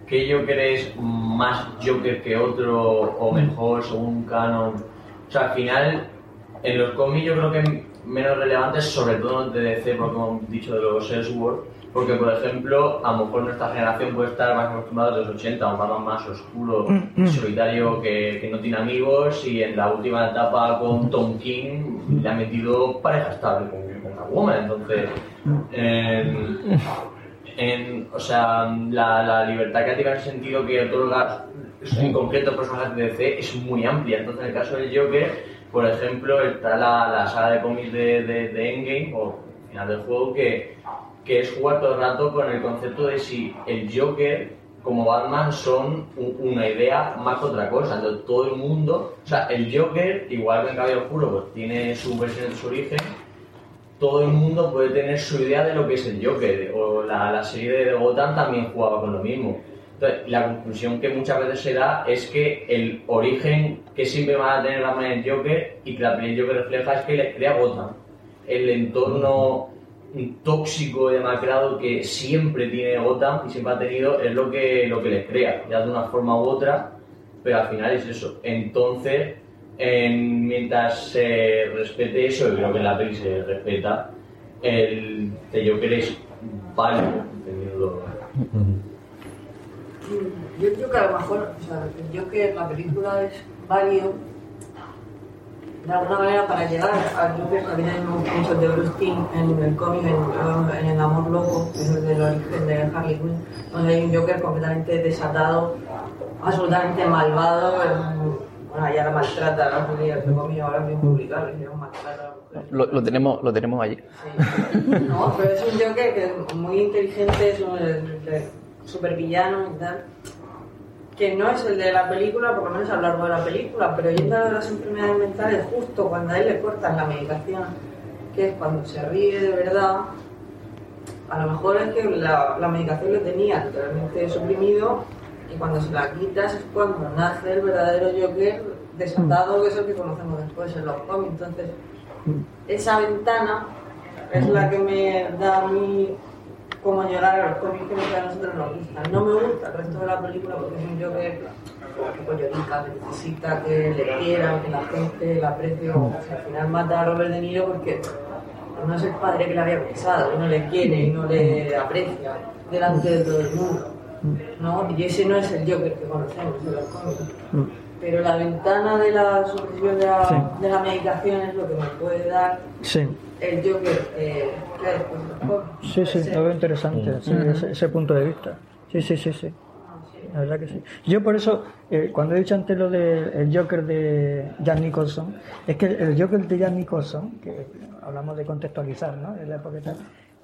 qué Joker es más Joker que otro o mejor según canon. O sea, al final, en los cómics yo creo que menos relevantes, sobre todo en DC, porque hemos dicho de los Elseworld, porque por ejemplo, a lo mejor nuestra generación puede estar más acostumbrada a los 80, a un Batman más oscuro, solitario, que, que no tiene amigos, y en la última etapa con Tom King le ha metido pareja estable Catwoman, entonces... en- en, o sea, la, la libertad creativa en el sentido que otorga en concreto personajes de DC es muy amplia. Entonces, en el caso del Joker, por ejemplo, está la, la saga de cómics de, de, de Endgame, o final del juego, que, que es jugar todo el rato con el concepto de si el Joker como Batman son una idea más que otra cosa. Entonces, todo el mundo, o sea, el Joker, igual que en Caballero Oscuro, pues tiene su versión de su origen, todo el mundo puede tener su idea de lo que es el Joker. O la, la serie de Gotham también jugaba con lo mismo. Entonces, la conclusión que muchas veces se da es que el origen que siempre van a tener la manera del Joker y que la peli Joker refleja es que le crea Gotham. El entorno tóxico y demacrado que siempre tiene Gotham y siempre ha tenido es lo que, lo que les crea, ya de una forma u otra, pero al final es eso. Entonces, en- mientras se respete eso, y creo que en la peli se respeta, el de Joker es válido. Yo creo que a lo mejor, o sea, yo que la película es válido de alguna manera para llegar al Joker también hay un mucho de Bruce Timm en el cómic, en, El Amor Loco, que es el del origen de Harley Quinn, donde hay un Joker completamente desatado, absolutamente malvado, bueno, ya la maltrata a las mujeres, el cómic ahora bien publicado, maltrata a las mujeres. Lo, lo tenemos, lo tenemos allí. No, pero es un Joker que es muy inteligente, es un super villano y tal. Que no es el de la película, por lo menos a lo largo de la película, pero yendo a las enfermedades mentales, justo cuando a él le cortan la medicación que es cuando se ríe de verdad, a lo mejor es que la, la medicación lo tenía totalmente suprimido y cuando se la quitas es cuando nace el verdadero Joker desatado, que es el que conocemos después en los cómics. Entonces, esa ventana es la que me da a mí como llorar a los cómics que a nosotros nos gustan. No me gusta el resto de la película porque es un Joker que pues, que necesita que le quieran, que la gente la aprecie. O sea, al final mata a Robert De Niro porque no es el padre que le había pensado, que no le quiere y no le aprecia delante de todo el mundo. ¿No? Y ese no es el Joker que conocemos en los cómics. Pero la ventana de la solución de la, Sí. de la medicación es lo que me puede dar Sí, el Joker eh, que hay después de los cómics. sí, sí, lo veo interesante, sí, ese, ese punto de vista. Sí, sí, sí, sí. La verdad que sí. Yo por eso, eh, cuando he dicho antes lo del Joker de Jack Nicholson, es que el Joker de Jack Nicholson, que hablamos de contextualizar, ¿no? En la época y tal,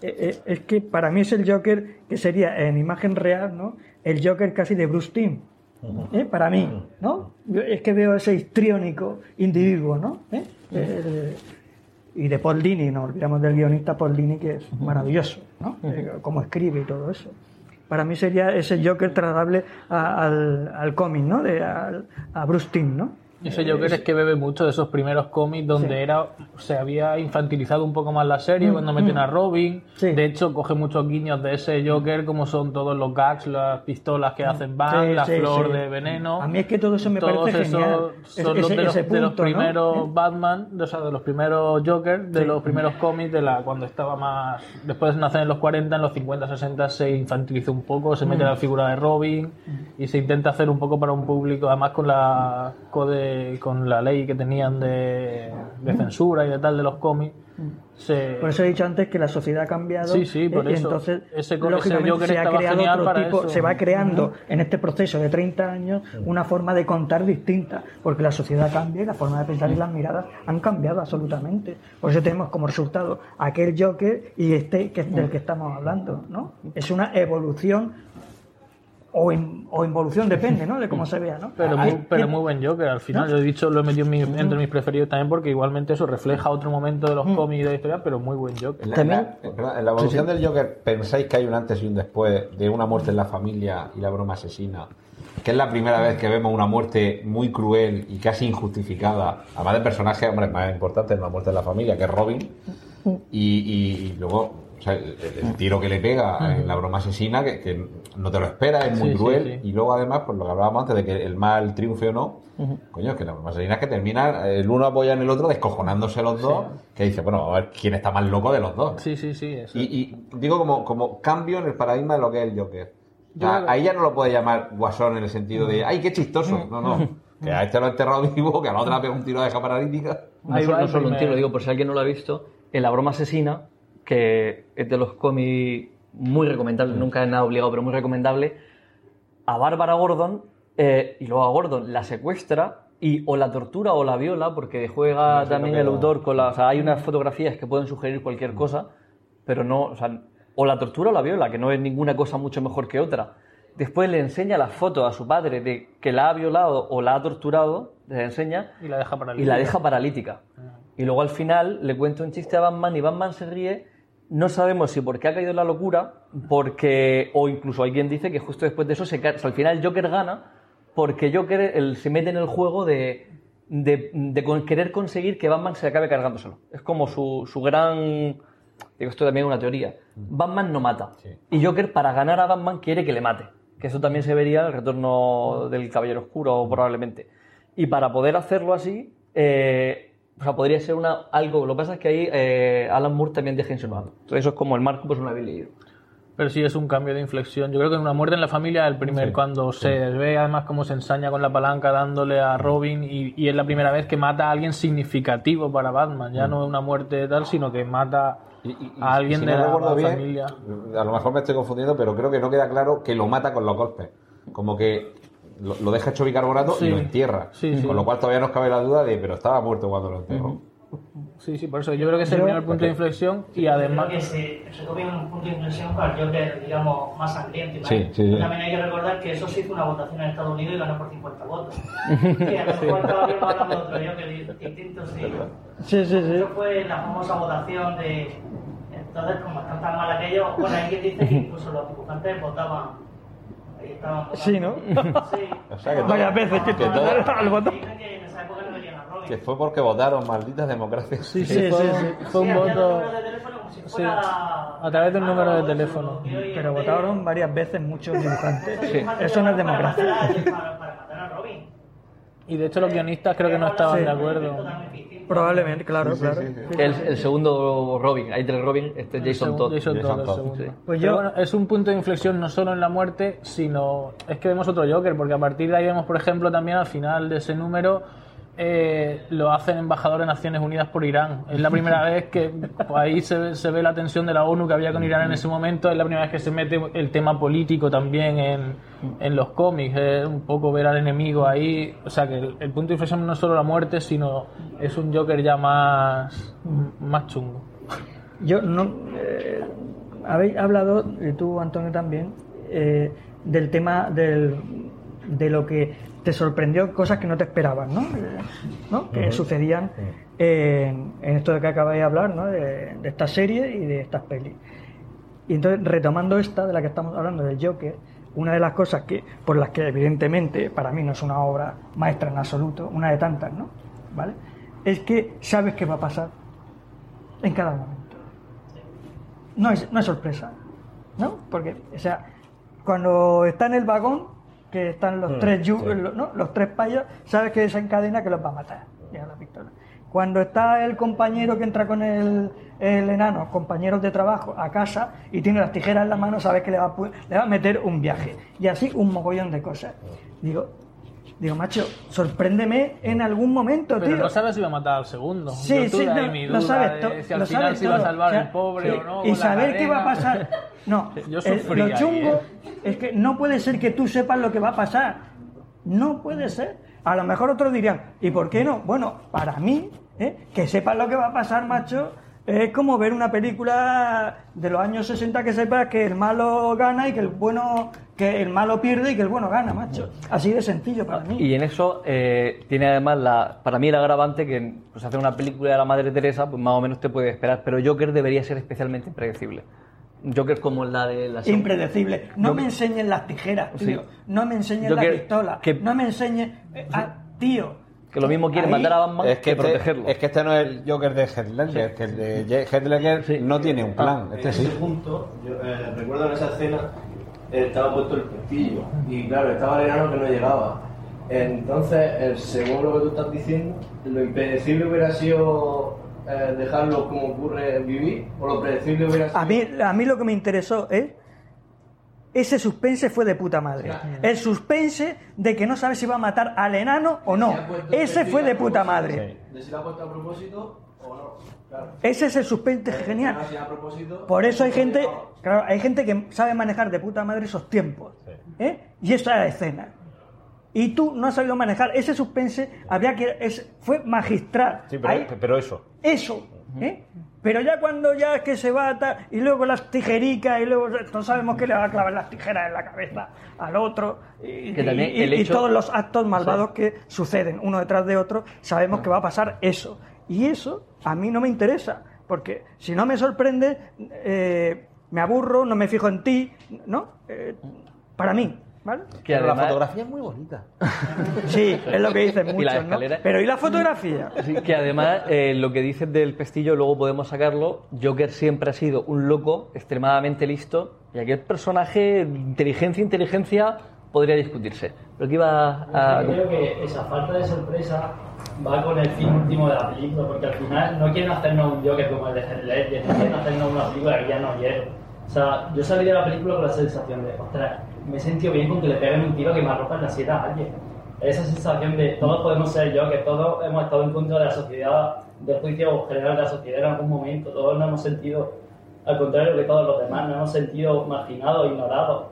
eh, eh, es que para mí es el Joker que sería en imagen real, ¿no? El Joker casi de Bruce Timm. ¿eh? Para mí, ¿no? Yo es que veo ese histriónico individuo, ¿no? ¿Eh? Y de Paul Dini, no olvidamos del guionista Paul Dini, que es maravilloso, ¿no? Cómo escribe y todo eso. Para mí sería ese Joker trasladable a- al, al cómic, ¿no? De, al- a Bruce Timm, ¿no? Ese Joker es que bebe mucho de esos primeros cómics donde era se había infantilizado un poco más la serie Mm, cuando meten mm. a Robin. De hecho, coge muchos guiños de ese Joker, como son todos los gags, las pistolas que hacen Bang, Sí, la flor de veneno. A mí es que todo eso me Todos parece esos genial. Son Ese- los de los, de los primeros ¿Eh? Batman, o sea, de los primeros Joker, de los primeros cómics, de la cuando estaba más. Después de nacer en los 40, en los 50, 60 se infantilizó un poco, se mete Mm. la figura de Robin y se intenta hacer un poco para un público, además con la code- con la ley que tenían de, de censura y de tal de los cómics. Se, Por eso he dicho antes que la sociedad ha cambiado. Sí, sí, por eh, eso. entonces, Ese lógicamente, se ha creado otro tipo, eso. se va creando en este proceso de 30 años una forma de contar distinta, porque la sociedad cambia y la forma de pensar y las miradas han cambiado absolutamente. Por eso tenemos como resultado aquel Joker y este que, del que estamos hablando, ¿no? Es una evolución o, in- o involución, depende, ¿no? De cómo se vea, ¿no? Pero, Hay- muy, pero muy buen Joker. Al final, ¿No? yo he dicho, lo he metido en mi- entre mis preferidos también porque igualmente eso refleja otro momento de los cómics y de la historia, pero muy buen Joker. En la, en la- perdón, en la evolución del Joker, ¿pensáis que hay un antes y un después de una muerte en la familia y la broma asesina? Que es la primera vez que vemos una muerte muy cruel y casi injustificada, además del personaje hombre, más importante en la muerte en la familia, que es Robin, y, y- y luego o sea, el, el tiro que le pega en la broma asesina, que, que no te lo esperas, es muy Sí, cruel, sí. y luego además, por lo que hablábamos antes de que el mal triunfe o no, Coño, es que la broma asesina es que termina el uno apoya en el otro, descojonándose los dos, que dice, bueno, a ver quién está más loco de los dos. Sí, sí, sí. eso. Y, y digo como, como cambio en el paradigma de lo que es el Joker. Yo ahí ya no lo puede llamar guasón en el sentido de, ¡ay, qué chistoso! No, no. Que a este lo ha enterrado vivo, que a la otra le pega un tiro de paralítica. No, solo- no solo un tiro, digo, por si alguien no lo ha visto, en La Broma Asesina, que es de los cómics muy recomendable, nunca es nada obligado, pero muy recomendable, a Bárbara Gordon, eh, y luego a Gordon la secuestra y o la tortura o la viola, porque juega No también el autor con la... O sea, hay unas fotografías que pueden sugerir cualquier cosa, pero no... O sea, o la tortura o la viola, que no es ninguna cosa mucho mejor que otra. Después le enseña las fotos a su padre de que la ha violado o la ha torturado, le enseña Y la deja paralítica. y la deja paralítica. Y luego al final le cuenta un chiste a Batman y Batman se ríe. No sabemos si porque ha caído en la locura, porque o incluso alguien dice que justo después de eso se cae, o sea, al final Joker gana porque Joker él, se mete en el juego de, de, de con- querer conseguir que Batman se acabe cargándoselo. Es como su, su gran... Digo, esto también es una teoría. Batman no mata. Y Joker, para ganar a Batman, quiere que le mate. Que eso también se vería en el retorno del Caballero Oscuro, probablemente. Y para poder hacerlo así, eh, o sea, podría ser una, algo. Lo que pasa es que ahí eh, Alan Moore también deja insinuado. Entonces, eso es como el marco, pues una habéis leído. Pero sí es un cambio de inflexión. Yo creo que en una muerte en la familia, el primer, Sí, cuando se ve además cómo se ensaña con la palanca dándole a Robin y, y es la primera vez que mata a alguien significativo para Batman. Ya Mm. no es una muerte tal, sino que mata a alguien si de no la recuerdo bien, familia. a lo mejor me estoy confundiendo, pero creo que no queda claro que lo mata con los golpes. Como que lo, lo deja hecho bicarbonato Sí. y lo entierra. Sí, sí. Con lo cual todavía nos cabe la duda de, pero estaba muerto cuando lo enterró. Sí, sí, por eso yo creo que es el primer punto de inflexión y además... Creo que se, se copia un punto de inflexión para el Joker, digamos, más sangriento. y Sí, sí, sí. También hay que recordar que eso se hizo una votación en Estados Unidos y ganó por 50 votos. que a lo mejor estaba bien hablando de otro Joker distinto, sí. Sí, sí, sí. Eso fue la famosa votación de. Entonces, como están tan mal aquellos, bueno, hay quien dice que incluso los dibujantes votaban. Sí, ¿no? Sí. O sea, que Varias veces que, que todo- al voto. Dicen que fue porque votaron, malditas democracias. Sí, sí, fue, fue un Sí, voto... Sí, a través de un número de teléfono. Pero votaron varias veces muchos dibujantes. Sí. Eso no es democracia. Y de hecho los guionistas creo que no estaban Sí. de acuerdo. Probablemente, claro, Sí, sí, claro. sí, sí. El, el segundo Robin, hay tres Robin, este es Jason Todd. Jason Todd, el Todd, segundo. sí. Pues yo- bueno, es un punto de inflexión no solo en la muerte, sino es que vemos otro Joker, porque a partir de ahí vemos, por ejemplo, también al final de ese número eh, lo hacen embajador de Naciones Unidas por Irán. Es la primera vez que pues, ahí se, ve- se ve la tensión de la ONU que había con Irán en ese momento, es la primera vez que se mete el tema político también en, en los cómics, es un poco ver al enemigo ahí, o sea que el, el punto de inflexión no es solo la muerte, sino es un Joker ya más, más chungo. Yo no. eh, habéis hablado, y tú, Antonio, también, eh, del tema del, de lo que te sorprendió, cosas que no te esperabas, ¿no? ¿no? Que sucedían en, en esto de que acabáis de hablar, ¿no? De, de esta serie y de estas pelis. Y entonces, retomando esta de la que estamos hablando, del Joker, una de las cosas que por las que evidentemente para mí no es una obra maestra en absoluto, una de tantas, ¿no? ¿Vale? Es que sabes qué va a pasar en cada momento. No es, no es sorpresa, ¿no? Porque, o sea, cuando está en el vagón, que están los Mm, tres yu- sí. los, ¿no? los tres payas, sabes que desencadena que los va a matar. Ya la pistola. Cuando está el compañero que entra con el, el enano, compañeros de trabajo, a casa y tiene las tijeras en la mano, sabes que le va, a, le va a meter un viaje. Y así un mogollón de cosas. Digo, digo, macho, sorpréndeme en algún momento, Pero tío. no sabes si va a matar al segundo. Sí, sí, no, mi lo sabes todo, si al lo final sabes se iba a salvar O sea, el pobre sí, o no. Y saber qué va a pasar. No, Yo el- lo ahí, chungo ¿eh? es que no puede ser que tú sepas lo que va a pasar. No puede ser. A lo mejor otros dirían, ¿y por qué no? Bueno, para mí, ¿eh? que sepas lo que va a pasar, macho, es como ver una película de los años 60 que sepas que el malo gana y que el bueno, que el malo pierde y que el bueno gana, macho. Así de sencillo para mí. Y en eso eh, tiene además, la, para mí, el agravante que pues, hacer una película de la Madre Teresa, pues más o menos te puede esperar, pero Joker debería ser especialmente impredecible. Joker como la de la Impredecible. No me enseñen las tijeras, tío. Sí. No me enseñen Yo la pistola. que- No me enseñen. eh, ah, tío. Que lo mismo quiere Ahí- matar a Batman Es que, que, este, protegerlo. es que este no es el Joker de Heath Ledger, que el de Heath Ledger no tiene un plan. En Este ese sí. punto, yo eh, recuerdo en esa escena, eh, estaba puesto el pestillo y claro, estaba el enano que no llegaba. Entonces, eh, según lo que tú estás diciendo, lo impredecible hubiera sido eh, dejarlo como ocurre vivir, o lo predecible hubiera sido... A mí, a mí lo que me interesó es. Ese suspense fue de puta madre. El suspense de que no sabes si va a matar al enano o no. Ese fue de puta madre. De si lo ha puesto a propósito o no. Claro. Ese es el suspense genial. Por eso hay gente, claro, hay gente que sabe manejar de puta madre esos tiempos. ¿eh? Y esa era la escena. Y tú no has sabido manejar ese suspense, había que es, fue magistral. Sí, pero, Ahí- pero eso. eso. ¿eh? Pero ya cuando ya es que se va ta- y luego las tijericas y luego todos sabemos que le va a clavar las tijeras en la cabeza al otro y, Que también y- el y hecho- todos los actos malvados que suceden uno detrás de otro sabemos que va a pasar eso. Y eso a mí no me interesa porque si no me sorprende eh, me aburro no me fijo en ti no Eh, para mí ¿vale? Que Pero la además- fotografía es muy bonita. sí es lo que dicen Y la muchos ¿no? escalera- pero y la fotografía Sí, que además eh, lo que dices del pestillo luego podemos sacarlo. Joker siempre ha sido un loco extremadamente listo y aquel personaje, inteligencia, inteligencia, podría discutirse. Pero que iba a... Yo creo que esa falta de sorpresa va con el fin último de la película, porque al final no quieren hacernos un Joker como el de Heath Ledger, no quieren hacernos una película que ya no quiero. O sea, yo salí de la película con la sensación de, ostras, me he sentido bien con que le peguen un tiro que me arropa en la sierra a alguien. Esa sensación de todos podemos ser yo, que todos hemos estado en contra de la sociedad, del juicio general de la sociedad en algún momento, todos nos hemos sentido, al contrario que todos los demás, nos hemos sentido marginados, ignorados.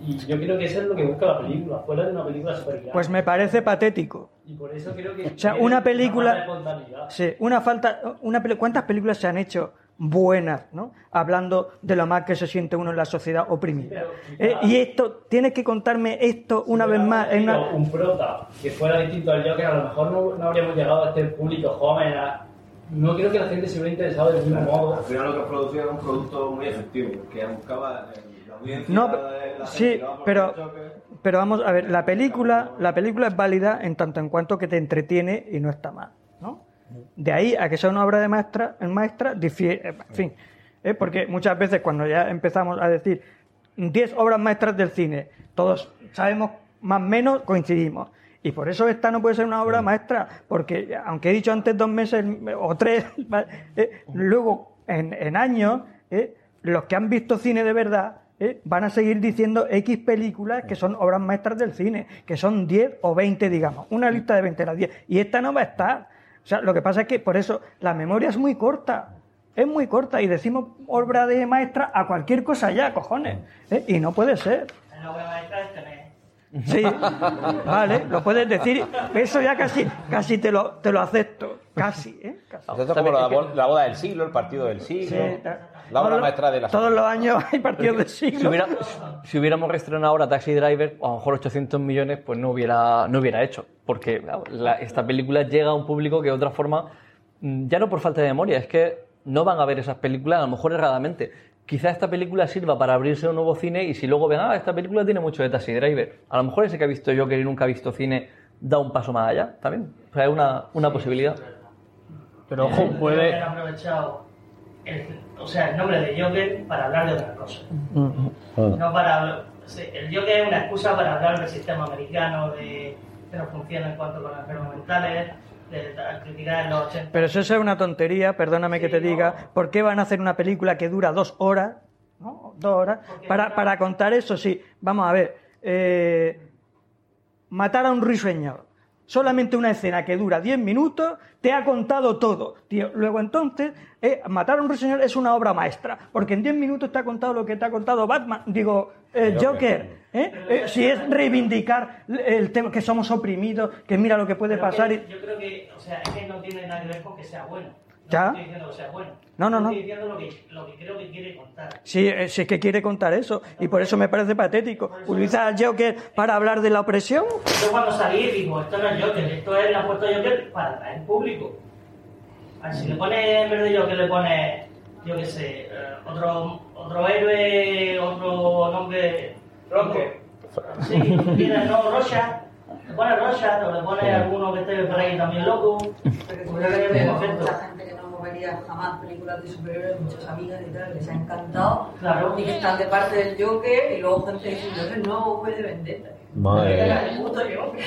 Y yo creo que eso es lo que busca la película, fuera de una película super Pues me parece patético. Y por eso creo que. O sea, una película. espontaneidad. Sí, una falta. Una ¿Cuántas películas se han hecho buenas, ¿no? Hablando de lo mal que se siente uno en la sociedad oprimida. Eh, y esto, tienes que contarme esto una vez más. En una... Un prota que fuera distinto al Joker, a lo mejor no, no habríamos llegado a este público joven. a- No creo que la gente se hubiera interesado del mismo modo. Al final lo que producía era un producto muy efectivo, que buscaba eh, la audiencia No, de la gente sí, pero, pero vamos a ver, la película, la película es válida en tanto en cuanto que te entretiene y no está mal. De ahí a que sea una obra de maestra, maestra difiere, en fin, ¿eh? porque muchas veces cuando ya empezamos a decir 10 obras maestras del cine, todos sabemos más o menos coincidimos. Y por eso esta no puede ser una obra maestra, porque aunque he dicho antes dos meses o tres. Eh, luego en, en años, eh, los que han visto cine de verdad eh, van a seguir diciendo X películas que son obras maestras del cine, que son 10 o 20, digamos, una lista de 20 las 10. Y esta no va a estar. O sea, lo que pasa es que por eso la memoria es muy corta. Es muy corta y decimos obra de maestra a cualquier cosa ya, cojones. ¿eh? Y no puede ser. La obra maestra es tener. Sí, vale, lo puedes decir. Eso ya casi, casi te lo, te lo acepto. Casi, ¿eh? Casi. Esto es como la boda del siglo, el partido del siglo, Sí, la obra todos- maestra de la Todos los años hay partidos de Si, siglo. hubiera- si hubiéramos reestrenado ahora Taxi Driver, a lo mejor 800 millones, pues no hubiera, no hubiera hecho. Porque la- esta película llega a un público que de otra forma, mm, ya no por falta de memoria, es que no van a ver esas películas, a lo mejor erradamente. Quizá esta película sirva para abrirse a un nuevo cine y si luego ven, ah, esta película tiene mucho de Taxi Driver. A lo mejor ese que ha visto Joker y nunca ha visto cine da un paso más allá también. O sea, es una, una posibilidad. Pero ojo, puede. El, o sea, el nombre de Joker para hablar de otra cosa. No para, el Joker es una excusa para hablar del sistema americano, de que no funciona en cuanto con los enfermos mentales, de, criticar en los 80. Pero eso es una tontería, perdóname que te diga. ¿Por qué van a hacer una película que dura dos horas? ¿no? Dos horas. Para, para contar eso, sí. Vamos a ver. eh, matar a un ruiseñor. Solamente una escena que dura 10 minutos te ha contado todo. Tío. Luego entonces, eh, matar a un ruiseñor es una obra maestra. Porque en 10 minutos te ha contado lo que te ha contado Batman. Digo, eh, Joker. ¿eh? Eh, si es reivindicar el tema que somos oprimidos, que mira lo que puede Pero pasar. que y- Yo creo que, o sea, es que no tiene nada que ver con que sea bueno. No Ya. estoy diciendo que sea bueno. No, no, no. Estoy diciendo lo que, lo que creo que quiere contar. Sí, eh, sí es que quiere contar eso. Y por eso me parece patético. Utilizar al Joker para hablar de la opresión. Yo cuando salí digo, esto no es Joker, esto es la puerta de Joker para atraer público. A ver, si le pone en vez de Joker le pone, yo qué sé, eh, otro, otro héroe, otro nombre. Roque. Sí, mira, no, Rocha. Le pone Rocha, o le pone alguno que esté por ahí también loco. Pues yo creo es no vería jamás películas de superhéroes, muchas amigas y tal, les ha encantado. Claro. Y que están de parte del Joker y luego gente diciendo que no puede vender. Madre mía. El puto Joker.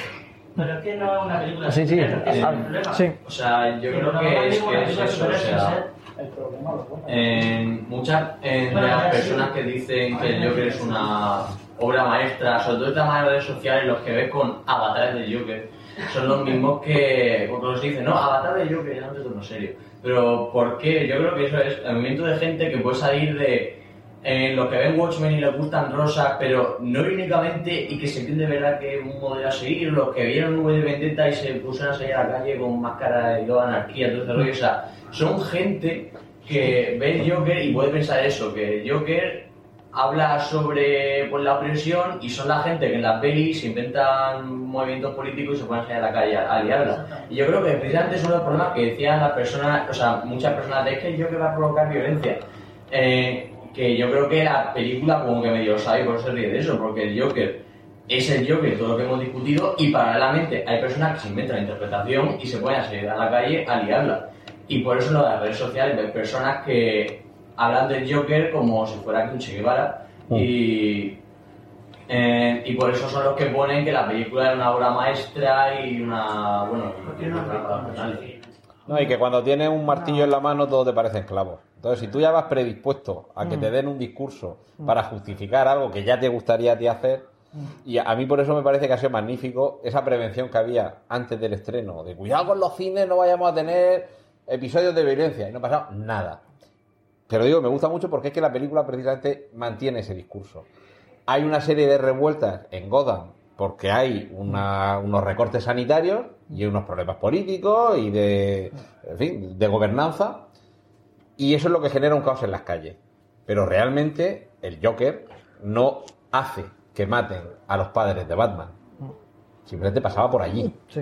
Pero es que no es una película. Sí, sí. de superhéroes, ese es el Ah, problema. sí. O sea, yo creo no que es es que es de eso, o sea, El problema lo en muchas en de Bueno, las ya sí. personas que dicen que el Joker es una obra maestra, sobre todo estas más redes sociales, los que ves con avatares del Joker, son los mismos que cuando se dicen, no, avatar del Joker, ya no te tomo serio. Pero ¿por qué? Yo creo que eso es el movimiento de gente que puede salir de eh, los que ven Watchmen y les gustan rosas, pero no irónicamente y que se creen de verdad que es un modelo a seguir, los que vieron V de Vendetta y se pusieron a salir a la calle con máscara de anarquía, todo ese rollo, o sea, son gente que ve Joker y puede pensar eso, que Joker habla sobre pues, la opresión y son la gente que en las pelis se inventan movimientos políticos y se ponen a la calle a, a liarla. Y yo creo que precisamente son los problemas que decían las personas, o sea, muchas personas, de, es que el Joker va a provocar violencia. Eh, que yo creo que la película como que medio sabe por eso se ríe de eso, porque el Joker es el Joker, todo lo que hemos discutido, y paralelamente hay personas que se inventan la interpretación y se ponen a salir a la calle a liarla. Y por eso en las redes sociales ves personas que hablan del Joker como si fuera que un Che Guevara y, eh, y por eso son los que ponen que la película es una obra maestra y una... bueno, y una- No, y que cuando tienes un martillo en la mano todo te parecen clavos. Entonces, si tú ya vas predispuesto a que Mm. te den un discurso para justificar algo que ya te gustaría a ti hacer, y a a mí por eso me parece que ha sido magnífico esa prevención que había antes del estreno, de cuidado con los cines, no vayamos a tener episodios de violencia, y no ha pasado nada. Pero digo, me gusta mucho porque es que la película precisamente mantiene ese discurso. hay una serie de revueltas en Gotham porque hay una- unos recortes sanitarios y unos problemas políticos y de, en fin, de gobernanza. Y eso es lo que genera un caos en las calles. Pero realmente el Joker no hace que maten a los padres de Batman. Simplemente pasaba por allí. Sí.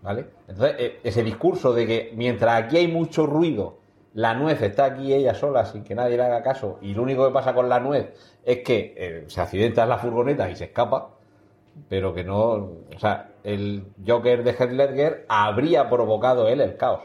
¿Vale? Entonces, eh, ese discurso de que mientras aquí hay mucho ruido, la nuez está aquí ella sola sin que nadie le haga caso, y lo único que pasa con la nuez es que eh, se accidenta en la furgoneta y se escapa, pero que no. O sea, el Joker de Heath Ledger habría provocado él el caos.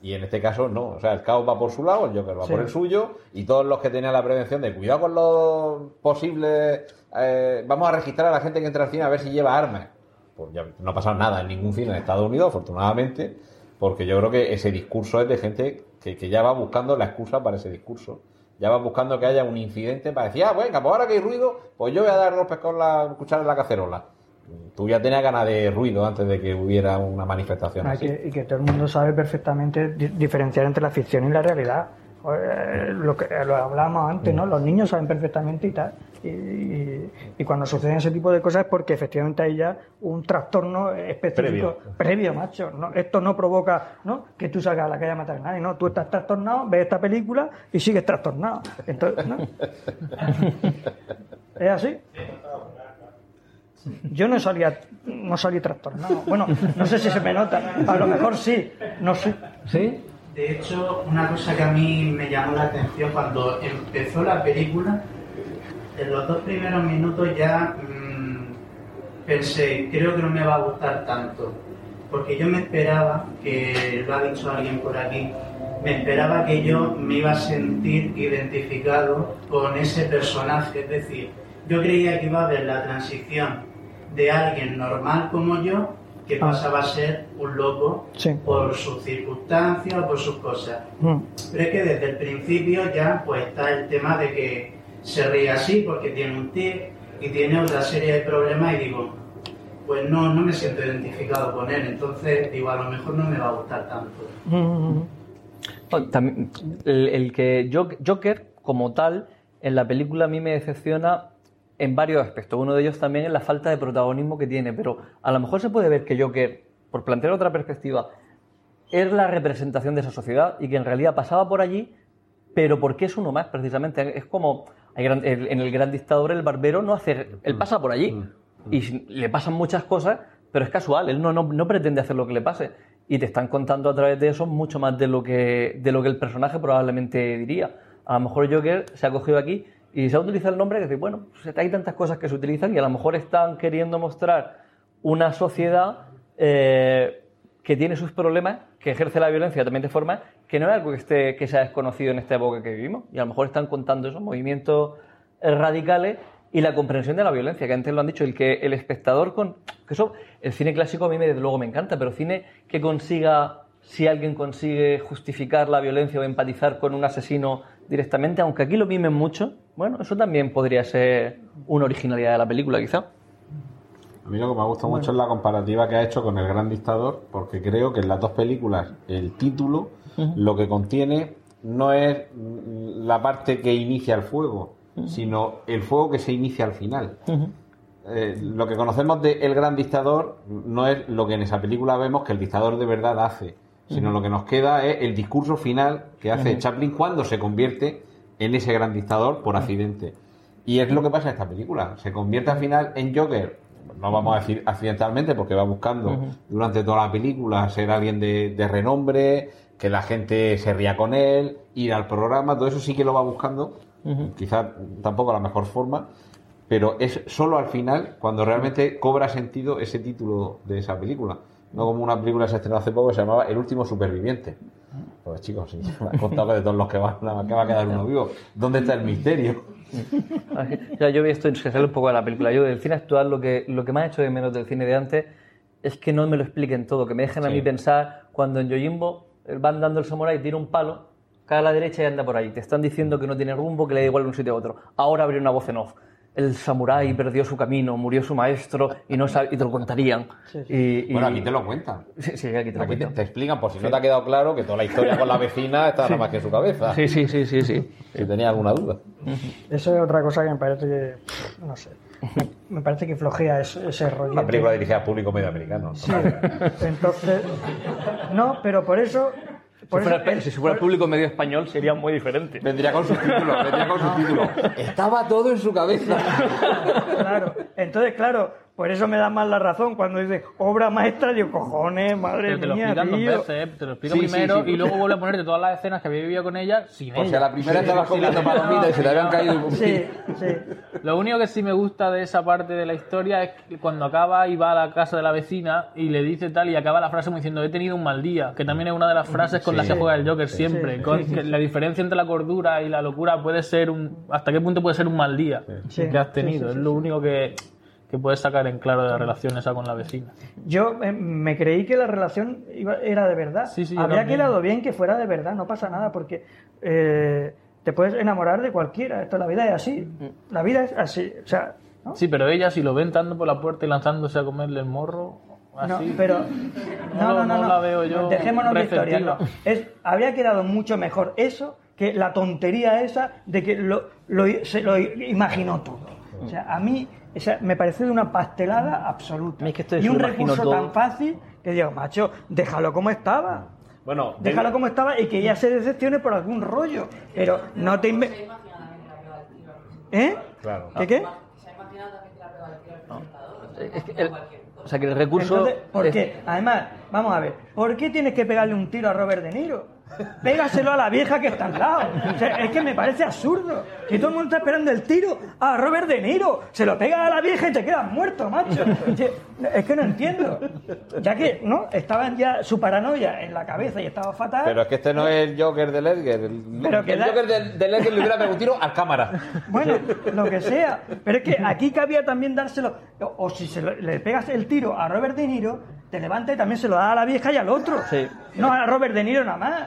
Y en este caso no, o sea, el caos va por su lado, el Joker va Sí. por el suyo, y todos los que tenían la prevención de cuidado con los posibles, eh, vamos a registrar a la gente que entra al cine a ver si lleva armas. Pues ya no ha pasado nada en ningún cine en Estados Unidos, afortunadamente, porque yo creo que ese discurso es de gente que, que ya va buscando la excusa para ese discurso. Ya va buscando que haya un incidente para decir, ah, venga, pues ahora que hay ruido, pues yo voy a dar con la cuchara en la cacerola. Tú ya tenías ganas de ruido antes de que hubiera una manifestación Hay así. que- y que todo el mundo sabe perfectamente di- diferenciar entre la ficción y la realidad. Eh, lo que lo hablábamos antes, ¿no? Los niños saben perfectamente y tal. Y, y- y cuando suceden ese tipo de cosas es porque efectivamente hay ya un trastorno específico Previo. previo, macho. ¿no? Esto no provoca ¿no? que tú salgas a la calle a matar a nadie, ¿no? Tú estás trastornado, ves esta película y sigues trastornado. Entonces, ¿no? ¿Es así? Yo no salía, no salí trastornado. Bueno, no sé si se me nota. A lo mejor sí. No sé. ¿Sí? De hecho, una cosa que a mí me llamó la atención cuando empezó la película, en los dos primeros minutos ya mm, pensé, creo que no me va a gustar tanto. Porque yo me esperaba, que lo ha dicho alguien por aquí, me esperaba que yo me iba a sentir identificado con ese personaje. Es decir, yo creía que iba a haber la transición de alguien normal como yo que Ah. pasaba a ser un loco Sí. por sus circunstancias, por sus cosas. Mm. Pero es que desde el principio ya pues está el tema de que se ríe así porque tiene un tic y tiene otra serie de problemas y digo, pues no, no me siento identificado con él, entonces digo, a lo mejor no me va a gustar tanto. Mm. Oh, también, el, el que Jo- Joker, como tal, en la película a mí me decepciona en varios aspectos. Uno de ellos también es la falta de protagonismo que tiene, pero a lo mejor se puede ver que Joker, por plantear otra perspectiva, es la representación de esa sociedad y que en realidad pasaba por allí, pero porque es uno más, precisamente. Es como en el gran dictador, el barbero no hace. Él pasa por allí y si- le pasan muchas cosas, pero es casual, él no, no, no pretende hacer lo que le pase. Y te están contando a través de eso mucho más de lo que, de lo que el personaje probablemente diría. A lo mejor Joker se ha cogido aquí y se ha utilizado el nombre que dice, bueno, pues hay tantas cosas que se utilizan y a lo mejor están queriendo mostrar una sociedad eh, que tiene sus problemas, que ejerce la violencia también de forma que no es algo que, esté, que sea desconocido en esta época que vivimos. Y a lo mejor están contando esos movimientos radicales y la comprensión de la violencia, que antes lo han dicho, el que el espectador con... Que eso, el cine clásico a mí desde luego me encanta, pero cine que consiga, si alguien consigue justificar la violencia o empatizar con un asesino directamente, aunque aquí lo mimen mucho, bueno, eso también podría ser una originalidad de la película, quizá. A mí lo que me ha gustado mucho es la comparativa que ha hecho con El Gran Dictador, porque creo que en las dos películas el título lo que contiene no es la parte que inicia el fuego, sino el fuego que se inicia al final. Eh, lo que conocemos de El Gran Dictador no es lo que en esa película vemos que el dictador de verdad hace, sino lo que nos queda es el discurso final que hace. Chaplin cuando se convierte en ese gran dictador por accidente. Y es lo que pasa en esta película. Se convierte al final en Joker, no vamos a decir accidentalmente, porque va buscando durante toda la película ser alguien de, de renombre, que la gente se ría con él, ir al programa, todo eso sí que lo va buscando. Ujú. Quizá tampoco la mejor forma, pero es solo al final cuando realmente cobra sentido ese título de esa película. No como una película que se estrenó hace poco que se llamaba El último superviviente. Pues chicos, contado que de todos los que van, que va a quedar uno vivo. ¿Dónde está el misterio? Ya, yo vi esto, sale un poco de la película. Yo del cine actual lo que, lo que más he hecho de menos del cine de antes es que no me lo expliquen todo, que me dejen a mí pensar cuando en Yojimbo eh, van dando el samurai, tira un palo, cae a la derecha y anda por ahí. Te están diciendo que no tiene rumbo, que le da igual de un sitio a otro. Ahora abre una voz en off. El samurái perdió su camino, murió su maestro y no sabe- y te lo contarían. Y, y- Bueno, aquí te lo cuentan. Sí, sí, aquí te lo Aquí cuentan. te explican, por si no te ha quedado claro, que toda la historia con la vecina está nada más que en su cabeza. Sí, sí, sí, sí, sí. Si tenía alguna duda. Eso es otra cosa que me parece que. No sé. Me, parece que flojea ese, ese rollo. Una película dirigida a público medio americano. Sí. Entonces. No, pero por eso. Por si, fuera, eso si fuera el público medio español sería muy diferente. Vendría con subtítulos, vendría con subtítulos. Estaba todo en su cabeza. Claro, entonces, claro, por eso me da más la razón cuando dice obra maestra, digo, cojones, madre Pero te lo mía, explican dos tío. veces, ¿eh? te lo explico Sí, sí, primero sí. y luego vuelve a ponerte todas las escenas que había vivido con ella sin O ella. sea, la primera Sí, estabas sí, comiendo la- palomitas y se te habían caído. Sí, sí. Lo único que sí me gusta de esa parte de la historia es que cuando acaba y va a la casa de la vecina y le dice tal y acaba la frase como diciendo he tenido un mal día, que también es una de las frases con Sí. las que juega el Joker Sí. siempre. Sí, con- sí, que sí. La diferencia entre la cordura y la locura puede ser un... ¿Hasta qué punto puede ser un mal día Sí. que has Sí, tenido? sí, es sí, lo único que, que puedes sacar en claro de la relación esa con la vecina. Yo eh, me creí que la relación iba- era de verdad. Sí, sí, también. quedado bien que fuera de verdad, no pasa nada, porque eh, te puedes enamorar de cualquiera. Esto, la vida es así. Mm. La vida es así. O sea, ¿no? Sí, pero ella si lo ve entrando por la puerta y lanzándose a comerle el morro... No, pero no, no, no, no no. la veo yo Dejémonos de historia. Es, habría quedado mucho mejor eso que la tontería esa de que lo, lo- se lo imaginó todo. O sea, a mí o sea, me parece de una pastelada absoluta. es que esto y un recurso todo. tan fácil que digo, macho, déjalo como estaba. Bueno, Déjalo como estaba y que ella se decepcione por algún rollo. Pero no te inve- ¿Eh? Claro. ¿Qué qué? Es que el- o sea, que el recurso... Entonces, ¿por es- qué? Además, vamos a ver, ¿por qué tienes que pegarle un tiro a Robert De Niro? Pégaselo a la vieja que está al lado. O sea, es que me parece absurdo. Que todo el mundo está esperando el tiro a Robert De Niro. Se lo pega a la vieja y te quedas muerto, macho. Es que no entiendo. Ya que, ¿no? Estaban ya su paranoia en la cabeza y estaba fatal. Pero es que este no es el Joker de Ledger. El, Pero que el Joker de, de Ledger le hubiera pegado un tiro al cámara. Bueno, lo que sea. Pero es que aquí cabía también dárselo. O, o si se lo- le pegas el tiro a Robert De Niro, te levanta y también se lo a la vieja y al otro. No a Robert De Niro nada más.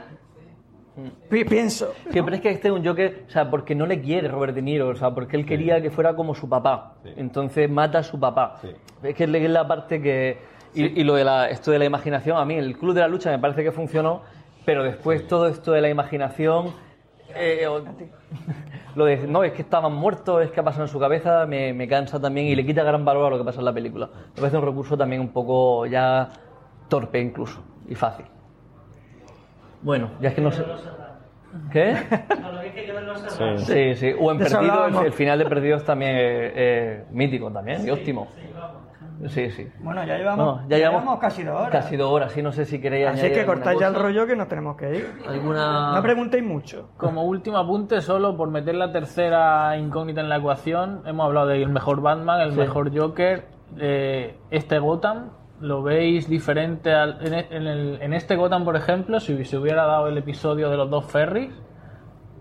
Pi- Pienso. Sí, pero es que este es un Joker, o sea, porque no le quiere Robert De Niro, o sea, porque él quería que fuera como su papá. Entonces mata a su papá. Es que es la parte que. Y, y lo de la, esto de la imaginación, a mí el Club de la Lucha me parece que funcionó, pero después todo esto de la imaginación. eh, o- lo de no, es que estaban muertos, es que ha pasado en su cabeza, me, me cansa también y le quita gran valor a lo que pasa en la película. Me parece un recurso también un poco ya torpe incluso y fácil. Bueno, ya es que no sé. ¿Qué? Sí, sí. O en De hablábamos. el, el final de Perdidos también es, es mítico también, y óptimo. Sí, sí. Bueno, ya llevamos, No, ya llevamos casi dos horas. Casi dos horas, sí, no sé si queréis Así añadir que cortáis ya el rollo que nos tenemos que ir. ¿Alguna...? No preguntéis mucho. Como último apunte, solo por meter la tercera incógnita en la ecuación, hemos hablado del mejor Batman, el Sí. mejor Joker, eh, este Gotham. ¿Lo veis diferente al- en, e- en el- en este Gotham, por ejemplo, si se hubiera dado el episodio de los dos ferries?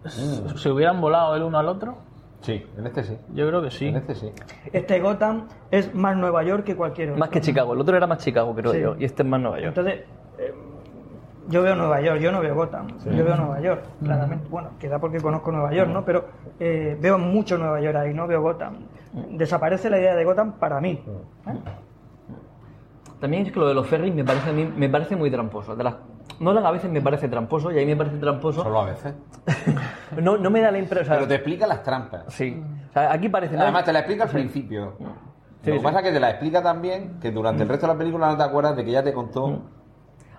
Mm. ¿Se hubieran volado el uno al otro? Sí, en este sí. Yo creo que sí. En este sí. Este Gotham es más Nueva York que cualquier otro. Más que Chicago. El otro era más Chicago, creo Sí. yo. Y este es más Nueva York. Entonces, eh, yo veo Nueva York, yo no veo Gotham. Yo veo Nueva York, claramente. Bueno, queda porque conozco Nueva York, ¿no? Pero eh, veo mucho Nueva York ahí, no veo Gotham. Desaparece la idea de Gotham para mí. También es que lo de los ferries me parece a mí me parece muy tramposo. De las, Nolan a veces me parece tramposo y a mí me parece tramposo. Solo a veces. No, no me da la impresión. Pero te explica las trampas. Sí. O sea, aquí parece. ¿no? Además, te la explica al principio. Sí, Lo que sí. pasa es que te la explica también que durante el resto de la película no te acuerdas de que ya te contó.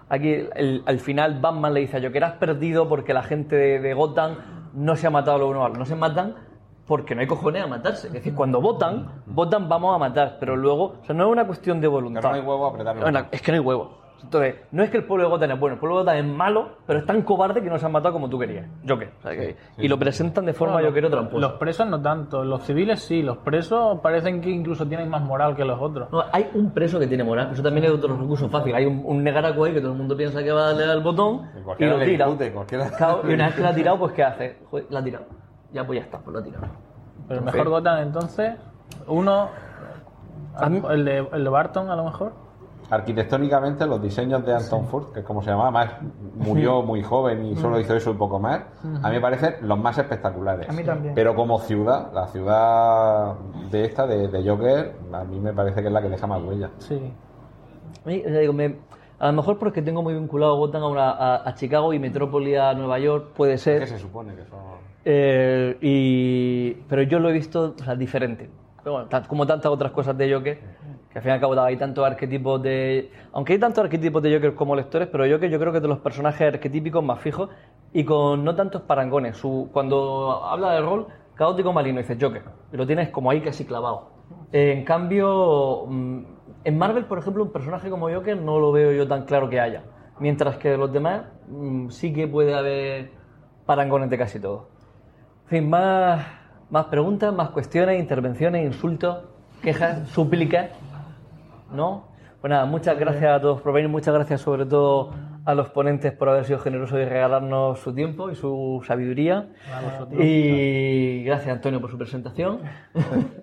Aquí el- al final Batman le dice a Joker, has perdido porque la gente de, de Gotham no se ha matado lo uno a lo No se matan porque no hay cojones a matarse. Es decir, cuando votan, votan vamos a matar, pero luego, o sea, no es una cuestión de voluntad. Que no hay huevo a apretarlo. No, es que no hay huevo. Entonces, no es que el pueblo de Gotham es bueno, el pueblo de Gotham es malo, pero es tan cobarde que no se han matado como tú querías. Joker. O sea, que- y lo presentan de forma, Bueno, yo creo, tramposa. Los presos no tanto, los civiles sí, los presos parecen que incluso tienen más moral que los otros. No, hay un preso que tiene moral, eso también es otro recurso fácil. Hay un, un negaraco ahí que todo el mundo piensa que va a darle al botón y lo tira. discute, cualquiera- Claro, y una vez que la ha tirado, pues ¿qué hace? Joder, la ha tirado. Ya, pues ya está, pues la ha tirado. Pero el mejor. Gotham entonces, uno, A el de, el de Barton a lo mejor. arquitectónicamente los diseños de Anton Furst, que es como se llamaba, más murió muy joven y solo hizo eso y poco más, a mí me parecen los más espectaculares. A mí también. Pero como ciudad, la ciudad de esta, de, de Joker, a mí me parece que es la que deja más huella. Sí. A mí, o sea, digo, me- a lo mejor porque tengo muy vinculado Gotham a, una- a- a Chicago y Metrópoli a Nueva York, puede ser. ¿Qué se supone que son? Eh, y, pero yo lo he visto o sea, diferente. Bueno, como tantas otras cosas de Joker, que al fin y al cabo hay tantos arquetipos de. Aunque hay tantos arquetipos de Joker como lectores, pero Joker yo creo que es de los personajes arquetípicos más fijos y con no tantos parangones. Su, cuando habla de rol, caótico malino, dice Joker. Y lo tienes como ahí casi clavado. En cambio, mm, en Marvel, por ejemplo, un personaje como Joker no lo veo yo tan claro que haya. Mientras que los demás mm, sí que puede haber parangones de casi todo. Fin, más, más preguntas, más cuestiones, intervenciones, insultos, quejas, súplicas. ¿No? Pues nada, muchas gracias a todos por venir, muchas gracias sobre todo a los ponentes por haber sido generosos y regalarnos su tiempo y su sabiduría. Y gracias Antonio por su presentación.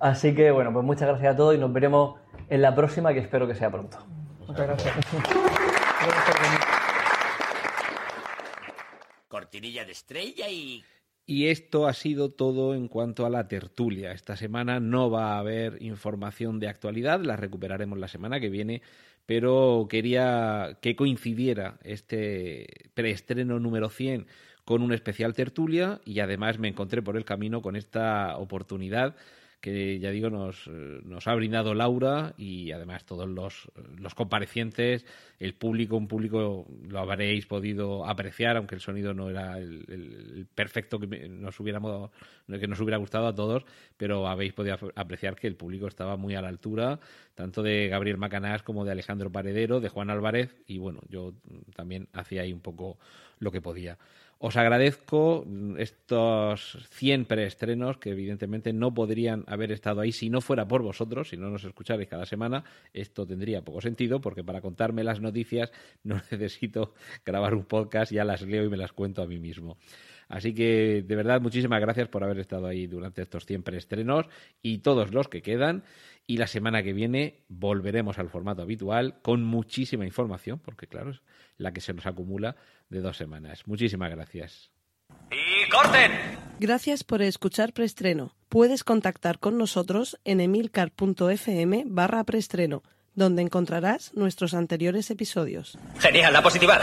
Así que bueno, pues muchas gracias a todos y nos veremos en la próxima que espero que sea pronto. Muchas gracias. Cortinilla de estrella y... Y esto ha sido todo en cuanto a la tertulia. Esta semana no va a haber información de actualidad, la recuperaremos la semana que viene, pero quería que coincidiera este preestreno número 100 con un especial tertulia y además me encontré por el camino con esta oportunidad que ya digo nos, eh, nos ha brindado Laura y además todos los, los comparecientes, el público, un público lo habréis podido apreciar, aunque el sonido no era el, perfecto que nos hubiéramos que nos hubiera gustado a todos, pero habéis podido ap- apreciar que el público estaba muy a la altura, tanto de Gabriel Macanás como de Alejandro Paredero, de Juan Álvarez, y bueno, yo también hacía ahí un poco lo que podía. Os agradezco estos 100 preestrenos que evidentemente no podrían haber estado ahí si no fuera por vosotros, si no nos escucharais cada semana. Esto tendría poco sentido porque para contarme las noticias no necesito grabar un podcast, ya las leo y me las cuento a mí mismo. Así que de verdad muchísimas gracias por haber estado ahí durante estos 100 preestrenos y todos los que quedan. Y la semana que viene volveremos al formato habitual con muchísima información, porque claro, es la que se nos acumula de dos semanas. Muchísimas gracias. ¡Y corten! Gracias por escuchar Preestreno. Puedes contactar con nosotros en emilcar.fm barra preestreno, donde encontrarás nuestros anteriores episodios. Genial, a positivar.